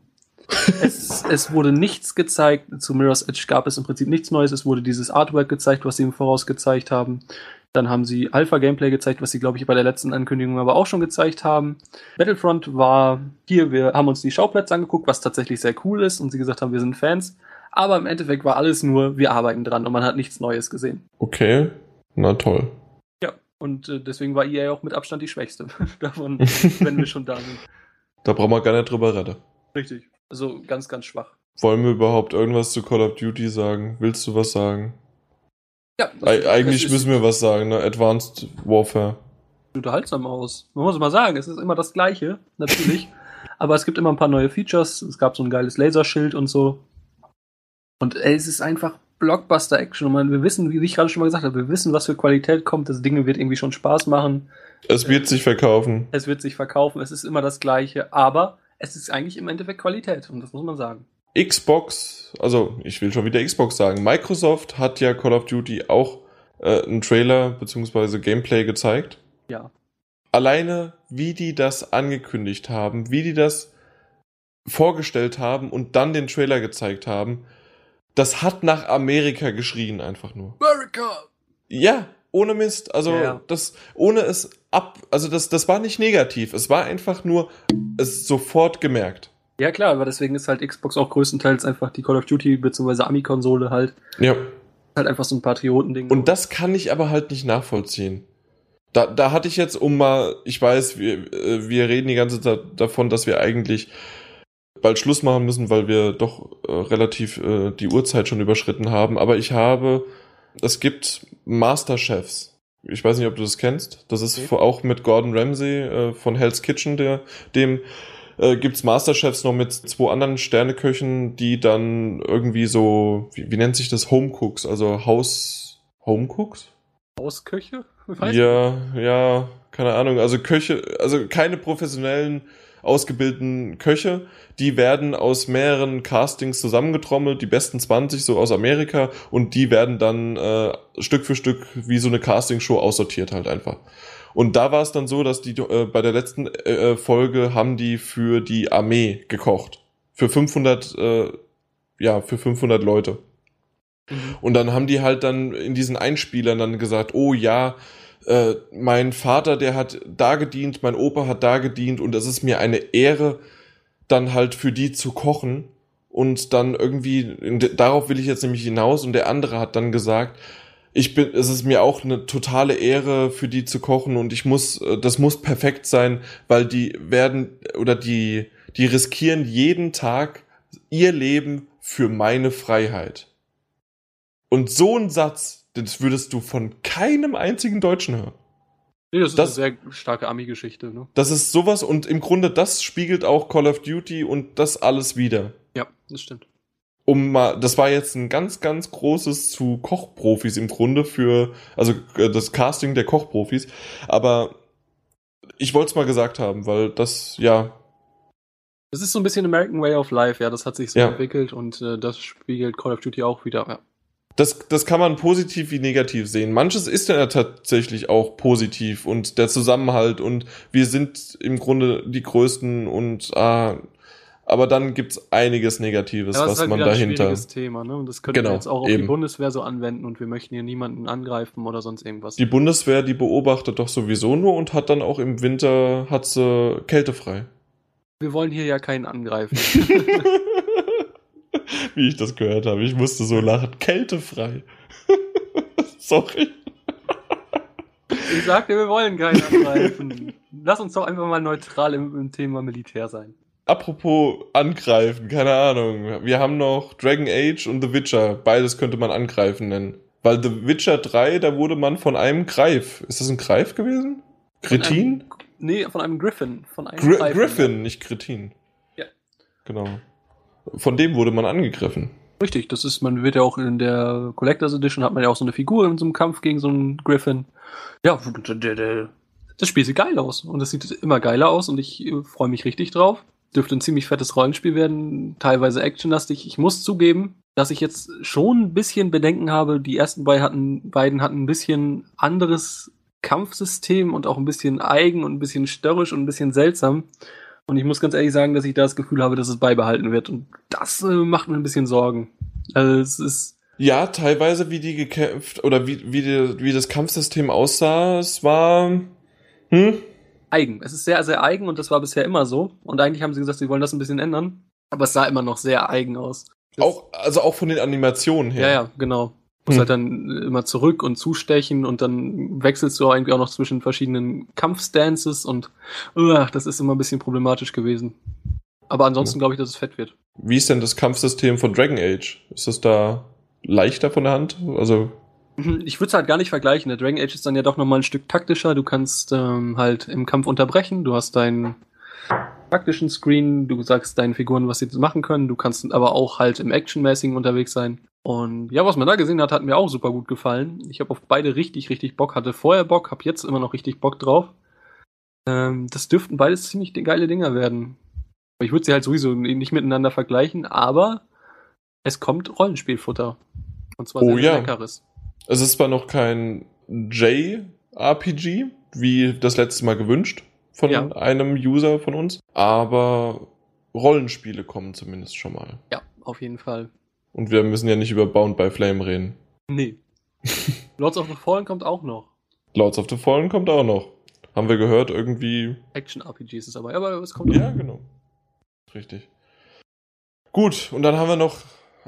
Es, es wurde nichts gezeigt. Zu Mirror's Edge gab es im Prinzip nichts Neues. Es wurde dieses Artwork gezeigt, was sie im Voraus gezeigt haben. Dann haben sie Alpha-Gameplay gezeigt, was sie, glaube ich, bei der letzten Ankündigung aber auch schon gezeigt haben. Battlefront war hier, wir haben uns die Schauplätze angeguckt, was tatsächlich sehr cool ist und sie gesagt haben, wir sind Fans. Aber im Endeffekt war alles nur, wir arbeiten dran und man hat nichts Neues gesehen. Okay, na toll. Ja, und äh, deswegen war EA auch mit Abstand die schwächste davon, wenn wir schon da sind. Da brauchen wir gar nicht drüber reden. Richtig. Also ganz, ganz schwach. Wollen wir überhaupt irgendwas zu Call of Duty sagen? Willst du was sagen? Ja, Eig eigentlich müssen wir was sagen, ne? Advanced Warfare. unterhaltsam aus. Man muss mal sagen, es ist immer das Gleiche, natürlich. aber es gibt immer ein paar neue Features. Es gab so ein geiles Laserschild und so. Und ey, es ist einfach Blockbuster-Action. Und wir wissen, wie ich gerade schon mal gesagt habe, wir wissen, was für Qualität kommt. Das Ding wird irgendwie schon Spaß machen. Es wird sich verkaufen. Es wird sich verkaufen. Es ist immer das Gleiche. Aber es ist eigentlich im Endeffekt Qualität. Und das muss man sagen. Xbox, also ich will schon wieder Xbox sagen. Microsoft hat ja Call of Duty auch äh, einen Trailer bzw. Gameplay gezeigt. Ja. Alleine, wie die das angekündigt haben, wie die das vorgestellt haben und dann den Trailer gezeigt haben, das hat nach Amerika geschrien einfach nur. America! Ja, ohne Mist. Also Ja, ja. das, ohne es ab, also das, das war nicht negativ. Es war einfach nur, es sofort gemerkt. Ja, klar, aber deswegen ist halt Xbox auch größtenteils einfach die Call of Duty bzw. Ami-Konsole halt. Ja. Halt einfach so ein Patriotending. Und das kann ich aber halt nicht nachvollziehen. Da, da hatte ich jetzt, um mal, ich weiß, wir, äh, wir reden die ganze Zeit davon, dass wir eigentlich bald Schluss machen müssen, weil wir doch äh, relativ äh, die Uhrzeit schon überschritten haben. Aber ich habe, es gibt Masterchefs. Ich weiß nicht, ob du das kennst. Das ist Okay. auch mit Gordon Ramsay äh, von Hell's Kitchen, der, dem äh, gibt's Masterchefs noch mit zwei anderen Sterneköchen, die dann irgendwie so, wie, wie nennt sich das, Homecooks, also Haus, Homecooks? Hausköche? Weiß Ja, ja, keine Ahnung. Also Köche, also keine professionellen, ausgebildeten Köche, die werden aus mehreren Castings zusammengetrommelt, die besten 20 so aus Amerika und die werden dann äh, Stück für Stück wie so eine Castingshow aussortiert halt einfach. Und da war es dann so, dass die äh, bei der letzten äh, Folge haben die für die Armee gekocht. Für 500, äh, ja, für 500 Leute. Mhm. Und dann haben die halt dann in diesen Einspielern dann gesagt, oh ja, äh, mein Vater, der hat da gedient, mein Opa hat da gedient und es ist mir eine Ehre, dann halt für die zu kochen. Und dann irgendwie, darauf will ich jetzt nämlich hinaus. Und der andere hat dann gesagt, ich bin, es ist mir auch eine totale Ehre, für die zu kochen und ich muss, äh, das muss perfekt sein, weil die werden oder die, die riskieren jeden Tag ihr Leben für meine Freiheit. Und so ein Satz, das würdest du von keinem einzigen Deutschen hören. Nee, das ist Das- eine sehr starke Ami-Geschichte, ne? Das ist sowas und im Grunde das spiegelt auch Call of Duty und das alles wieder. Ja, das stimmt. Um mal, das war jetzt ein ganz, ganz großes zu Kochprofis im Grunde für, also äh, das Casting der Kochprofis. Aber ich wollte es mal gesagt haben, weil das, ja, Das ist so ein bisschen American Way of Life, ja, das hat sich so Ja. entwickelt und äh, das spiegelt Call of Duty auch wieder. Ja. Das, das kann man positiv wie negativ sehen. Manches ist ja tatsächlich auch positiv und der Zusammenhalt und wir sind im Grunde die Größten und ah, aber dann gibt's einiges Negatives, Ja, das was ist halt man wieder ein dahinter. schwieriges Thema, ne? Und das können Genau, wir jetzt auch auf eben. die Bundeswehr so anwenden und wir möchten hier niemanden angreifen oder sonst irgendwas. Die Bundeswehr, die beobachtet doch sowieso nur und hat dann auch im Winter hat sie kältefrei. wir wollen hier ja keinen angreifen. Wie ich das gehört habe, ich musste so lachen. Kältefrei. Sorry. ich sagte, wir wollen keinen angreifen. Lass uns doch einfach mal neutral im, im Thema Militär sein. Apropos angreifen, keine Ahnung. Wir haben noch Dragon Age und The Witcher. Beides könnte man angreifen nennen. Weil The Witcher 3, da wurde man von einem Greif. Ist das ein Greif gewesen? Kretin? Von einem, nee, von einem Griffin. Von einem Gri Greifen. Griffin, nicht Kretin. Ja. Genau. Von dem wurde man angegriffen. Richtig, das ist, man wird ja auch in der Collectors Edition hat man ja auch so eine Figur in so einem Kampf gegen so einen Griffin. Ja, das Spiel sieht geil aus und das sieht immer geiler aus und ich äh, freue mich richtig drauf. Dürfte ein ziemlich fettes Rollenspiel werden, teilweise actionlastig. Ich muss zugeben, dass ich jetzt schon ein bisschen Bedenken habe. Die ersten beiden hatten, beiden hatten ein bisschen anderes Kampfsystem und auch ein bisschen eigen und ein bisschen störrisch und ein bisschen seltsam. Und ich muss ganz ehrlich sagen, dass ich da das Gefühl habe, dass es beibehalten wird. Und das äh, macht mir ein bisschen Sorgen. Also es ist. Ja, teilweise, wie die gekämpft oder wie, wie, die, wie das Kampfsystem aussah, es war. Hm? Eigen. Es ist sehr, sehr eigen und das war bisher immer so. Und eigentlich haben sie gesagt, sie wollen das ein bisschen ändern. Aber es sah immer noch sehr eigen aus. Auch, also auch von den Animationen her. Ja, ja, genau. Du musst Hm. halt dann immer zurück und zustechen und dann wechselst du eigentlich auch noch zwischen verschiedenen Kampfstances und uh, das ist immer ein bisschen problematisch gewesen. Aber ansonsten glaube ich, dass es fett wird. Wie ist denn das Kampfsystem von Dragon Age? Ist es da leichter von der Hand? Also, Ich würde es halt gar nicht vergleichen. Der Dragon Age ist dann ja doch nochmal ein Stück taktischer. Du kannst ähm, halt im Kampf unterbrechen. Du hast deinen taktischen Screen. Du sagst deinen Figuren, was sie machen können. Du kannst aber auch halt im Actionmäßigen unterwegs sein. Und ja, was man da gesehen hat, hat mir auch super gut gefallen. Ich habe auf beide richtig, richtig Bock. Hatte vorher Bock, habe jetzt immer noch richtig Bock drauf. Ähm, das dürften beides ziemlich geile Dinger werden. Ich würde sie halt sowieso nicht miteinander vergleichen, aber es kommt Rollenspielfutter. Und zwar Oh sehr, sehr ja. leckeres. es ist zwar noch kein JRPG, wie das letzte Mal gewünscht von Ja. einem User von uns, aber Rollenspiele kommen zumindest schon mal. Ja, auf jeden Fall. Und wir müssen ja nicht über Bound by Flame reden. Nee. Lords of the Fallen kommt auch noch. Lords of the Fallen kommt auch noch. Haben wir gehört, irgendwie. Action-RPG ist es aber. Aber es kommt Ja, genau. Richtig. Gut, und dann haben wir noch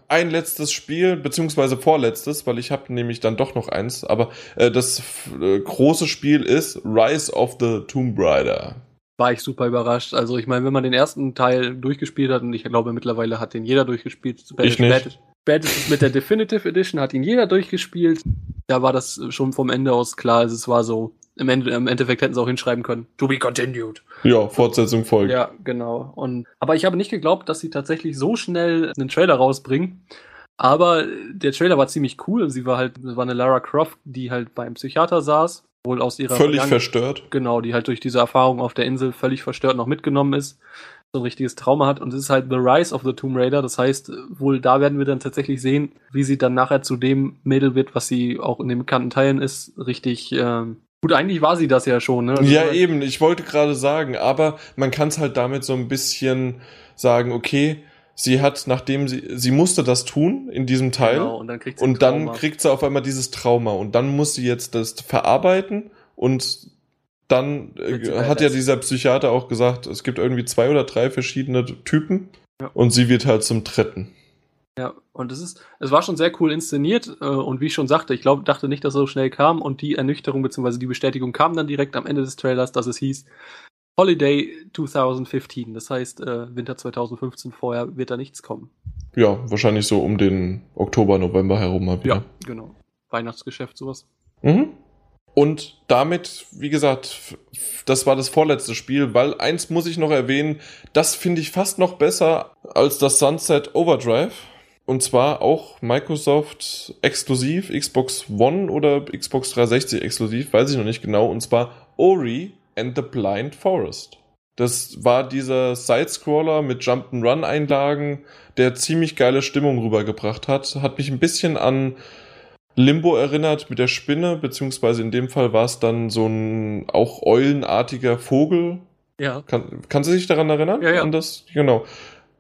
ein letztes Spiel, beziehungsweise vorletztes, weil ich habe nämlich dann doch noch eins, aber äh, das äh, große Spiel ist Rise of the Tomb Raider. War ich super überrascht. Also ich meine, wenn man den ersten Teil durchgespielt hat, und ich glaube mittlerweile hat den jeder durchgespielt, Ich nicht. spätestens mit der Definitive Edition hat ihn jeder durchgespielt. Da war das schon vom Ende aus klar. Also es war so, im, Ende, im Endeffekt hätten sie auch hinschreiben können. To be continued. Ja, Fortsetzung folgt. Ja, genau. Und, aber ich habe nicht geglaubt, dass sie tatsächlich so schnell einen Trailer rausbringen. Aber der Trailer war ziemlich cool. Sie war halt, es war eine Lara Croft, die halt beim Psychiater saß, wohl aus ihrer Völlig Vergangen- verstört. Genau, die halt durch diese Erfahrung auf der Insel völlig verstört noch mitgenommen ist, so ein richtiges Trauma hat. Und es ist halt The Rise of the Tomb Raider. Das heißt, wohl da werden wir dann tatsächlich sehen, wie sie dann nachher zu dem Mädel wird, was sie auch in den bekannten Teilen ist. Richtig, ähm, gut, eigentlich war sie das ja schon, ne? Also, Ja, eben, ich wollte gerade sagen, aber man kann es halt damit so ein bisschen sagen, okay, sie hat, nachdem sie, sie musste das tun in diesem Teil. Genau, und dann kriegt sie Und dann kriegt sie auf einmal dieses Trauma und dann muss sie jetzt das verarbeiten und dann äh, hat ja dieser Psychiater auch gesagt, es gibt irgendwie zwei oder drei verschiedene Typen Ja. und sie wird halt zum dritten. Ja, und es ist, es war schon sehr cool inszeniert äh, und wie ich schon sagte, ich glaube, dachte nicht, dass es so schnell kam und die Ernüchterung bzw. die Bestätigung kam dann direkt am Ende des Trailers, dass es hieß Holiday 2015, das heißt äh, Winter 2015, vorher wird da nichts kommen. Ja, wahrscheinlich so um den Oktober, November herum mal wieder. genau. Weihnachtsgeschäft, sowas. Mhm. Und damit, wie gesagt, das war das vorletzte Spiel, weil eins muss ich noch erwähnen, das finde ich fast noch besser als das Sunset Overdrive. Und zwar auch Microsoft exklusiv, Xbox One oder Xbox 360 exklusiv, weiß ich noch nicht genau. Und zwar Ori and the Blind Forest. Das war dieser Sidescroller mit Jump'n'Run-Einlagen, der ziemlich geile Stimmung rübergebracht hat. Hat mich ein bisschen an Limbo erinnert mit der Spinne, beziehungsweise in dem Fall war es dann so ein auch eulenartiger Vogel. Ja. Kann, kannst du dich daran erinnern? Ja, ja. An das? Genau.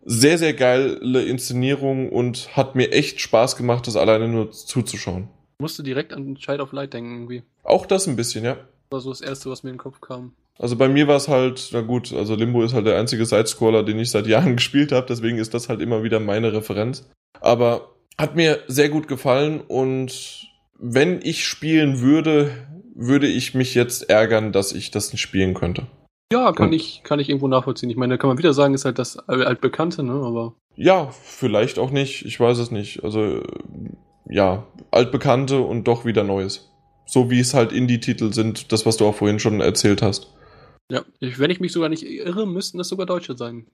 Sehr, sehr geile Inszenierung und hat mir echt Spaß gemacht, das alleine nur zuzuschauen. Musste direkt an Child of Light denken irgendwie. Auch das ein bisschen, ja. Das war so das Erste, was mir in den Kopf kam. Also bei mir war es halt, na gut, also Limbo ist halt der einzige Sidescroller, den ich seit Jahren gespielt habe, deswegen ist das halt immer wieder meine Referenz. Aber hat mir sehr gut gefallen und wenn ich spielen würde, würde ich mich jetzt ärgern, dass ich das nicht spielen könnte. Ja, kann Und- ich, kann ich irgendwo nachvollziehen. Ich meine, da kann man wieder sagen, ist halt das Al- altbekannte, ne? Aber Ja, vielleicht auch nicht, ich weiß es nicht. Also ja, altbekannte und doch wieder Neues. So wie es halt Indie-Titel sind, das, was du auch vorhin schon erzählt hast. ja, wenn ich mich sogar nicht irre, müssten das sogar Deutsche sein.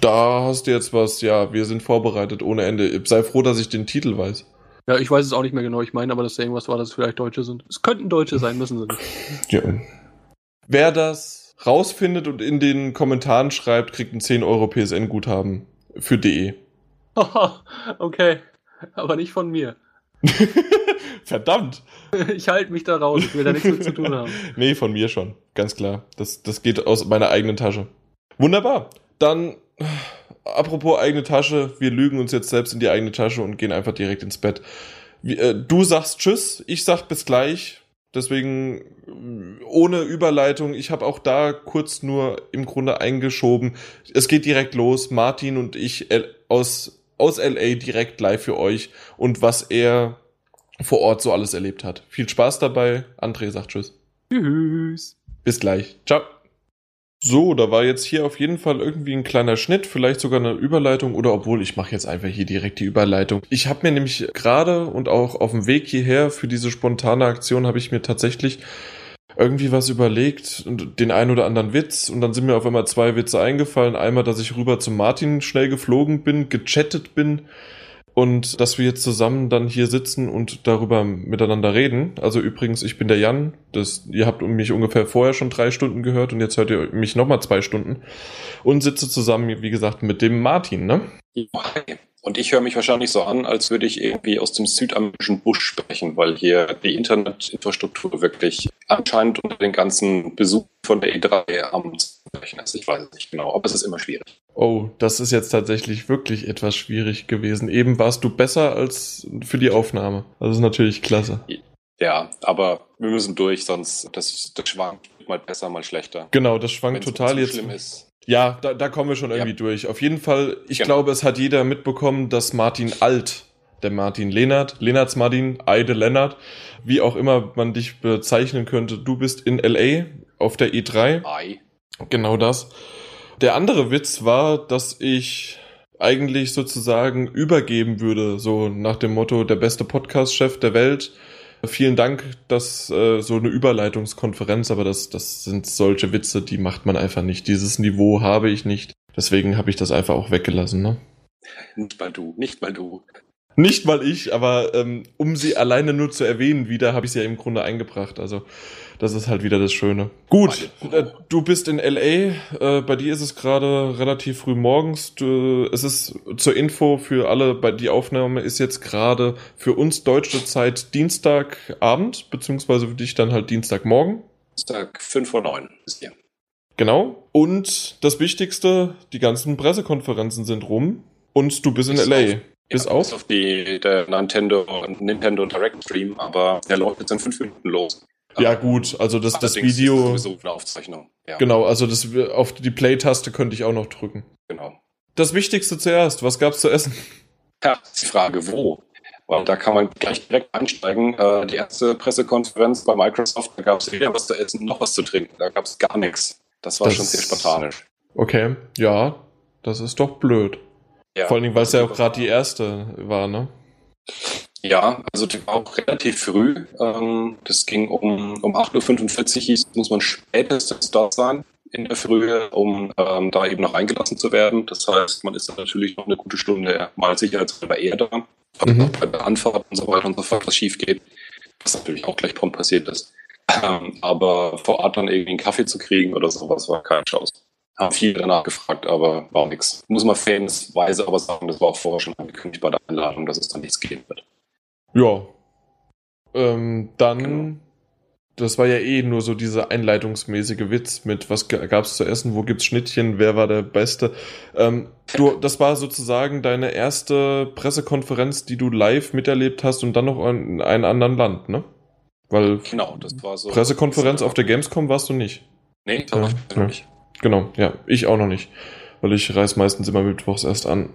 Da hast du jetzt was, ja, wir sind vorbereitet ohne Ende. Sei froh, dass ich den Titel weiß. Ja, ich weiß es auch nicht mehr genau. Ich meine aber, dass da irgendwas war, dass es vielleicht Deutsche sind. Es könnten Deutsche sein, müssen sie nicht. Ja. Wer das rausfindet und in den Kommentaren schreibt, kriegt ein 10 Euro PSN-Guthaben für DE. okay, aber nicht von mir. Verdammt! Ich halte mich da raus. Ich will da nichts mit zu tun haben. Nee, von mir schon, ganz klar. Das, das geht aus meiner eigenen Tasche. Wunderbar. Dann, apropos eigene Tasche, wir lügen uns jetzt selbst in die eigene Tasche und gehen einfach direkt ins Bett. Äh, du sagst Tschüss, ich sag bis gleich. Deswegen ohne Überleitung. Ich habe auch da kurz nur im Grunde eingeschoben. Es geht direkt los. Martin und ich äh, aus, aus LA direkt live für euch und was er vor Ort so alles erlebt hat. Viel Spaß dabei. André sagt Tschüss. Tschüss. Bis gleich. Ciao. So, da war jetzt hier auf jeden Fall irgendwie ein kleiner Schnitt, vielleicht sogar eine Überleitung oder obwohl ich mache jetzt einfach hier direkt die Überleitung. Ich habe mir nämlich gerade und auch auf dem Weg hierher für diese spontane Aktion habe ich mir tatsächlich irgendwie was überlegt und den ein oder anderen Witz und dann sind mir auf einmal zwei Witze eingefallen. Einmal, dass ich rüber zum Martin schnell geflogen bin, gechattet bin und dass wir jetzt zusammen dann hier sitzen und darüber miteinander reden. Also übrigens, ich bin der Jan. Das, ihr habt mich ungefähr vorher schon drei Stunden gehört und jetzt hört ihr mich nochmal zwei Stunden und sitze zusammen, wie gesagt, mit dem Martin, ne? Hi. Und ich höre mich wahrscheinlich so an, als würde ich irgendwie aus dem südamerischen Busch sprechen, weil hier die Internetinfrastruktur wirklich anscheinend unter den ganzen Besuch von der E3 am sprechen ist. Ich weiß es nicht genau, aber es ist immer schwierig. Oh, das ist jetzt tatsächlich wirklich etwas schwierig gewesen. Eben warst du besser als für die Aufnahme. Das ist natürlich klasse. Ja, aber wir müssen durch, sonst das, das schwankt mal besser, mal schlechter. Genau, das schwankt Wenn's total jetzt. schlimm ist. Ja, da, da kommen wir schon irgendwie Ja. durch. Auf jeden Fall, ich Genau. glaube, es hat jeder mitbekommen, dass Martin Alt, der Martin Lehnert, Lennarts Martin, Eide Lennart, wie auch immer man dich bezeichnen könnte, du bist in LA auf der E3. Ei. Genau das. Der andere Witz war, dass ich eigentlich sozusagen übergeben würde, so nach dem Motto, der beste Podcast-Chef der Welt. Vielen Dank, dass äh, so eine Überleitungskonferenz, aber das, das sind solche Witze, die macht man einfach nicht. Dieses Niveau habe ich nicht. Deswegen habe ich das einfach auch weggelassen. Ne? Nicht mal du, nicht mal du. Nicht mal ich, aber ähm, um sie alleine nur zu erwähnen, wieder habe ich sie ja im Grunde eingebracht. Also das ist halt wieder das Schöne. Gut, äh, du bist in LA. Äh, bei dir ist es gerade relativ früh morgens. Du, es ist zur Info für alle. Bei die Aufnahme ist jetzt gerade für uns deutsche Zeit Dienstagabend beziehungsweise für dich dann halt Dienstagmorgen. Dienstag 5 vor 9 ist hier. Genau. Und das Wichtigste: Die ganzen Pressekonferenzen sind rum und du bist in LA. Bis ja, auf? Auf die, der Nintendo, Nintendo Direct Stream, aber der läuft jetzt in 5 Minuten los. Ja gut, also das, das Allerdings ist Video. sowieso eine Aufzeichnung. Ja, Genau, also das auf die Play-Taste könnte ich auch noch drücken. genau. Das Wichtigste zuerst, was gab's zu essen? Ja, ist die Frage, wo? Weil da kann man gleich direkt einsteigen. Äh, die erste Pressekonferenz bei Microsoft, da gab es weder was zu essen noch was zu trinken. Da gab es gar nichts. Das war Das- schon sehr spartanisch. Okay, ja, das ist doch blöd. Ja. Vor allen Dingen, weil es ja auch gerade die erste war, ne? Ja, also die war auch relativ früh. Ähm, das ging um, um 8.45 Uhr, hieß, muss man spätestens dort sein in der Frühe, um ähm, da eben noch eingelassen zu werden. Das heißt, man ist dann natürlich noch eine gute Stunde mal sicherheitshalber eher da. Mhm. bei der Anfahrt und so weiter und so fort, was schief geht, was natürlich auch gleich prompt passiert ist. Ähm, aber vor Ort dann irgendwie einen Kaffee zu kriegen oder sowas war keine Chance. Haben viele danach gefragt, aber war nichts. Muss man fairnessweise aber sagen, das war auch vorher schon angekündigt bei der Einladung, dass es dann nichts geben wird. Ja. Ähm, dann, Genau. das war ja eh nur so dieser einleitungsmäßige Witz mit, was g- gab's zu essen, wo gibt's Schnittchen, wer war der Beste. Ähm, du, das war sozusagen deine erste Pressekonferenz, die du live miterlebt hast und dann noch in einem anderen Land, ne? Weil Genau, das war so. Pressekonferenz auf der Gamescom warst du nicht. Nee, das ja. noch nicht. Genau, ja, ich auch noch nicht. Weil ich reise meistens immer mittwochs erst an.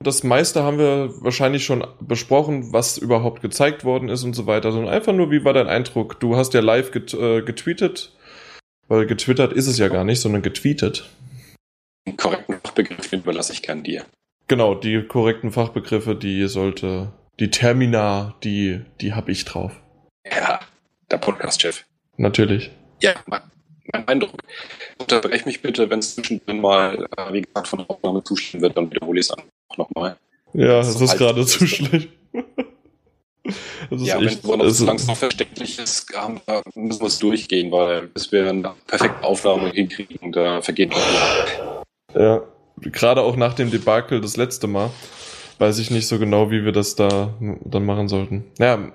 Das meiste haben wir wahrscheinlich schon besprochen, was überhaupt gezeigt worden ist und so weiter. Sondern einfach nur, wie war dein Eindruck? Du hast ja live get, äh, getweetet, weil getwittert ist es ja gar nicht, sondern getweetet. Den korrekten Fachbegriff überlasse ich gern dir. Genau, die korrekten Fachbegriffe, die sollte, die Termina, die, die hab ich drauf. Ja, der Podcast-Chef. Natürlich. Ja, mein, mein Eindruck. Unterbrech mich bitte, wenn es zwischendrin mal, äh, wie gesagt, von der Aufnahme zustimmen wird, dann wiederhole ich es auch nochmal. Ja, So es ist alt gerade zu schlecht. Das ist Ja, wenn echt, es noch es langsam verständlich ist, müssen wir es durchgehen, weil bis wir eine perfekte Aufnahme hinkriegen, da vergeht noch. Ja, gerade auch nach dem Debakel das letzte Mal, weiß ich nicht so genau, wie wir das da dann machen sollten. Ja,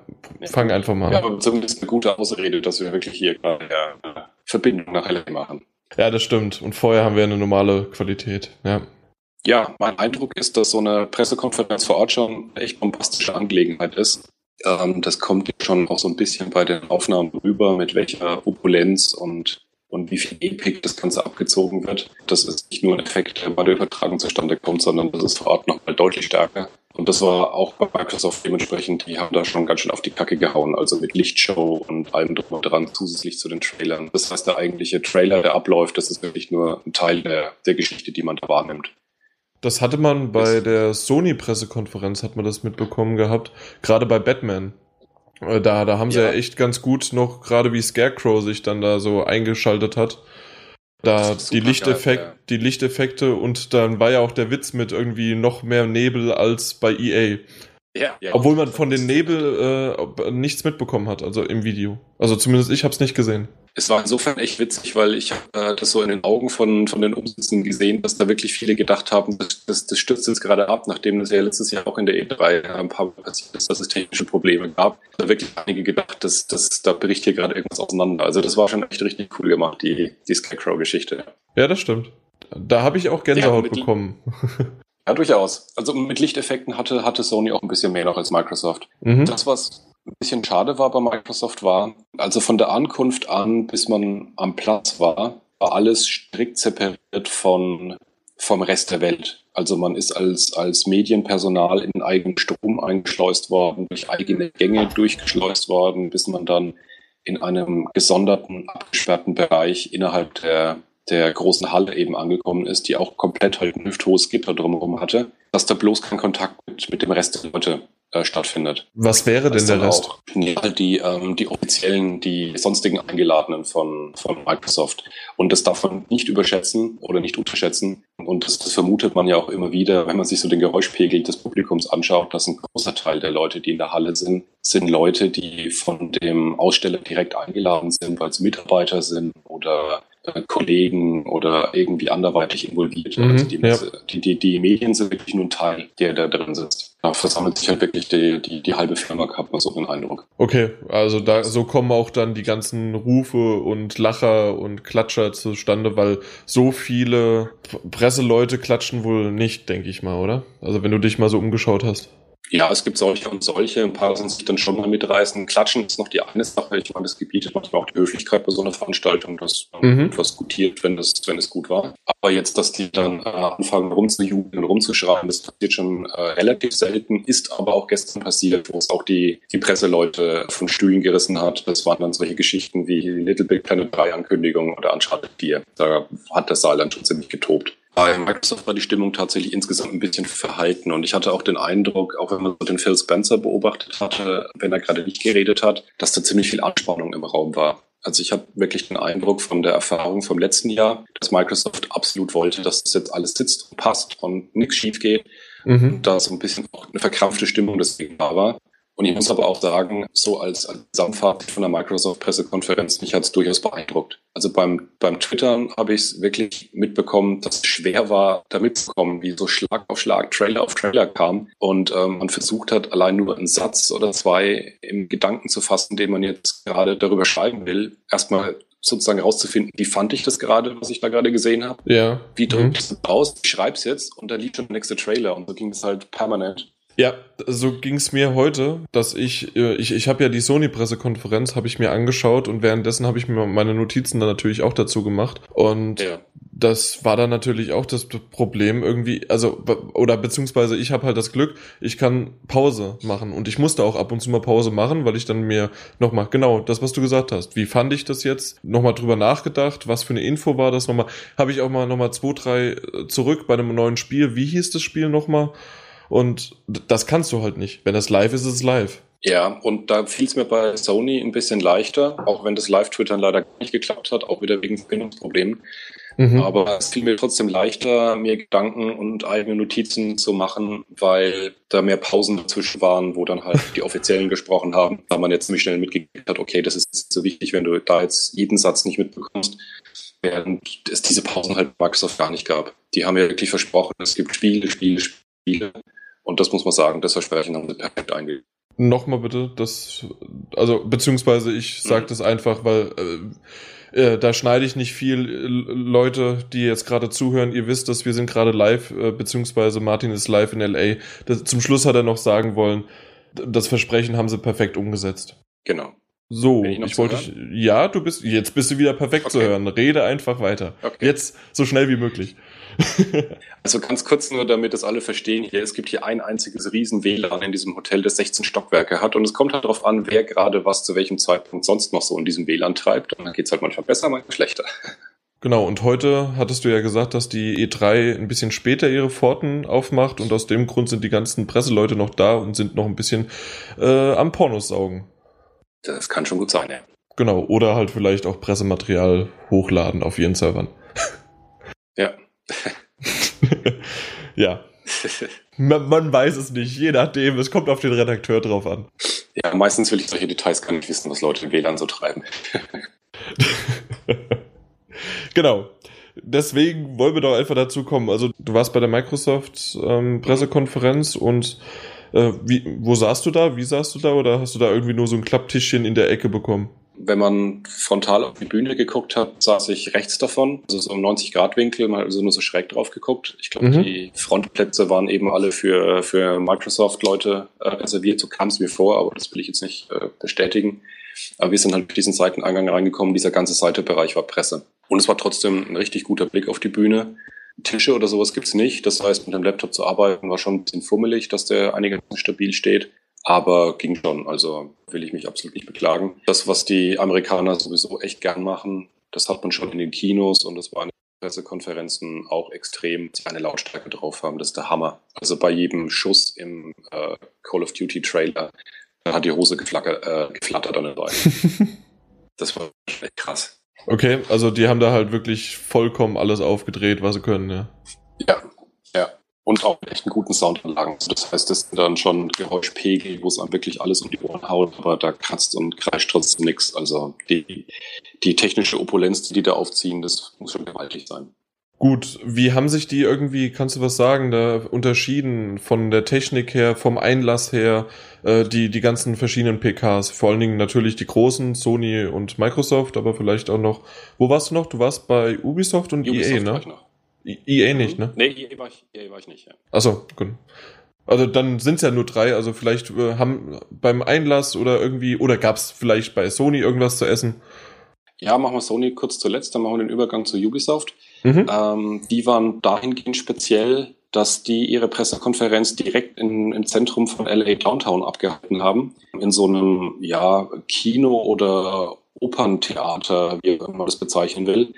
fang einfach mal Ja, an. aber zumindest eine gute Ausrede, dass wir wirklich hier gerade eine Verbindung nach LA machen. Ja, das stimmt. Und vorher haben wir eine normale Qualität. Ja. Ja, mein Eindruck ist, dass so eine Pressekonferenz vor Ort schon echt bombastische Angelegenheit ist. Ähm, das kommt schon auch so ein bisschen bei den Aufnahmen rüber, mit welcher Opulenz und, und wie viel Epic das Ganze abgezogen wird. Das ist nicht nur ein Effekt, der bei der Übertragung zustande kommt, sondern das ist vor Ort nochmal deutlich stärker. Und das war auch bei Microsoft dementsprechend, die haben da schon ganz schön auf die Kacke gehauen, also mit Lichtshow und allem drum und dran zusätzlich zu den Trailern. Das heißt, der eigentliche Trailer, der abläuft, das ist wirklich nur ein Teil der, der Geschichte, die man da wahrnimmt. Das hatte man bei der Sony-Pressekonferenz, hat man das mitbekommen gehabt, gerade bei Batman. Äh, da, da haben sie ja. ja echt ganz gut noch, gerade wie Scarecrow sich dann da so eingeschaltet hat. Da die Lichteffekt, geil, ja. die Lichteffekte und dann war ja auch der Witz mit irgendwie noch mehr Nebel als bei EA. Ja, ja, Obwohl man von den Nebel äh, nichts mitbekommen hat, also im Video. Also zumindest ich habe es nicht gesehen. Es war insofern echt witzig, weil ich äh, das so in den Augen von, von den Umsätzen gesehen, dass da wirklich viele gedacht haben, das, das, das stürzt jetzt gerade ab, nachdem das ja letztes Jahr auch in der E3 ein paar Mal passiert ist, dass es technische Probleme gab. Da wirklich einige gedacht, dass, dass da bricht hier gerade irgendwas auseinander. Also das war schon echt richtig cool gemacht, die, die Scarecrow-Geschichte. Ja, das stimmt. Da habe ich auch Gänsehaut ja, bekommen. Ja, durchaus. Also mit Lichteffekten hatte, hatte Sony auch ein bisschen mehr noch als Microsoft. Mhm. Das, was ein bisschen schade war bei Microsoft, war, also von der Ankunft an, bis man am Platz war, war alles strikt separiert von, vom Rest der Welt. Also man ist als, als Medienpersonal in eigenen Strom eingeschleust worden, durch eigene Gänge durchgeschleust worden, bis man dann in einem gesonderten, abgesperrten Bereich innerhalb der der großen Halle eben angekommen ist, die auch komplett halt ein hüfthohes Gitter drumherum hatte, dass da bloß kein Kontakt mit, mit dem Rest der Leute äh, stattfindet. Was wäre denn der Rest? Auch, ja, die, ähm, die offiziellen, die sonstigen Eingeladenen von, von Microsoft. Und das darf man nicht überschätzen oder nicht unterschätzen. Und das, das vermutet man ja auch immer wieder, wenn man sich so den Geräuschpegel des Publikums anschaut, dass ein großer Teil der Leute, die in der Halle sind, sind Leute, die von dem Aussteller direkt eingeladen sind, weil sie Mitarbeiter sind oder Kollegen oder irgendwie anderweitig involviert. Mhm, also die, ja. die, die, die, Medien sind wirklich nur ein Teil, der da drin sitzt. Da versammelt sich halt wirklich die, die, die halbe Firma, hat man so den Eindruck. Okay, also da so kommen auch dann die ganzen Rufe und Lacher und Klatscher zustande, weil so viele Presseleute klatschen wohl nicht, denke ich mal, oder? Also wenn du dich mal so umgeschaut hast. Ja, es gibt solche und solche. Ein paar sind sich dann schon mal mitreißen. Klatschen ist noch die eine Sache. Ich meine, das gebietet manchmal auch die Höflichkeit bei so einer Veranstaltung, dass man mhm. etwas gutiert, wenn es, wenn es gut war. Aber jetzt, dass die dann äh, anfangen rumzujubeln und rumzuschreien, das passiert schon äh, relativ selten, ist aber auch gestern passiert, wo es auch die, die Presseleute von Stühlen gerissen hat. Das waren dann solche Geschichten wie Little Big Planet 3 Ankündigung oder Uncharted 4. Da hat der Saal dann schon ziemlich getobt. Bei Microsoft war die Stimmung tatsächlich insgesamt ein bisschen verhalten und ich hatte auch den Eindruck, auch wenn man den Phil Spencer beobachtet hatte, wenn er gerade nicht geredet hat, dass da ziemlich viel Anspannung im Raum war. Also ich habe wirklich den Eindruck von der Erfahrung vom letzten Jahr, dass Microsoft absolut wollte, dass das jetzt alles sitzt und passt und nichts schief geht. Mhm. Und da so ein bisschen auch eine verkrampfte Stimmung deswegen da war. Und ich muss aber auch sagen, so als, Gesamtfazit von der Microsoft-Pressekonferenz, mich hat es durchaus beeindruckt. Also beim, beim Twittern habe ich es wirklich mitbekommen, dass es schwer war, da mitzukommen, wie so Schlag auf Schlag, Trailer auf Trailer kam und ähm, man versucht hat, allein nur einen Satz oder zwei im Gedanken zu fassen, den man jetzt gerade darüber schreiben will, erstmal sozusagen herauszufinden, wie fand ich das gerade, was ich da gerade gesehen habe. Ja. Wie drücke mhm. es aus? Ich schreibe es jetzt und dann liegt schon der nächste Trailer und so ging es halt permanent. Ja, so ging's mir heute, dass ich, äh, ich, ich habe ja die Sony-Pressekonferenz, habe ich mir angeschaut und währenddessen habe ich mir meine Notizen dann natürlich auch dazu gemacht. Und ja. das war dann natürlich auch das Problem irgendwie, also, oder beziehungsweise ich habe halt das Glück, ich kann Pause machen und ich musste auch ab und zu mal Pause machen, weil ich dann mir nochmal, genau, das, was du gesagt hast, wie fand ich das jetzt, nochmal drüber nachgedacht, was für eine Info war das nochmal, habe ich auch mal nochmal zwei, drei äh, zurück bei einem neuen Spiel, wie hieß das Spiel nochmal? Und das kannst du halt nicht. Wenn das live ist, ist es live. Ja, und da fiel es mir bei Sony ein bisschen leichter, auch wenn das Live-Twittern leider nicht geklappt hat, auch wieder wegen Verbindungsproblemen. Mhm. Aber es fiel mir trotzdem leichter, mir Gedanken und eigene Notizen zu machen, weil da mehr Pausen dazwischen waren, wo dann halt die Offiziellen gesprochen haben, da man jetzt ziemlich schnell mitgekriegt hat, okay, das ist so wichtig, wenn du da jetzt jeden Satz nicht mitbekommst, während es diese Pausen halt Microsoft gar nicht gab. Die haben ja wirklich versprochen, es gibt Spiele, Spiele, Spiele und das muss man sagen, das Versprechen haben sie perfekt eingegangen. Nochmal bitte, das, also beziehungsweise ich sage mhm. das einfach, weil äh, äh, da schneide ich nicht viel. Äh, Leute, die jetzt gerade zuhören, ihr wisst, dass wir sind gerade live, äh, beziehungsweise Martin ist live in LA. Das, zum Schluss hat er noch sagen wollen, das Versprechen haben sie perfekt umgesetzt. Genau. So, ich, ich wollte, ja, du bist, jetzt bist du wieder perfekt okay. zu hören. Rede einfach weiter. Okay. Jetzt so schnell wie möglich. Also ganz kurz nur, damit das alle verstehen hier. Es gibt hier ein einziges Riesen-WLAN in diesem Hotel, das 16 Stockwerke hat. Und es kommt halt darauf an, wer gerade was zu welchem Zeitpunkt sonst noch so in diesem WLAN treibt. Und dann geht's halt manchmal besser, manchmal schlechter. Genau, und heute hattest du ja gesagt, dass die E3 ein bisschen später ihre Pforten aufmacht und aus dem Grund sind die ganzen Presseleute noch da und sind noch ein bisschen äh, am Pornos saugen. Das kann schon gut sein, ja. Genau, oder halt vielleicht auch Pressematerial hochladen auf ihren Servern. Ja. ja. Man, man, weiß es nicht, je nachdem, es kommt auf den Redakteur drauf an. Ja, meistens will ich solche Details gar nicht wissen, was Leute in WLAN so treiben. genau. Deswegen wollen wir doch einfach dazu kommen. Also, du warst bei der Microsoft ähm, Pressekonferenz und äh, wie, wo saßt du da? Wie saßt du da? Oder hast du da irgendwie nur so ein Klapptischchen in der Ecke bekommen? Wenn man frontal auf die Bühne geguckt hat, saß ich rechts davon, also so im 90-Grad-Winkel, man hat also nur so schräg drauf geguckt. Ich glaube, mhm. die Frontplätze waren eben alle für, für Microsoft-Leute äh, reserviert, so kam es mir vor, aber das will ich jetzt nicht äh, bestätigen. Aber wir sind halt mit diesen Seiteneingang reingekommen, dieser ganze Seitebereich war Presse. Und es war trotzdem ein richtig guter Blick auf die Bühne. Tische oder sowas gibt's nicht. Das heißt, mit dem Laptop zu arbeiten war schon ein bisschen fummelig, dass der einigermaßen stabil steht. Aber ging schon. Also will ich mich absolut nicht beklagen. Das, was die Amerikaner sowieso echt gern machen, das hat man schon in den Kinos und das war in den Pressekonferenzen auch extrem eine Lautstärke drauf haben. Das ist der Hammer. Also bei jedem Schuss im äh, Call of Duty Trailer hat die Hose geflackert, äh, geflattert an den Beinen. das war echt krass. Okay, also die haben da halt wirklich vollkommen alles aufgedreht, was sie können, ja. Ja, ja. Und auch echt einen guten Soundanlagen. Also das heißt, das sind dann schon Geräuschpegel, wo es einem wirklich alles um die Ohren haut, aber da kratzt und kreischt trotzdem nichts. Also die, die technische Opulenz, die die da aufziehen, das muss schon gewaltig sein. Gut, wie haben sich die irgendwie, kannst du was sagen, da unterschieden von der Technik her, vom Einlass her, äh, die, die ganzen verschiedenen PKs? Vor allen Dingen natürlich die großen, Sony und Microsoft, aber vielleicht auch noch, wo warst du noch? Du warst bei Ubisoft und Ubisoft EA, ne? EA nicht, ne? Nee, EA war ich, EA war ich nicht, ja. Achso, gut. Also dann sind es ja nur drei, also vielleicht äh, haben beim Einlass oder irgendwie, oder gab es vielleicht bei Sony irgendwas zu essen? Ja, machen wir Sony kurz zuletzt, dann machen wir den Übergang zu Ubisoft. Mhm. Ähm, die waren dahingehend speziell, dass die ihre Pressekonferenz direkt in, im Zentrum von LA Downtown abgehalten haben. In so einem, ja, Kino oder Operntheater, wie man das bezeichnen will.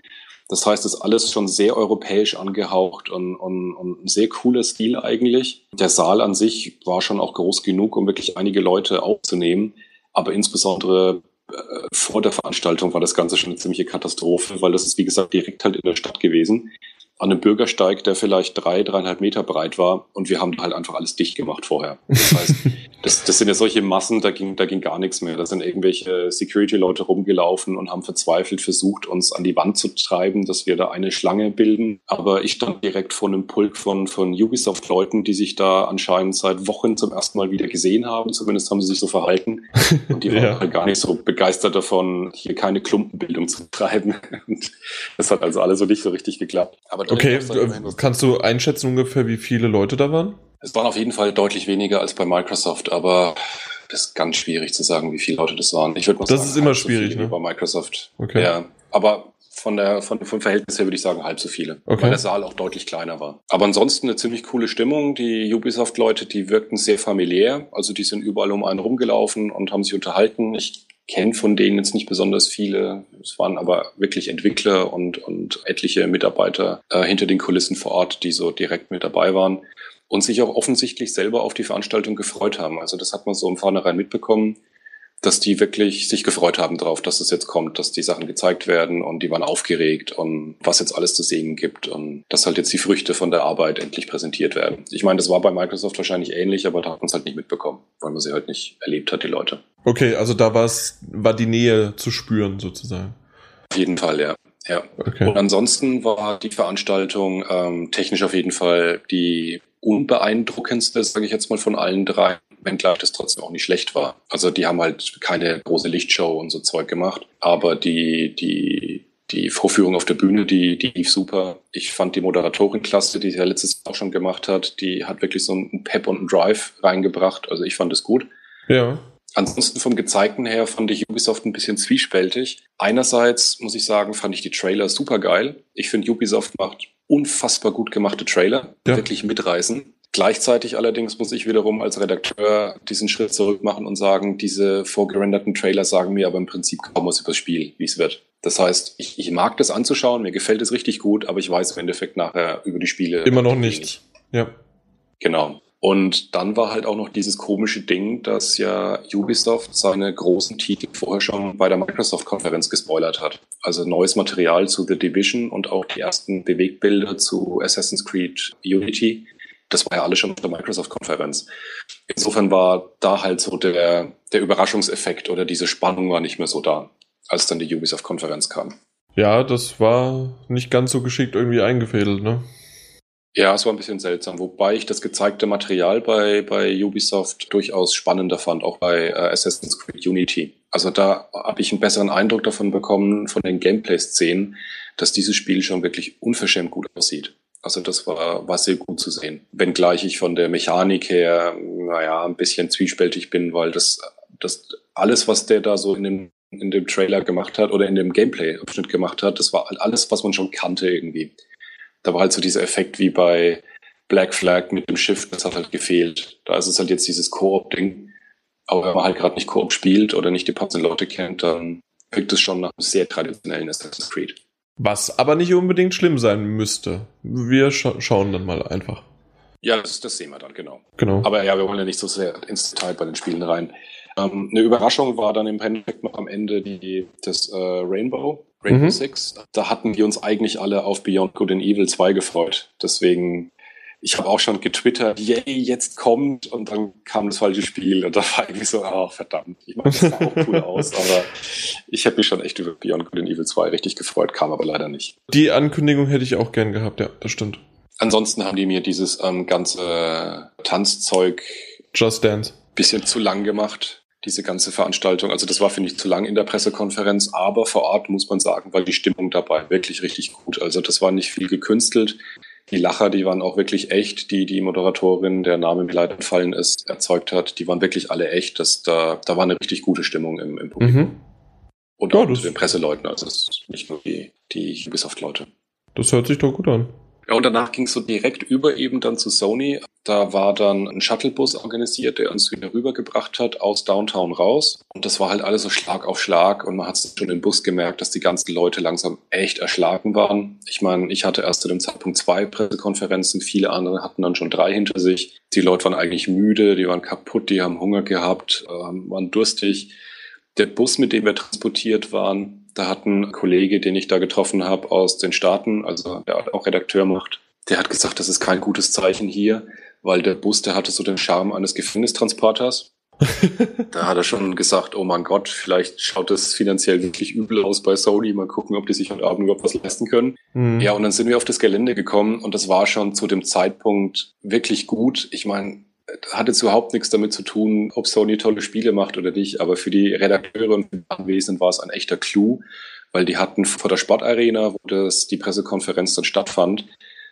Das heißt, es ist alles schon sehr europäisch angehaucht und, und, und ein sehr cooler Stil eigentlich. Der Saal an sich war schon auch groß genug, um wirklich einige Leute aufzunehmen. Aber insbesondere äh, vor der Veranstaltung war das Ganze schon eine ziemliche Katastrophe, weil das ist, wie gesagt, direkt halt in der Stadt gewesen an einem Bürgersteig, der vielleicht drei, dreieinhalb Meter breit war und wir haben halt einfach alles dicht gemacht vorher. Das heißt, das, das sind ja solche Massen, da ging, da ging gar nichts mehr. Da sind irgendwelche Security-Leute rumgelaufen und haben verzweifelt versucht, uns an die Wand zu treiben, dass wir da eine Schlange bilden. Aber ich stand direkt vor einem Pulk von, von Ubisoft-Leuten, die sich da anscheinend seit Wochen zum ersten Mal wieder gesehen haben. Zumindest haben sie sich so verhalten. Und die waren ja. halt gar nicht so begeistert davon, hier keine Klumpenbildung zu treiben. Und das hat also alles so nicht so richtig geklappt. Aber okay, kannst du einschätzen ungefähr, wie viele Leute da waren? Es waren auf jeden Fall deutlich weniger als bei Microsoft, aber das ist ganz schwierig zu sagen, wie viele Leute das waren. Ich würde mal das sagen, ist immer schwierig, so ne? Bei Microsoft. Okay. Ja, aber von der von vom Verhältnis her würde ich sagen halb so viele, okay. weil der Saal auch deutlich kleiner war. Aber ansonsten eine ziemlich coole Stimmung. Die Ubisoft-Leute, die wirkten sehr familiär. Also die sind überall um einen rumgelaufen und haben sich unterhalten. Ich kenne von denen jetzt nicht besonders viele. Es waren aber wirklich Entwickler und, und etliche Mitarbeiter äh, hinter den Kulissen vor Ort, die so direkt mit dabei waren und sich auch offensichtlich selber auf die Veranstaltung gefreut haben. Also das hat man so im Vornherein mitbekommen, dass die wirklich sich gefreut haben drauf, dass es jetzt kommt, dass die Sachen gezeigt werden und die waren aufgeregt und was jetzt alles zu sehen gibt und dass halt jetzt die Früchte von der Arbeit endlich präsentiert werden. Ich meine, das war bei Microsoft wahrscheinlich ähnlich, aber da hat man es halt nicht mitbekommen, weil man sie halt nicht erlebt hat, die Leute. Okay, also da war's, war die Nähe zu spüren sozusagen. Auf jeden Fall, ja. Ja. Okay. Und ansonsten war die Veranstaltung ähm, technisch auf jeden Fall die unbeeindruckendste, sage ich jetzt mal, von allen drei wenngleich das trotzdem auch nicht schlecht war. Also die haben halt keine große Lichtshow und so Zeug gemacht, aber die, die, die Vorführung auf der Bühne, die, die lief super. Ich fand die Moderatorin klasse, die sie ja letztes Jahr auch schon gemacht hat. Die hat wirklich so einen Pep und einen Drive reingebracht. Also ich fand es gut. Ja. Ansonsten vom Gezeigten her fand ich Ubisoft ein bisschen zwiespältig. Einerseits muss ich sagen, fand ich die Trailer super geil. Ich finde, Ubisoft macht unfassbar gut gemachte Trailer, ja. wirklich mitreißen. Gleichzeitig allerdings muss ich wiederum als Redakteur diesen Schritt zurück machen und sagen, diese vorgerenderten Trailer sagen mir aber im Prinzip kaum was über das Spiel, wie es wird. Das heißt, ich, ich mag das anzuschauen, mir gefällt es richtig gut, aber ich weiß im Endeffekt nachher über die Spiele. Immer noch nichts. Ja. Genau. Und dann war halt auch noch dieses komische Ding, dass ja Ubisoft seine großen Titel vorher schon bei der Microsoft-Konferenz gespoilert hat. Also neues Material zu The Division und auch die ersten Bewegbilder zu Assassin's Creed Unity. Das war ja alles schon auf der Microsoft-Konferenz. Insofern war da halt so der, der Überraschungseffekt oder diese Spannung war nicht mehr so da, als dann die Ubisoft-Konferenz kam. Ja, das war nicht ganz so geschickt irgendwie eingefädelt, ne? Ja, es war ein bisschen seltsam, wobei ich das gezeigte Material bei, bei Ubisoft durchaus spannender fand, auch bei äh, Assassin's Creed Unity. Also da habe ich einen besseren Eindruck davon bekommen, von den Gameplay-Szenen, dass dieses Spiel schon wirklich unverschämt gut aussieht. Also das war, war sehr gut zu sehen. Wenngleich ich von der Mechanik her, naja, ein bisschen zwiespältig bin, weil das, das alles, was der da so in dem, in dem Trailer gemacht hat oder in dem Gameplay-Abschnitt gemacht hat, das war alles, was man schon kannte irgendwie da war halt so dieser Effekt wie bei Black Flag mit dem Schiff, das hat halt gefehlt. Da ist es halt jetzt dieses Koop-Ding. Aber wenn man halt gerade nicht Koop spielt oder nicht die passenden Leute kennt, dann wirkt es schon nach einem sehr traditionellen Assassin's Creed. Was aber nicht unbedingt schlimm sein müsste. Wir scha schauen dann mal einfach. Ja, das, das sehen wir dann, genau. genau. Aber ja, wir wollen ja nicht so sehr ins Detail bei den Spielen rein. Ähm, eine Überraschung war dann im Endeffekt noch am Ende die, das äh, Rainbow, Rainbow mhm. Six. Da hatten wir uns eigentlich alle auf Beyond Good and Evil 2 gefreut. Deswegen, ich habe auch schon getwittert, yay, jetzt kommt und dann kam das falsche Spiel und da war irgendwie so, ach verdammt, ich meine, das sah auch cool aus, aber ich hätte mich schon echt über Beyond Good and Evil 2 richtig gefreut, kam aber leider nicht. Die Ankündigung hätte ich auch gern gehabt, ja, das stimmt. Ansonsten haben die mir dieses ähm, ganze Tanzzeug Just Dance bisschen zu lang gemacht diese ganze Veranstaltung. Also das war, finde ich, zu lang in der Pressekonferenz, aber vor Ort muss man sagen, war die Stimmung dabei wirklich richtig gut. Also das war nicht viel gekünstelt. Die Lacher, die waren auch wirklich echt, die die Moderatorin, der Name mir leider entfallen ist, erzeugt hat, die waren wirklich alle echt. Das, da, da war eine richtig gute Stimmung im, im Publikum. Mhm. Und auch ja, den Presseleuten, also nicht nur die, die Ubisoft-Leute. Das hört sich doch gut an. Ja, und danach ging es so direkt über eben dann zu Sony. Da war dann ein Shuttlebus organisiert, der uns wieder rübergebracht hat aus Downtown raus. Und das war halt alles so Schlag auf Schlag. Und man hat schon im Bus gemerkt, dass die ganzen Leute langsam echt erschlagen waren. Ich meine, ich hatte erst zu dem Zeitpunkt zwei Pressekonferenzen, viele andere hatten dann schon drei hinter sich. Die Leute waren eigentlich müde, die waren kaputt, die haben Hunger gehabt, äh, waren durstig. Der Bus, mit dem wir transportiert waren, da hat ein Kollege, den ich da getroffen habe aus den Staaten, also der auch Redakteur macht, der hat gesagt, das ist kein gutes Zeichen hier, weil der Bus, der hatte so den Charme eines Gefängnistransporters. da hat er schon gesagt, oh mein Gott, vielleicht schaut das finanziell wirklich übel aus bei Sony. Mal gucken, ob die sich heute Abend überhaupt was leisten können. Mhm. Ja, und dann sind wir auf das Gelände gekommen und das war schon zu dem Zeitpunkt wirklich gut. Ich meine, hat jetzt überhaupt nichts damit zu tun, ob Sony tolle Spiele macht oder nicht, aber für die Redakteure und Anwesenden war es ein echter Clou, weil die hatten vor der Sportarena, wo das, die Pressekonferenz dann stattfand,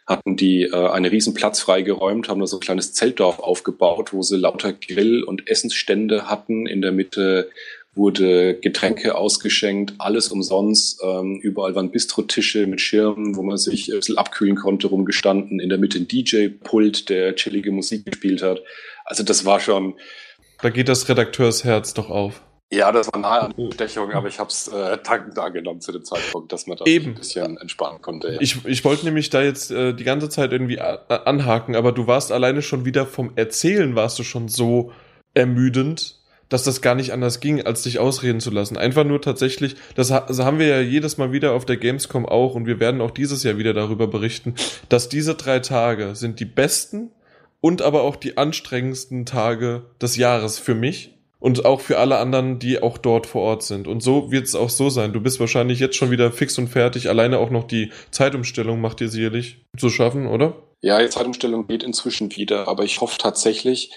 hatten die äh, einen riesen Platz freigeräumt, haben da so ein kleines Zeltdorf aufgebaut, wo sie lauter Grill- und Essensstände hatten. In der Mitte wurde Getränke ausgeschenkt, alles umsonst. Ähm, überall waren Bistrotische mit Schirmen, wo man sich ein bisschen abkühlen konnte, rumgestanden. In der Mitte ein DJ-Pult, der chillige Musik gespielt hat. Also das war schon... Da geht das Redakteursherz doch auf. Ja, das war nahe an Bestechung, aber ich habe es äh, dankend angenommen zu dem Zeitpunkt, dass man da Eben. ein bisschen entspannen konnte. Ja. Ich, ich wollte nämlich da jetzt äh, die ganze Zeit irgendwie anhaken, aber du warst alleine schon wieder vom Erzählen, warst du schon so ermüdend, dass das gar nicht anders ging, als dich ausreden zu lassen. Einfach nur tatsächlich, das, das haben wir ja jedes Mal wieder auf der Gamescom auch und wir werden auch dieses Jahr wieder darüber berichten, dass diese drei Tage sind die besten und aber auch die anstrengendsten Tage des Jahres für mich und auch für alle anderen, die auch dort vor Ort sind. Und so wird es auch so sein. Du bist wahrscheinlich jetzt schon wieder fix und fertig. Alleine auch noch die Zeitumstellung macht dir sicherlich zu schaffen, oder? Ja, die Zeitumstellung geht inzwischen wieder, aber ich hoffe tatsächlich,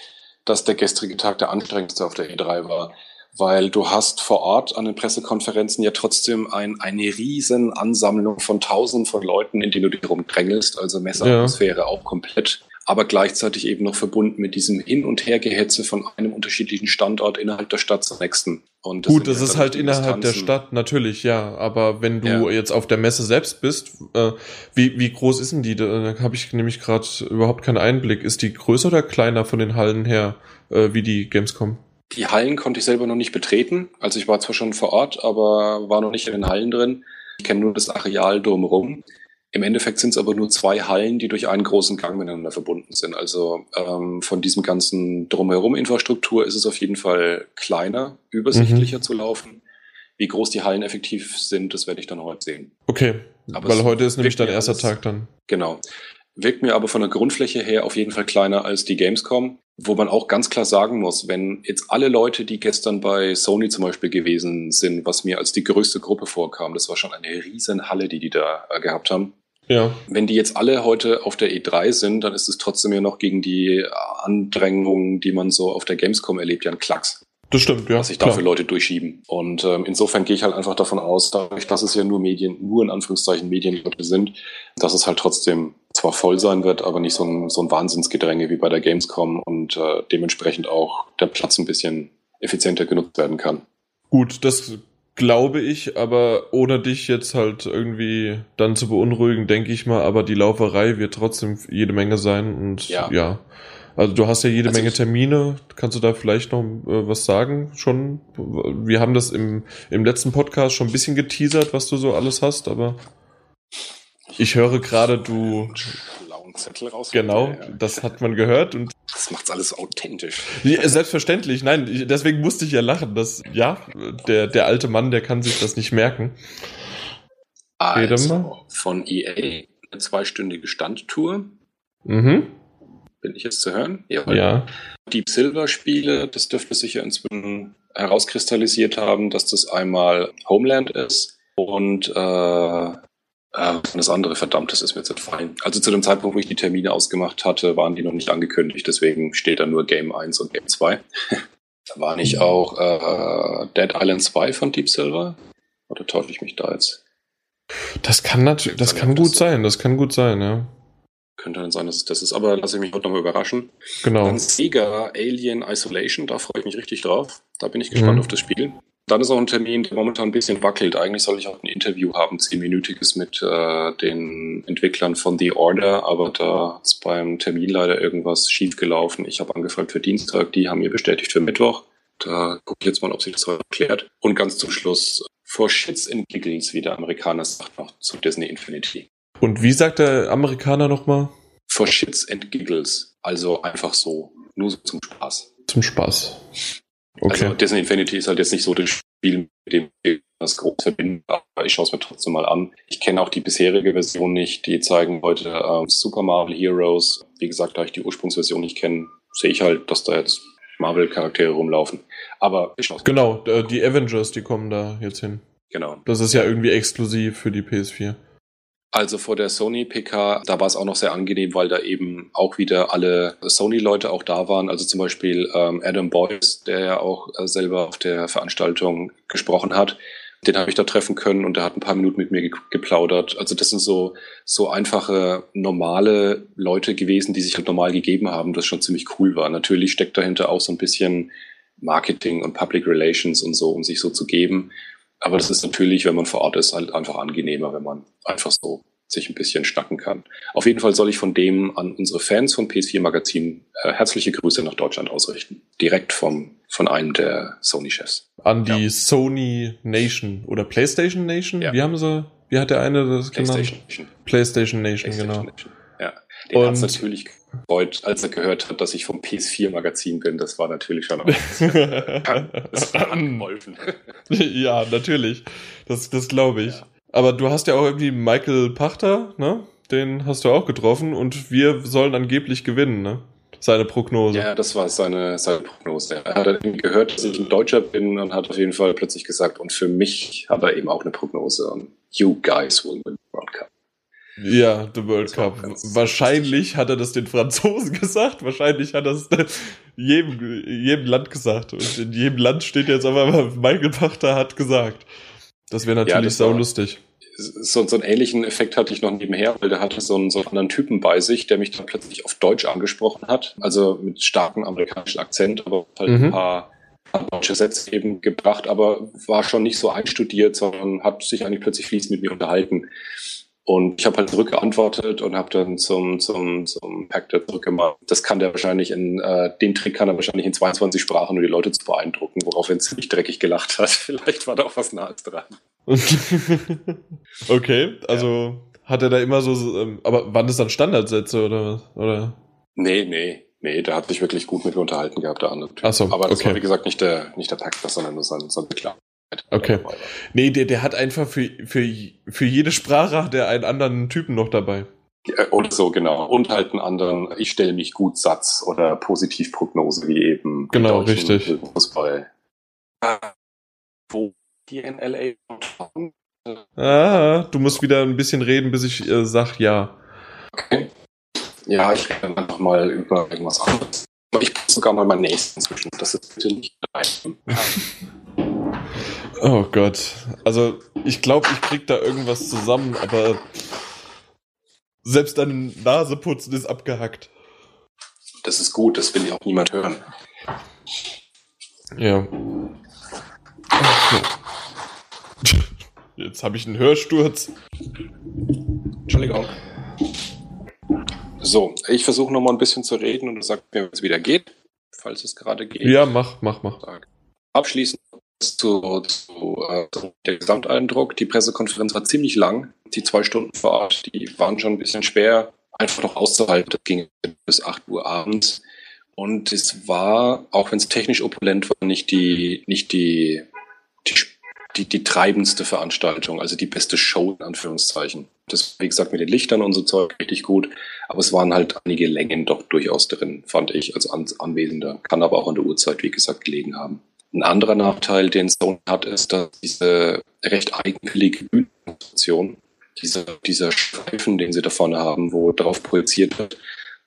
dass der gestrige Tag der anstrengendste auf der E3 war weil du hast vor Ort an den Pressekonferenzen ja trotzdem ein, eine riesen Ansammlung von Tausenden von Leuten, in denen du dich rumdrängelst, also Messeatmosphäre ja. auch komplett, aber gleichzeitig eben noch verbunden mit diesem Hin- und Hergehetze von einem unterschiedlichen Standort innerhalb der Stadt zum nächsten. Und das Gut, das ist halt innerhalb der Stadt, natürlich, ja, aber wenn du ja. jetzt auf der Messe selbst bist, äh, wie, wie groß ist denn die? Da habe ich nämlich gerade überhaupt keinen Einblick. Ist die größer oder kleiner von den Hallen her, äh, wie die Gamescom? Die Hallen konnte ich selber noch nicht betreten. Also ich war zwar schon vor Ort, aber war noch nicht in den Hallen drin. Ich kenne nur das Areal drumherum. Im Endeffekt sind es aber nur zwei Hallen, die durch einen großen Gang miteinander verbunden sind. Also ähm, von diesem ganzen drumherum Infrastruktur ist es auf jeden Fall kleiner, übersichtlicher mhm. zu laufen. Wie groß die Hallen effektiv sind, das werde ich dann heute sehen. Okay, aber weil heute ist nämlich dein erster alles, Tag dann. Genau. Wirkt mir aber von der Grundfläche her auf jeden Fall kleiner als die Gamescom. Wo man auch ganz klar sagen muss, wenn jetzt alle Leute, die gestern bei Sony zum Beispiel gewesen sind, was mir als die größte Gruppe vorkam, das war schon eine riesen Halle, die die da äh, gehabt haben. Ja. Wenn die jetzt alle heute auf der E3 sind, dann ist es trotzdem ja noch gegen die Andrängung, die man so auf der Gamescom erlebt, ja ein Klacks. Das stimmt, ja. Was sich dafür Leute durchschieben. Und ähm, insofern gehe ich halt einfach davon aus, dadurch, dass es ja nur Medien, nur in Anführungszeichen Medienleute sind, dass es halt trotzdem zwar voll sein wird, aber nicht so ein, so ein Wahnsinnsgedränge wie bei der Gamescom und äh, dementsprechend auch der Platz ein bisschen effizienter genutzt werden kann. Gut, das glaube ich, aber ohne dich jetzt halt irgendwie dann zu beunruhigen, denke ich mal, aber die Lauferei wird trotzdem jede Menge sein und ja. ja. Also du hast ja jede also Menge Termine. Kannst du da vielleicht noch äh, was sagen? Schon? Wir haben das im, im letzten Podcast schon ein bisschen geteasert, was du so alles hast, aber ich höre gerade, du. Zettel raus. Genau, ja. das hat man gehört und. Das macht's alles authentisch. Ja, selbstverständlich, nein, deswegen musste ich ja lachen. dass, ja, der, der alte Mann, der kann sich das nicht merken. Also, von EA eine zweistündige Standtour. Mhm. Bin ich jetzt zu hören? Ja. ja. Deep Silver Spiele, das dürfte sich ja inzwischen herauskristallisiert haben, dass das einmal Homeland ist und äh, äh, das andere, verdammt, das ist mir jetzt entfallen. Also zu dem Zeitpunkt, wo ich die Termine ausgemacht hatte, waren die noch nicht angekündigt, deswegen steht da nur Game 1 und Game 2. da war nicht auch äh, Dead Island 2 von Deep Silver? Oder täusche ich mich da jetzt? Das kann natürlich, das kann gut sein, das kann gut sein, ja. Könnte dann sein, dass es das ist, aber lasse ich mich heute nochmal überraschen. Genau. Dann Sega Alien Isolation, da freue ich mich richtig drauf. Da bin ich gespannt mhm. auf das Spiel. Dann ist auch ein Termin, der momentan ein bisschen wackelt. Eigentlich soll ich auch ein Interview haben, zehnminütiges mit äh, den Entwicklern von The Order, aber da ist beim Termin leider irgendwas schiefgelaufen. Ich habe angefragt für Dienstag, die haben mir bestätigt für Mittwoch. Da gucke ich jetzt mal, ob sich das heute erklärt. Und ganz zum Schluss, for shits and giggles, wie der Amerikaner sagt noch zu Disney Infinity. Und wie sagt der Amerikaner nochmal? For shits and giggles. Also einfach so. Nur so zum Spaß. Zum Spaß. Okay. Also Disney Infinity ist halt jetzt nicht so das Spiel, mit dem ich das groß verbinde, aber ich schaue es mir trotzdem mal an. Ich kenne auch die bisherige Version nicht. Die zeigen heute ähm, Super Marvel Heroes. Wie gesagt, da ich die Ursprungsversion nicht kenne, sehe ich halt, dass da jetzt Marvel-Charaktere rumlaufen. Aber ich schaue Genau, äh, die Avengers, die kommen da jetzt hin. Genau. Das ist ja irgendwie exklusiv für die PS4. Also vor der Sony PK, da war es auch noch sehr angenehm, weil da eben auch wieder alle Sony-Leute auch da waren. Also zum Beispiel ähm, Adam Boyce, der ja auch äh, selber auf der Veranstaltung gesprochen hat. Den habe ich da treffen können und der hat ein paar Minuten mit mir ge geplaudert. Also das sind so, so einfache, normale Leute gewesen, die sich halt normal gegeben haben, das schon ziemlich cool war. Natürlich steckt dahinter auch so ein bisschen Marketing und Public Relations und so, um sich so zu geben. Aber das ist natürlich, wenn man vor Ort ist, halt einfach angenehmer, wenn man einfach so sich ein bisschen schnacken kann. Auf jeden Fall soll ich von dem an unsere Fans von PS4 Magazin äh, herzliche Grüße nach Deutschland ausrichten. Direkt vom, von einem der Sony-Chefs. An die ja. Sony Nation oder PlayStation Nation? Ja. Wie haben sie, wie hat der eine das PlayStation genannt? Nation. PlayStation Nation, PlayStation genau. Nation. Ja. Den hat natürlich gefreut, als er gehört hat, dass ich vom PS4-Magazin bin. Das war natürlich schon das hat geholfen. ja, natürlich. Das, das glaube ich. Ja. Aber du hast ja auch irgendwie Michael Pachter, ne? Den hast du auch getroffen und wir sollen angeblich gewinnen, ne? Seine Prognose. Ja, das war seine, seine Prognose. Er hat irgendwie gehört, dass ich ein Deutscher bin und hat auf jeden Fall plötzlich gesagt, und für mich hat er eben auch eine Prognose. You guys will win the World Cup. Ja, The World Cup. Wahrscheinlich hat er das den Franzosen gesagt, wahrscheinlich hat er es jedem, jedem Land gesagt. Und in jedem Land steht jetzt aber, Michael Pachter hat gesagt. Das wäre natürlich ja, das sau lustig so, so einen ähnlichen Effekt hatte ich noch nebenher, weil der hatte so einen, so einen anderen Typen bei sich, der mich dann plötzlich auf Deutsch angesprochen hat. Also mit starkem amerikanischen Akzent, aber halt mhm. ein paar deutsche Sätze eben gebracht, aber war schon nicht so einstudiert, sondern hat sich eigentlich plötzlich fließend mit mir unterhalten. Und ich habe halt zurückgeantwortet und habe dann zum, zum, zum Pactor zurückgemacht. Das kann der wahrscheinlich in, äh, den Trick kann er wahrscheinlich in 22 Sprachen, um die Leute zu beeindrucken, worauf er ziemlich dreckig gelacht hat. Vielleicht war da auch was Nahes dran. okay, also ja. hat er da immer so, ähm, aber waren das dann Standardsätze oder, oder? Nee, nee, nee, der hat sich wirklich gut mit mir unterhalten gehabt, der andere Typ. Ach so, aber das okay. war wie gesagt nicht der, nicht der Pactor, sondern nur sein, sein Beklar. Okay. Nee, der, der hat einfach für, für, für jede Sprache der einen anderen Typen noch dabei. Oder so, genau. Und halt einen anderen, ich stelle mich gut Satz oder Positivprognose, wie eben. Genau, richtig. Fußball. Wo die in LA Ah, du musst wieder ein bisschen reden, bis ich äh, sag ja. Okay. Ja, ich rede einfach mal über irgendwas anderes. Ich muss sogar mal meinen nächsten zwischen. Das ist bitte nicht rein. Oh Gott. Also, ich glaube, ich krieg da irgendwas zusammen, aber selbst deine Nase putzen ist abgehackt. Das ist gut, das will ja auch niemand hören. Ja. Jetzt habe ich einen Hörsturz. Entschuldigung. So, ich versuche nochmal ein bisschen zu reden und du sagst mir, wie es wieder geht, falls es gerade geht. Ja, mach, mach, mach. Abschließend zu, zu äh, der Gesamteindruck. Die Pressekonferenz war ziemlich lang. Die zwei Stunden vor Ort, die waren schon ein bisschen schwer, einfach noch auszuhalten. Das ging bis 8 Uhr abends. Und es war, auch wenn es technisch opulent war, nicht die, nicht die, die, die, die treibendste Veranstaltung, also die beste Show in Anführungszeichen. Das, wie gesagt, mit den Lichtern und so Zeug richtig gut. Aber es waren halt einige Längen doch durchaus drin, fand ich als Anwesender. Kann aber auch an der Uhrzeit, wie gesagt, gelegen haben. Ein anderer Nachteil, den Sony hat, ist, dass diese recht eigenwillige Bühnenkonstruktion, dieser, dieser Streifen, den sie da vorne haben, wo drauf projiziert wird,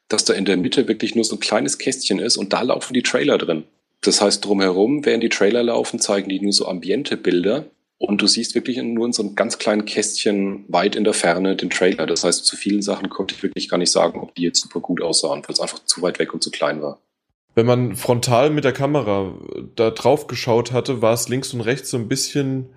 dass da in der Mitte wirklich nur so ein kleines Kästchen ist und da laufen die Trailer drin. Das heißt, drumherum, während die Trailer laufen, zeigen die nur so ambiente Bilder und du siehst wirklich nur in so einem ganz kleinen Kästchen weit in der Ferne den Trailer. Das heißt, zu vielen Sachen konnte ich wirklich gar nicht sagen, ob die jetzt super gut aussahen, weil es einfach zu weit weg und zu klein war wenn man frontal mit der Kamera da drauf geschaut hatte, war es links und rechts so ein bisschen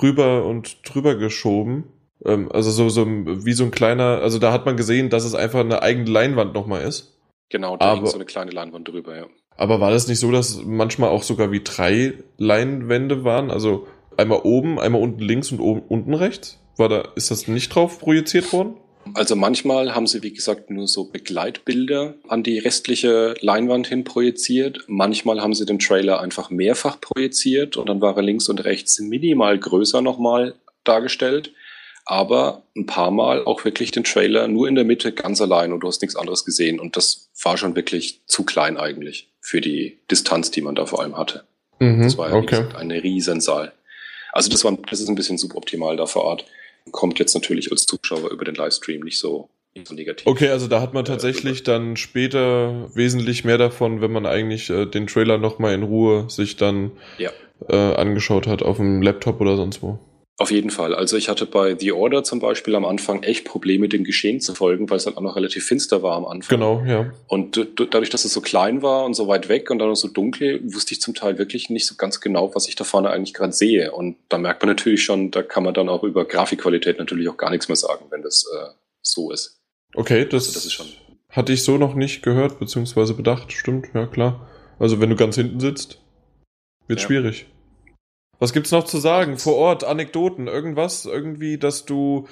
rüber und drüber geschoben. Ähm, also so, so wie so ein kleiner, also da hat man gesehen, dass es einfach eine eigene Leinwand nochmal ist. Genau, da aber, so eine kleine Leinwand drüber, ja. Aber war das nicht so, dass manchmal auch sogar wie drei Leinwände waren? Also einmal oben, einmal unten links und oben, unten rechts? War da, ist das nicht drauf projiziert worden? Also manchmal haben sie, wie gesagt, nur so Begleitbilder an die restliche Leinwand hin projiziert. Manchmal haben sie den Trailer einfach mehrfach projiziert und dann war er links und rechts minimal größer nochmal dargestellt. Aber ein paar Mal auch wirklich den Trailer nur in der Mitte ganz allein und du hast nichts anderes gesehen. Und das war schon wirklich zu klein eigentlich für die Distanz, die man da vor allem hatte. Mhm, das war ja, okay. gesagt, eine Riesensaal. Also das war, das ist ein bisschen suboptimal da vor Ort kommt jetzt natürlich als Zuschauer über den Livestream nicht so, nicht so negativ. Okay, also da hat man tatsächlich äh, dann später wesentlich mehr davon, wenn man eigentlich äh, den Trailer nochmal in Ruhe sich dann ja. äh, angeschaut hat auf dem Laptop oder sonst wo. Auf jeden Fall. Also ich hatte bei The Order zum Beispiel am Anfang echt Probleme, dem Geschehen zu folgen, weil es halt auch noch relativ finster war am Anfang. Genau, ja. Und dadurch, dass es so klein war und so weit weg und dann noch so dunkel, wusste ich zum Teil wirklich nicht so ganz genau, was ich da vorne eigentlich gerade sehe. Und da merkt man natürlich schon, da kann man dann auch über Grafikqualität natürlich auch gar nichts mehr sagen, wenn das äh, so ist. Okay, das, also das ist schon hatte ich so noch nicht gehört, beziehungsweise bedacht. Stimmt, ja klar. Also wenn du ganz hinten sitzt, wird ja. schwierig. Was gibt's noch zu sagen? Vor Ort, Anekdoten, irgendwas, irgendwie, dass du.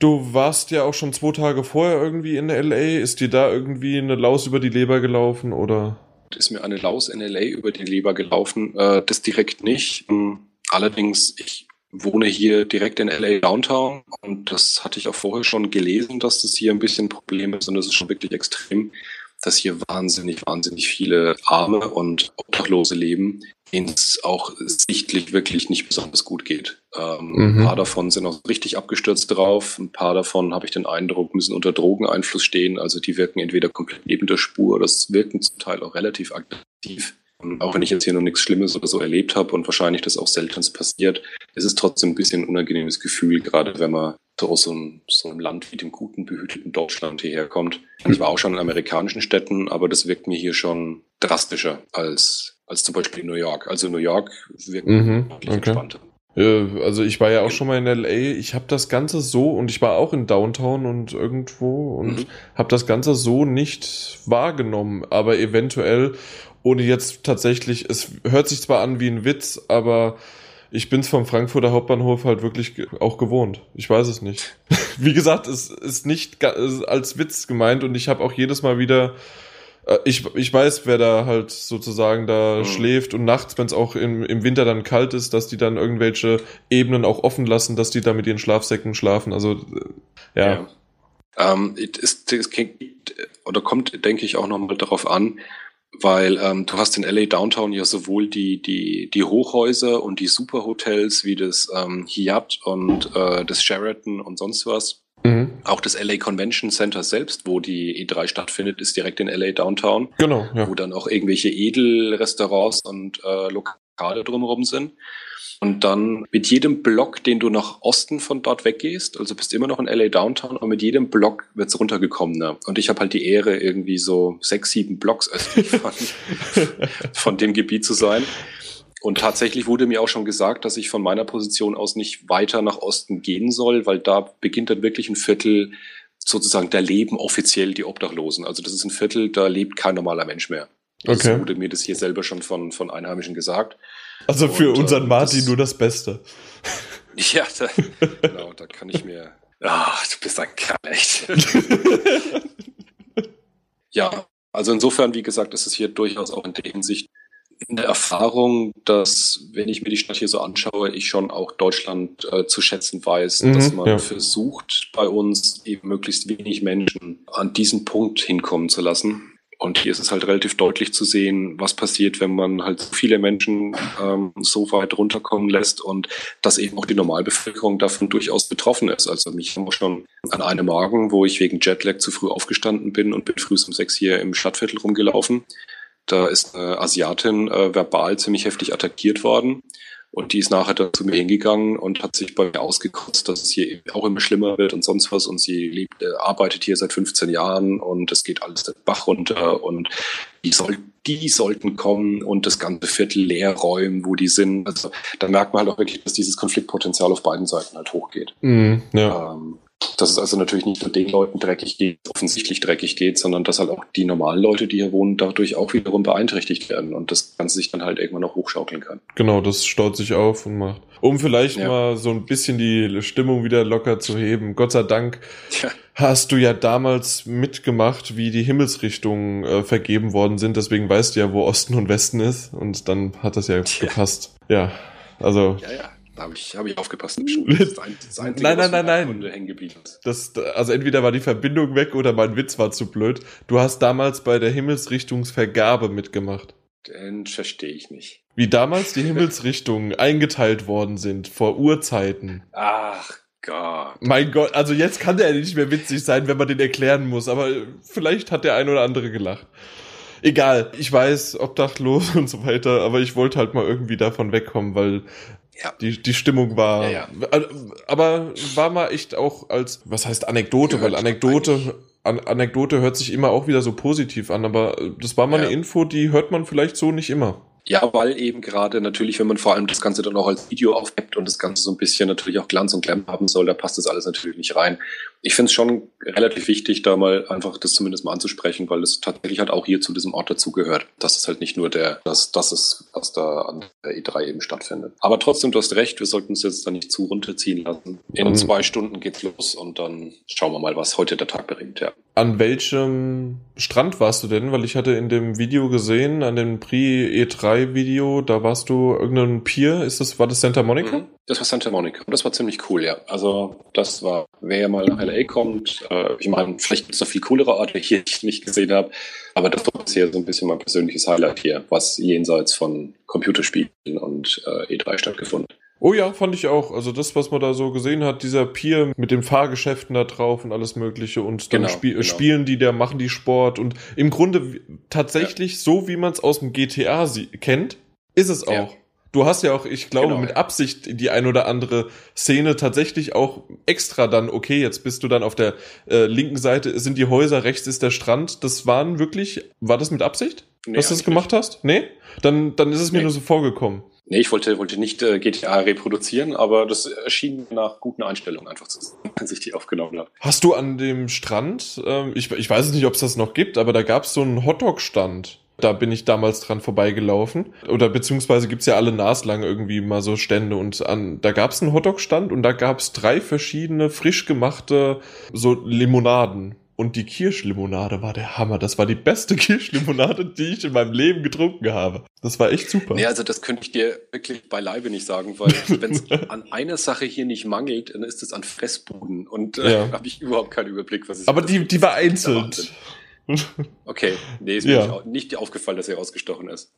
Du warst ja auch schon zwei Tage vorher irgendwie in LA. Ist dir da irgendwie eine Laus über die Leber gelaufen oder? Ist mir eine Laus in LA über die Leber gelaufen. Äh, das direkt nicht. Hm, allerdings, ich wohne hier direkt in LA Downtown und das hatte ich auch vorher schon gelesen, dass das hier ein bisschen ein Problem ist und das ist schon wirklich extrem dass hier wahnsinnig, wahnsinnig viele Arme und Obdachlose leben, denen es auch sichtlich wirklich nicht besonders gut geht. Ähm, Mhm. Ein paar davon sind auch richtig abgestürzt drauf. Ein paar davon habe ich den Eindruck, müssen unter Drogeneinfluss stehen. Also die wirken entweder komplett neben der Spur, das wirken zum Teil auch relativ aggressiv. Und auch wenn ich jetzt hier noch nichts Schlimmes oder so erlebt habe und wahrscheinlich das auch selten passiert, ist es trotzdem ein bisschen ein unangenehmes Gefühl, gerade wenn man so aus so einem, so einem Land wie dem guten, behüteten Deutschland hierher kommt. Ich war auch schon in amerikanischen Städten, aber das wirkt mir hier schon drastischer als, als zum Beispiel New York. Also New York wirkt Mhm, okay. entspannter. Also ich war ja auch schon mal in LA. Ich habe das Ganze so und ich war auch in Downtown und irgendwo und Mhm. habe das Ganze so nicht wahrgenommen. Aber eventuell, ohne jetzt tatsächlich, es hört sich zwar an wie ein Witz, aber ich bin's vom Frankfurter Hauptbahnhof halt wirklich auch gewohnt. Ich weiß es nicht. Wie gesagt, es ist nicht als Witz gemeint und ich habe auch jedes Mal wieder ich, ich weiß, wer da halt sozusagen da Mhm. schläft und nachts, wenn es auch im, im Winter dann kalt ist, dass die dann irgendwelche Ebenen auch offen lassen, dass die da mit ihren Schlafsäcken schlafen. Also äh, ja. Ähm, es, es geht, oder kommt, denke ich, auch nochmal darauf an, weil ähm, du hast in LA Downtown ja sowohl die, die, die Hochhäuser und die Superhotels wie das ähm, Hyatt und äh, das Sheraton und sonst was. Mhm. Auch das LA Convention Center selbst, wo die E3 stattfindet, ist direkt in LA Downtown, Genau, ja. wo dann auch irgendwelche Edelrestaurants und äh, Lokale drumherum sind. Und dann mit jedem Block, den du nach Osten von dort weggehst, also bist immer noch in LA Downtown, aber mit jedem Block wird's runtergekommener. Und ich habe halt die Ehre, irgendwie so sechs, sieben Blocks östlich von, von dem Gebiet zu sein. Und tatsächlich wurde mir auch schon gesagt, dass ich von meiner Position aus nicht weiter nach Osten gehen soll, weil da beginnt dann wirklich ein Viertel sozusagen, da leben offiziell die Obdachlosen. Also das ist ein Viertel, da lebt kein normaler Mensch mehr. Also Okay. Wurde mir das hier selber schon von, von Einheimischen gesagt. Also für Und, unseren äh, Martin das- nur das Beste. Ja, da, genau, da kann ich mir. Ah, du bist ein Kerl, echt. ja, also insofern, wie gesagt, ist es hier durchaus auch in der Hinsicht eine Erfahrung, dass, wenn ich mir die Stadt hier so anschaue, ich schon auch Deutschland äh, zu schätzen weiß, Mhm, dass man ja. versucht, bei uns eben möglichst wenig Menschen an diesen Punkt hinkommen zu lassen. Und hier ist es halt relativ deutlich zu sehen, was passiert, wenn man halt so viele Menschen ähm, so weit runterkommen lässt und dass eben auch die Normalbevölkerung davon durchaus betroffen ist. Also mich haben wir schon an einem Morgen, wo ich wegen Jetlag zu früh aufgestanden bin und bin früh um sechs hier im Stadtviertel rumgelaufen. Da ist eine Asiatin äh, verbal ziemlich heftig attackiert worden. Und die ist nachher dann zu mir hingegangen und hat sich bei mir ausgekotzt, dass es hier eben auch immer schlimmer wird und sonst was. Und sie lebt, äh, arbeitet hier seit 15 Jahren und es geht alles den Bach runter und die, soll, die sollten kommen und das ganze Viertel leer räumen, wo die sind. Also da merkt man halt auch wirklich, dass dieses Konfliktpotenzial auf beiden Seiten halt hochgeht. Mhm, ja. Ähm, dass es also natürlich nicht nur den Leuten dreckig geht, offensichtlich dreckig geht, sondern dass halt auch die normalen Leute, die hier wohnen, dadurch auch wiederum beeinträchtigt werden und das Ganze sich dann halt irgendwann noch hochschaukeln kann. Genau, das staut sich auf und macht. Um vielleicht Ja. mal so ein bisschen die Stimmung wieder locker zu heben. Gott sei Dank Tja. hast du ja damals mitgemacht, wie die Himmelsrichtungen äh, vergeben worden sind. Deswegen weißt du ja, wo Osten und Westen ist. Und dann hat das ja Tja. gepasst. Ja, also Ja, ja. Da habe ich, hab ich aufgepasst. Das ist ein- das Einzige, Nein, nein, nein, nein. Kunde hängen geblieben ist. das, also entweder war die Verbindung weg oder mein Witz war zu blöd. Du hast damals bei der Himmelsrichtungsvergabe mitgemacht. Den verstehe ich nicht. Wie damals die Himmelsrichtungen eingeteilt worden sind vor Urzeiten. Ach Gott. Mein Gott, also jetzt kann der nicht mehr witzig sein, wenn man den erklären muss, aber vielleicht hat der ein oder andere gelacht. Egal, ich weiß, obdachlos und so weiter, aber ich wollte halt mal irgendwie davon wegkommen, weil Ja. die, die Stimmung war. Ja, Aber war mal echt auch als, was heißt Anekdote, weil Anekdote, an, Anekdote hört sich immer auch wieder so positiv an, aber das war mal Ja. eine Info, die hört man vielleicht so nicht immer. Ja, weil eben gerade natürlich, wenn man vor allem das Ganze dann auch als Video aufnimmt und das Ganze so ein bisschen natürlich auch Glanz und Glam haben soll, da passt das alles natürlich nicht rein. Ich finde es schon relativ wichtig, da mal einfach das zumindest mal anzusprechen, weil es tatsächlich halt auch hier zu diesem Ort dazugehört. Das ist halt nicht nur der, das, das ist, was da an der E3 eben stattfindet. Aber trotzdem, du hast recht, wir sollten uns jetzt da nicht zu runterziehen lassen. In Mhm. zwei Stunden geht's los und dann schauen wir mal, was heute der Tag bringt, ja. An welchem Strand warst du denn? Weil ich hatte in dem Video gesehen, an dem Pre-E3-Video, da warst du irgendein Pier. Ist das, war das Santa Monica? Mhm, das war Santa Monica. Und das war ziemlich cool, ja. Also, das war, wer mal nach LA kommt, äh, ich meine, vielleicht gibt es noch viel coolere Orte die ich nicht gesehen habe. Aber das war bisher so ein bisschen mein persönliches Highlight hier, was jenseits von Computerspielen und äh, E3 stattgefunden. Oh ja, fand ich auch. Also das, was man da so gesehen hat, dieser Pier mit den Fahrgeschäften da drauf und alles Mögliche und dann genau, spiel genau. spielen die, da machen die Sport und im Grunde tatsächlich ja. so, wie man es aus dem GTA kennt, ist es auch. Ja. Du hast ja auch, ich glaube, genau, mit ja. Absicht die ein oder andere Szene tatsächlich auch extra dann, okay, jetzt bist du dann auf der äh, linken Seite, sind die Häuser, rechts ist der Strand. Das waren wirklich, war das mit Absicht, nee, dass du das gemacht nicht. hast? Nee? Dann, dann ist es mir nee. nur so vorgekommen. Nee, ich wollte, wollte nicht äh, GTA reproduzieren, aber das erschien nach guten Einstellungen einfach zu sein, als ich die aufgenommen habe. Hast du an dem Strand, ähm, ich, ich weiß nicht, ob es das noch gibt, aber da gab es so einen Hotdog-Stand. Da bin ich damals dran vorbeigelaufen. Oder beziehungsweise gibt's ja alle naslang irgendwie mal so Stände. Und an, da gab's einen Hotdog-Stand und da gab's drei verschiedene frisch gemachte so Limonaden. Und die Kirschlimonade war der Hammer. Das war die beste Kirschlimonade, die ich in meinem Leben getrunken habe. Das war echt super. Nee, also das könnte ich dir wirklich beileibe nicht sagen, weil wenn es an einer Sache hier nicht mangelt, dann ist es an Fressbuden. Und äh, ja. habe ich überhaupt keinen Überblick, was ich Aber die, die war einzeln. Okay, nee, ist ja. mir nicht aufgefallen, dass er ausgestochen ist.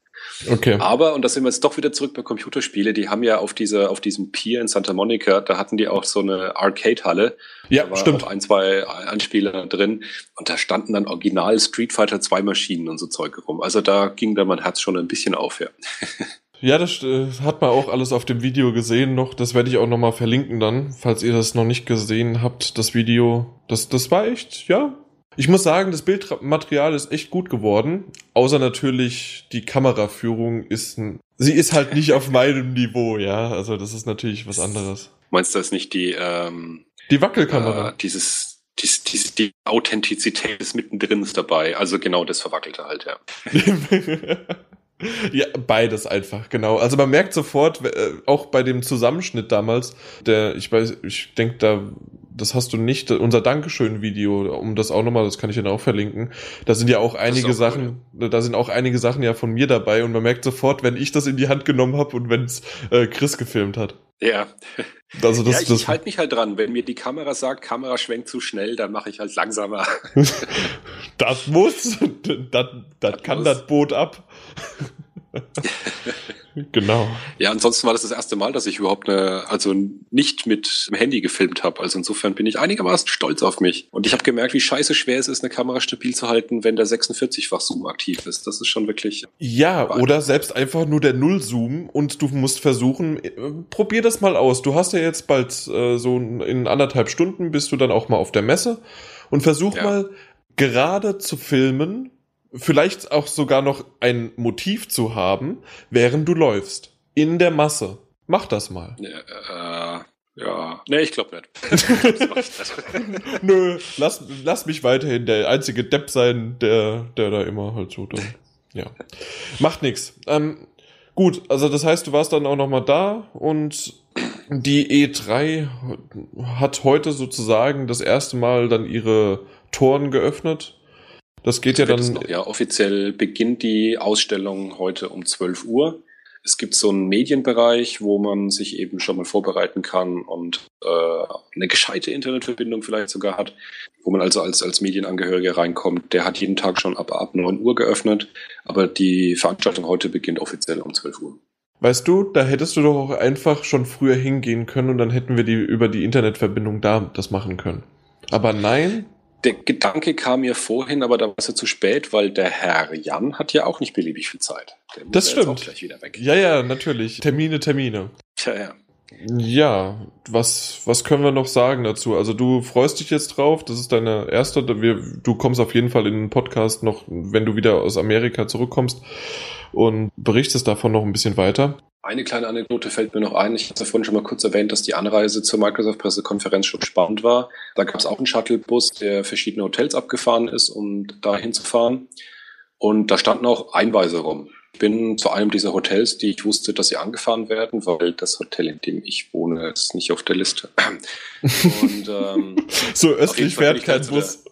Okay. Aber, und da sind wir jetzt doch wieder zurück bei Computerspiele, die haben ja auf dieser, auf diesem Pier in Santa Monica, da hatten die auch so eine Arcade-Halle. Ja, da war stimmt. Auch ein, zwei Anspieler drin. Und da standen dann original Street Fighter 2 Maschinen und so Zeug rum. Also da ging da mein Herz schon ein bisschen auf, ja. Ja, das äh, hat man auch alles auf dem Video gesehen noch. Das werde ich auch nochmal verlinken dann, falls ihr das noch nicht gesehen habt, das Video. Das, das war echt, ja, ich muss sagen, das Bildmaterial ist echt gut geworden. Außer natürlich die Kameraführung ist ein, sie ist halt nicht auf meinem Niveau, ja. Also das ist natürlich was anderes. Meinst du das nicht die ähm, die Wackelkamera? Äh, dieses die, die, die Authentizität des mittendrin ist dabei. Also genau das Verwackelte halt, ja. Ja, beides einfach, genau. Also man merkt sofort, äh, auch bei dem Zusammenschnitt damals, der, ich weiß, ich denke, da das hast du nicht, unser Dankeschön-Video, um das auch nochmal, das kann ich dann auch verlinken. Da sind ja auch einige auch Sachen, cool. da sind auch einige Sachen ja von mir dabei und man merkt sofort, wenn ich das in die Hand genommen habe und wenn es äh, Chris gefilmt hat. Ja. Also das, ja, ich, ich halte mich halt dran. Wenn mir die Kamera sagt, Kamera schwenkt zu schnell, dann mache ich halt langsamer. das muss, das, das, das kann muss. das Boot ab. Genau. Ja, ansonsten war das das erste Mal, dass ich überhaupt eine, also nicht mit dem Handy gefilmt habe. Also insofern bin ich einigermaßen stolz auf mich. Und ich habe gemerkt, wie scheiße schwer es ist, eine Kamera stabil zu halten, wenn der 46-fach Zoom aktiv ist. Das ist schon wirklich. Ja, oder selbst einfach nur der Null-Zoom und du musst versuchen, äh, probier das mal aus. Du hast ja jetzt bald äh, so in anderthalb Stunden bist du dann auch mal auf der Messe und versuch ja. mal gerade zu filmen vielleicht auch sogar noch ein Motiv zu haben, während du läufst. In der Masse. Mach das mal. Ja, äh, ja. nee, ich glaube nicht. Nö, lass, lass mich weiterhin der einzige Depp sein, der, der da immer halt so dann, ja. Macht nix. Ähm, gut, also das heißt, du warst dann auch nochmal da und die E3 hat heute sozusagen das erste Mal dann ihre Toren geöffnet das geht ja dann. Noch, ja, offiziell beginnt die Ausstellung heute um 12 Uhr. Es gibt so einen Medienbereich, wo man sich eben schon mal vorbereiten kann und äh, eine gescheite Internetverbindung vielleicht sogar hat, wo man also als, als Medienangehöriger reinkommt. Der hat jeden Tag schon ab, ab 9 Uhr geöffnet, aber die Veranstaltung heute beginnt offiziell um 12 Uhr. Weißt du, da hättest du doch auch einfach schon früher hingehen können und dann hätten wir die über die Internetverbindung da das machen können. Aber nein, der Gedanke kam mir vorhin, aber da war es ja zu spät, weil der Herr Jan hat ja auch nicht beliebig viel Zeit. das stimmt. Ja, ja, natürlich. Termine, Termine. Tja, ja. Ja, was, was können wir noch sagen dazu? Also du freust dich jetzt drauf, das ist deine erste, du kommst auf jeden Fall in den Podcast noch, wenn du wieder aus Amerika zurückkommst und berichtest davon noch ein bisschen weiter. Eine kleine Anekdote fällt mir noch ein. Ich hatte vorhin schon mal kurz erwähnt, dass die Anreise zur Microsoft-Pressekonferenz schon spannend war. Da gab es auch einen Shuttlebus, der verschiedene Hotels abgefahren ist, um da hinzufahren. Und da standen auch Einweise rum. Ich bin zu einem dieser Hotels, die ich wusste, dass sie angefahren werden, weil das Hotel, in dem ich wohne, ist nicht auf der Liste. Und, ähm, so östlich fährt kein Bus.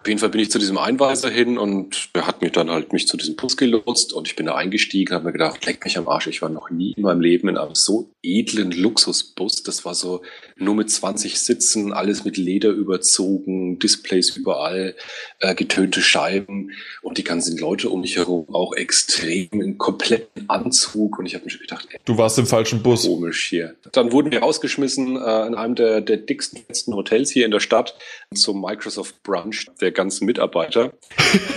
Auf jeden Fall bin ich zu diesem Einweiser hin und er hat mich dann halt mich zu diesem Bus gelotst und ich bin da eingestiegen, habe mir gedacht, leck mich am Arsch, ich war noch nie in meinem Leben in einem so edlen Luxusbus. Das war so nur mit 20 Sitzen, alles mit Leder überzogen, Displays überall, äh, getönte Scheiben und die ganzen Leute um mich herum auch extrem in kompletten Anzug und ich habe mir schon gedacht, ey, Du warst im falschen Bus. komisch hier. Dann wurden wir rausgeschmissen äh, in einem der, der dicksten letzten Hotels hier in der Stadt zum Microsoft Brunch der ganzen Mitarbeiter,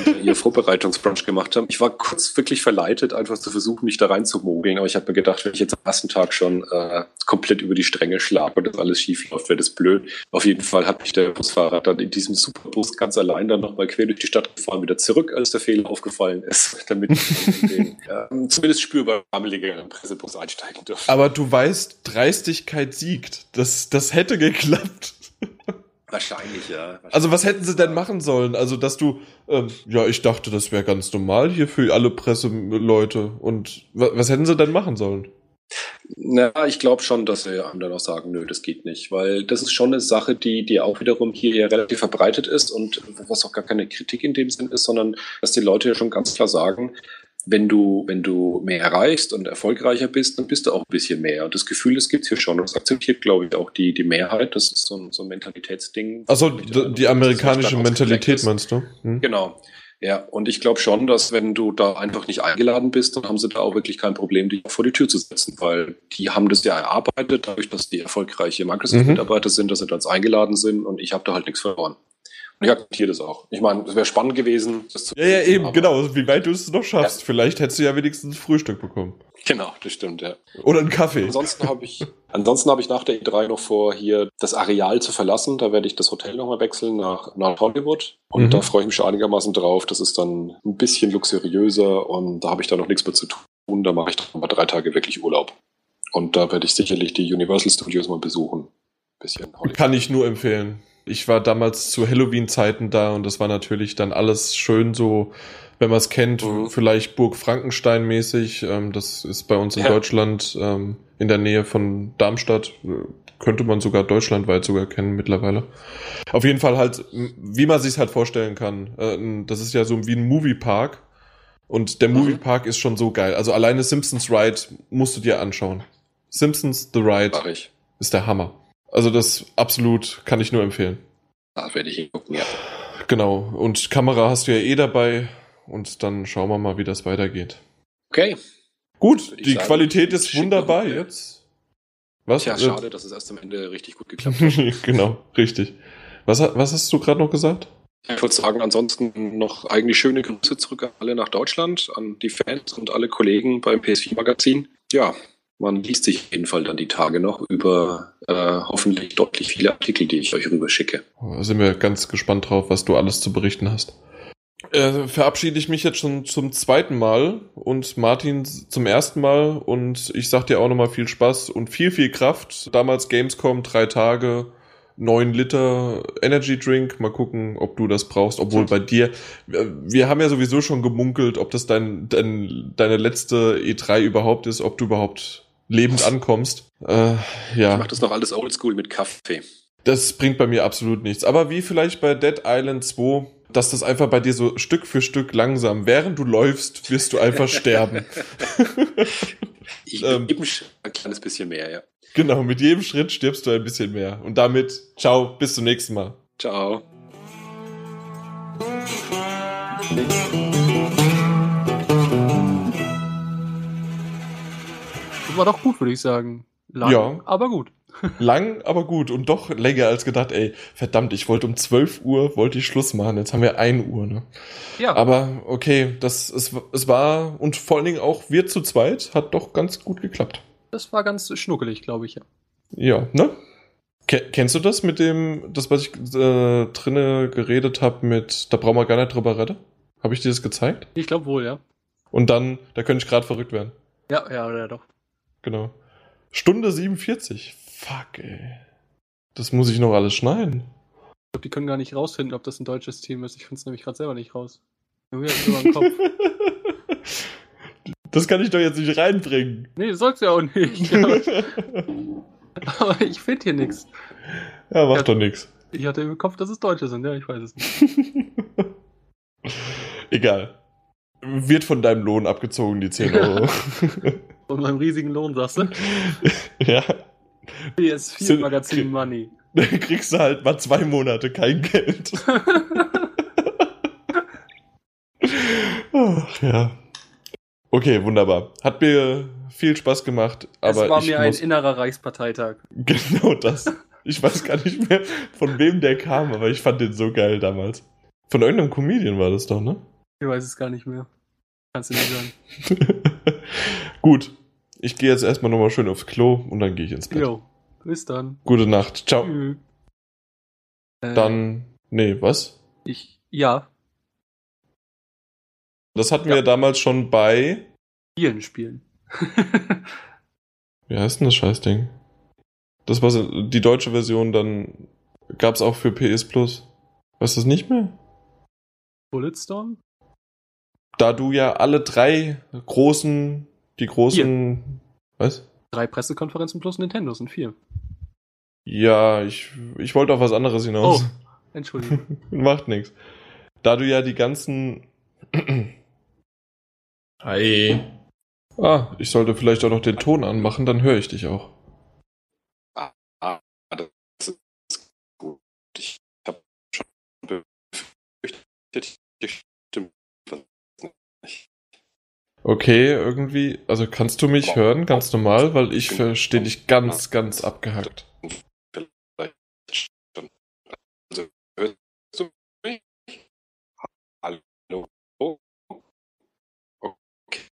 die ihr Vorbereitungsbrunch gemacht haben. Ich war kurz wirklich verleitet, einfach zu versuchen, mich da reinzumogeln, aber ich habe mir gedacht, wenn ich jetzt am ersten Tag schon äh, komplett über die Stränge schlage und das alles schief läuft, wäre das blöd. Auf jeden Fall hat mich der Busfahrer dann in diesem Superbus ganz allein dann nochmal quer durch die Stadt gefahren, wieder zurück, als der Fehler aufgefallen ist, damit ich in den äh, zumindest spürbar rammeligeren Pressebus einsteigen durfte. Aber du weißt, Dreistigkeit siegt. Das, das hätte geklappt. Wahrscheinlich, ja. Also was hätten sie denn machen sollen? Also dass du, ähm, ja, ich dachte, das wäre ganz normal hier für alle Presseleute. Und wa was hätten sie denn machen sollen? Na, ich glaube schon, dass sie einem dann auch sagen, nö, das geht nicht, weil das ist schon eine Sache, die, die auch wiederum hier ja relativ verbreitet ist und was auch gar keine Kritik in dem Sinn ist, sondern dass die Leute ja schon ganz klar sagen, wenn du, wenn du mehr erreichst und erfolgreicher bist, dann bist du auch ein bisschen mehr. Und das Gefühl, das gibt's hier schon. Und das akzeptiert, glaube ich, auch die, die Mehrheit. Das ist so ein, so ein Mentalitätsding. Also die, die amerikanische Mentalität meinst du? Hm? Genau. Ja, und ich glaube schon, dass wenn du da einfach nicht eingeladen bist, dann haben sie da auch wirklich kein Problem, dich vor die Tür zu setzen, weil die haben das ja erarbeitet, dadurch, dass die erfolgreiche Microsoft-Mitarbeiter sind, dass sie da eingeladen sind und ich habe da halt nichts verloren. Ich akzeptiere das auch. Ich meine, es wäre spannend gewesen, das zu Ja, ja, eben, genau. Wie weit du es noch schaffst. Vielleicht hättest du ja wenigstens ein Frühstück bekommen. Genau, das stimmt, ja. Oder einen Kaffee. Ansonsten habe ich, ansonsten habe ich nach der E3 noch vor, hier das Areal zu verlassen. Da werde ich das Hotel nochmal wechseln nach, nach Hollywood. Und Mhm. da freue ich mich schon einigermaßen drauf. Das ist dann ein bisschen luxuriöser und da habe ich dann noch nichts mehr zu tun. Da mache ich dann mal drei Tage wirklich Urlaub. Und da werde ich sicherlich die Universal Studios mal besuchen. Bisschen Hollywood. Kann ich nur empfehlen. Ich war damals zu Halloween-Zeiten da und das war natürlich dann alles schön so, wenn man es kennt, Mhm. vielleicht Burg Frankenstein mäßig. Ähm, das ist bei uns in Ja. Deutschland ähm, in der Nähe von Darmstadt. Äh, Könnte man sogar deutschlandweit sogar kennen mittlerweile. Auf jeden Fall halt, wie man sich halt vorstellen kann. Äh, das ist ja so wie ein Moviepark. Und der Mhm. Moviepark ist schon so geil. Also alleine Simpsons Ride musst du dir anschauen. Simpsons The Ride ist der Hammer. Also das absolut kann ich nur empfehlen. Da werde ich hingucken, ja. Genau. Und Kamera hast du ja eh dabei. Und dann schauen wir mal, wie das weitergeht. Okay. Gut, die sagen, Qualität ist wunderbar wir- jetzt. Was? Tja, Äh, schade, dass es erst am Ende richtig gut geklappt hat. genau, richtig. Was, was hast du gerade noch gesagt? Ich würde sagen, ansonsten noch eigentlich schöne Grüße zurück an alle nach Deutschland, an die Fans und alle Kollegen beim PS4-Magazin. Ja, man liest sich auf jeden Fall dann die Tage noch über äh, hoffentlich deutlich viele Artikel, die ich euch rüberschicke. Da sind wir ganz gespannt drauf, was du alles zu berichten hast. Äh, verabschiede ich mich jetzt schon zum zweiten Mal und Martin zum ersten Mal und ich sag dir auch nochmal viel Spaß und viel, viel Kraft. Damals Gamescom, drei Tage, neun Liter Energy Drink. Mal gucken, ob du das brauchst, obwohl bei dir, wir wir haben ja sowieso schon gemunkelt, ob das dein, dein, deine letzte E3 überhaupt ist, ob du überhaupt lebend ankommst. Äh, ja. Ich mache das noch alles oldschool mit Kaffee. Das bringt bei mir absolut nichts. Aber wie vielleicht bei Dead Island 2, dass das einfach bei dir so Stück für Stück langsam, während du läufst, wirst du einfach sterben. Ich Ähm. ein kleines bisschen mehr, ja. Genau, mit jedem Schritt stirbst du ein bisschen mehr. Und damit, ciao, bis zum nächsten Mal. Ciao. War doch gut, würde ich sagen. Lang, Ja. aber gut. Lang, aber gut und doch länger als gedacht. Ey, verdammt, ich wollte um 12 Uhr, wollte ich Schluss machen. Jetzt haben wir 1 Uhr, ne? Ja, Aber okay, das, es, es war, und vor allen Dingen auch wir zu zweit, hat doch ganz gut geklappt. das war ganz schnuckelig, glaube ich. Ja. Ja, ne? Ke- Kennst du das mit dem, das, was ich äh, drinne geredet habe mit, da brauchen wir gar nicht drüber reden? Habe ich dir das gezeigt? Ich glaube wohl, ja. Und dann, da könnte ich gerade verrückt werden. Ja, ja, ja, doch. Genau. Stunde 47. Fuck, ey. Das muss ich noch alles schneiden. Ich glaube, die können gar nicht rausfinden, ob das ein deutsches Team ist. Ich finde es nämlich gerade selber nicht raus. Das kann ich doch jetzt nicht reinbringen. Nee, das sollst du ja auch nicht. aber, aber ich finde hier nichts. ja, macht doch nix. Ich hatte im Kopf, dass es Deutsche sind, ja, ich weiß es nicht. Egal. Wird von deinem Lohn abgezogen, die 10 Euro. Von meinem riesigen Lohn, sagst du? ja. PS4 Sind- Magazin Money. Dann kriegst du halt mal zwei Monate kein Geld. Ach, ja. Okay, wunderbar. Hat mir viel Spaß gemacht, aber es war mir ein innerer Reichsparteitag. genau das. Ich weiß gar nicht mehr, von wem der kam, aber ich fand den so geil damals. Von irgendeinem Comedian war das doch, ne? Ich weiß es gar nicht mehr. Kannst du nicht sagen. Gut. Ich gehe jetzt erstmal nochmal schön aufs Klo und dann gehe ich ins Bett. Jo, bis dann. Gute Nacht. Ciao. Tschüss. Äh, Dann. Nee, was? Ich, ja, Das hatten Ja. wir damals schon bei. vielen Spielen. Wie heißt denn das Scheißding? Das war die deutsche Version, dann gab's auch für PS Plus. Weißt du das nicht mehr? Bulletstorm? Da du ja alle drei großen, die großen. Was? Drei Pressekonferenzen plus Nintendo sind vier. Ja, ich, ich wollte auf was anderes hinaus. Entschuldigung. Macht nichts. Da du ja die ganzen. Hi. Ah, ich sollte vielleicht auch noch den Ton anmachen, dann höre ich dich auch. Ah, das ist gut. Ich habe schon befürchtet, nicht. Okay, irgendwie. Also kannst du mich hören, ganz normal, weil ich verstehe dich ganz, ganz abgehackt. Also, hörst du mich? Hallo? Okay.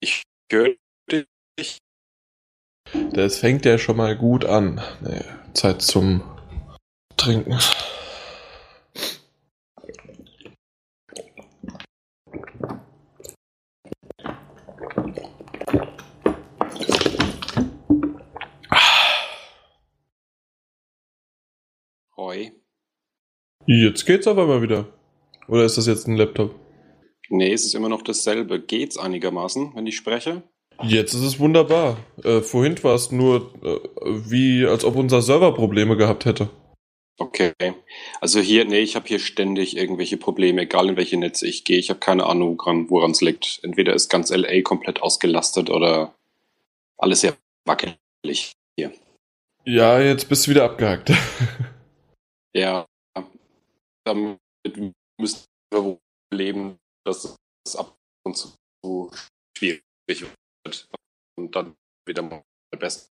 Ich höre dich. Das fängt ja schon mal gut an. Nee, Zeit zum Trinken. Hoi. Jetzt geht's aber mal wieder. Oder ist das jetzt ein Laptop? Nee, es ist immer noch dasselbe. Geht's einigermaßen, wenn ich spreche? Jetzt ist es wunderbar. Äh, vorhin war es nur äh, wie, als ob unser Server Probleme gehabt hätte. Okay. Also hier, nee, ich habe hier ständig irgendwelche Probleme, egal in welche Netze ich gehe. Ich habe keine Ahnung, woran es liegt. Entweder ist ganz LA komplett ausgelastet oder alles sehr wackelig hier. Ja, jetzt bist du wieder abgehackt. Ja, damit müssen wir leben, dass es ab und zu schwierig wird und dann wieder mal besser.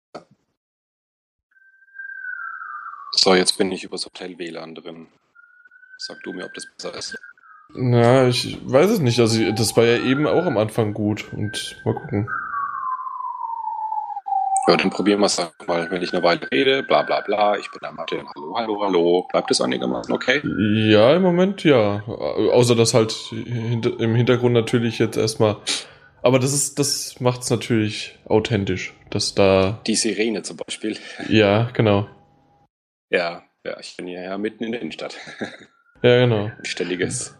So, jetzt bin ich übers Hotel WLAN drin. Sag du mir, ob das besser ist. Na, ich weiß es nicht. Also, das war ja eben auch am Anfang gut. Und mal gucken. Ja, dann probieren wir es mal, wenn ich eine Weile rede, bla bla bla, ich bin der Martin, hallo, hallo, hallo. Bleibt es einigermaßen okay? Ja, im Moment ja. Au- Außer dass halt im Hintergrund natürlich jetzt erstmal. Aber das ist, das macht's natürlich authentisch. Dass da. Die Sirene zum Beispiel. Ja, genau. Ja, ja, ich bin ja, ja mitten in der Innenstadt. Ja, genau. Ein Ständiges.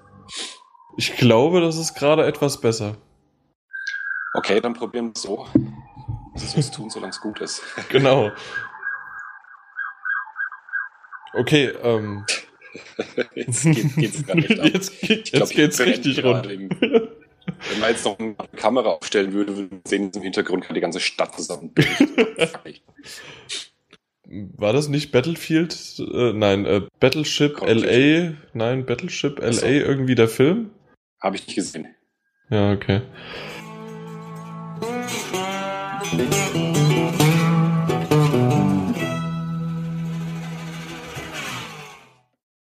Ich glaube, das ist gerade etwas besser. Okay, dann probieren wir es so. Das ist was tun, solange es gut ist. Genau. Okay, ähm. Jetzt geht, geht's gar nicht ab. Jetzt, geht, glaub, jetzt geht's richtig rund. im- Wenn man jetzt noch eine Kamera aufstellen würde, würden wir sehen, im Hintergrund kann die ganze Stadt zusammen. War das nicht Battlefield? Äh, nein, äh, Battleship LA. Nein, Battleship LA irgendwie der Film? Habe ich nicht gesehen. Ja, okay. Thank you.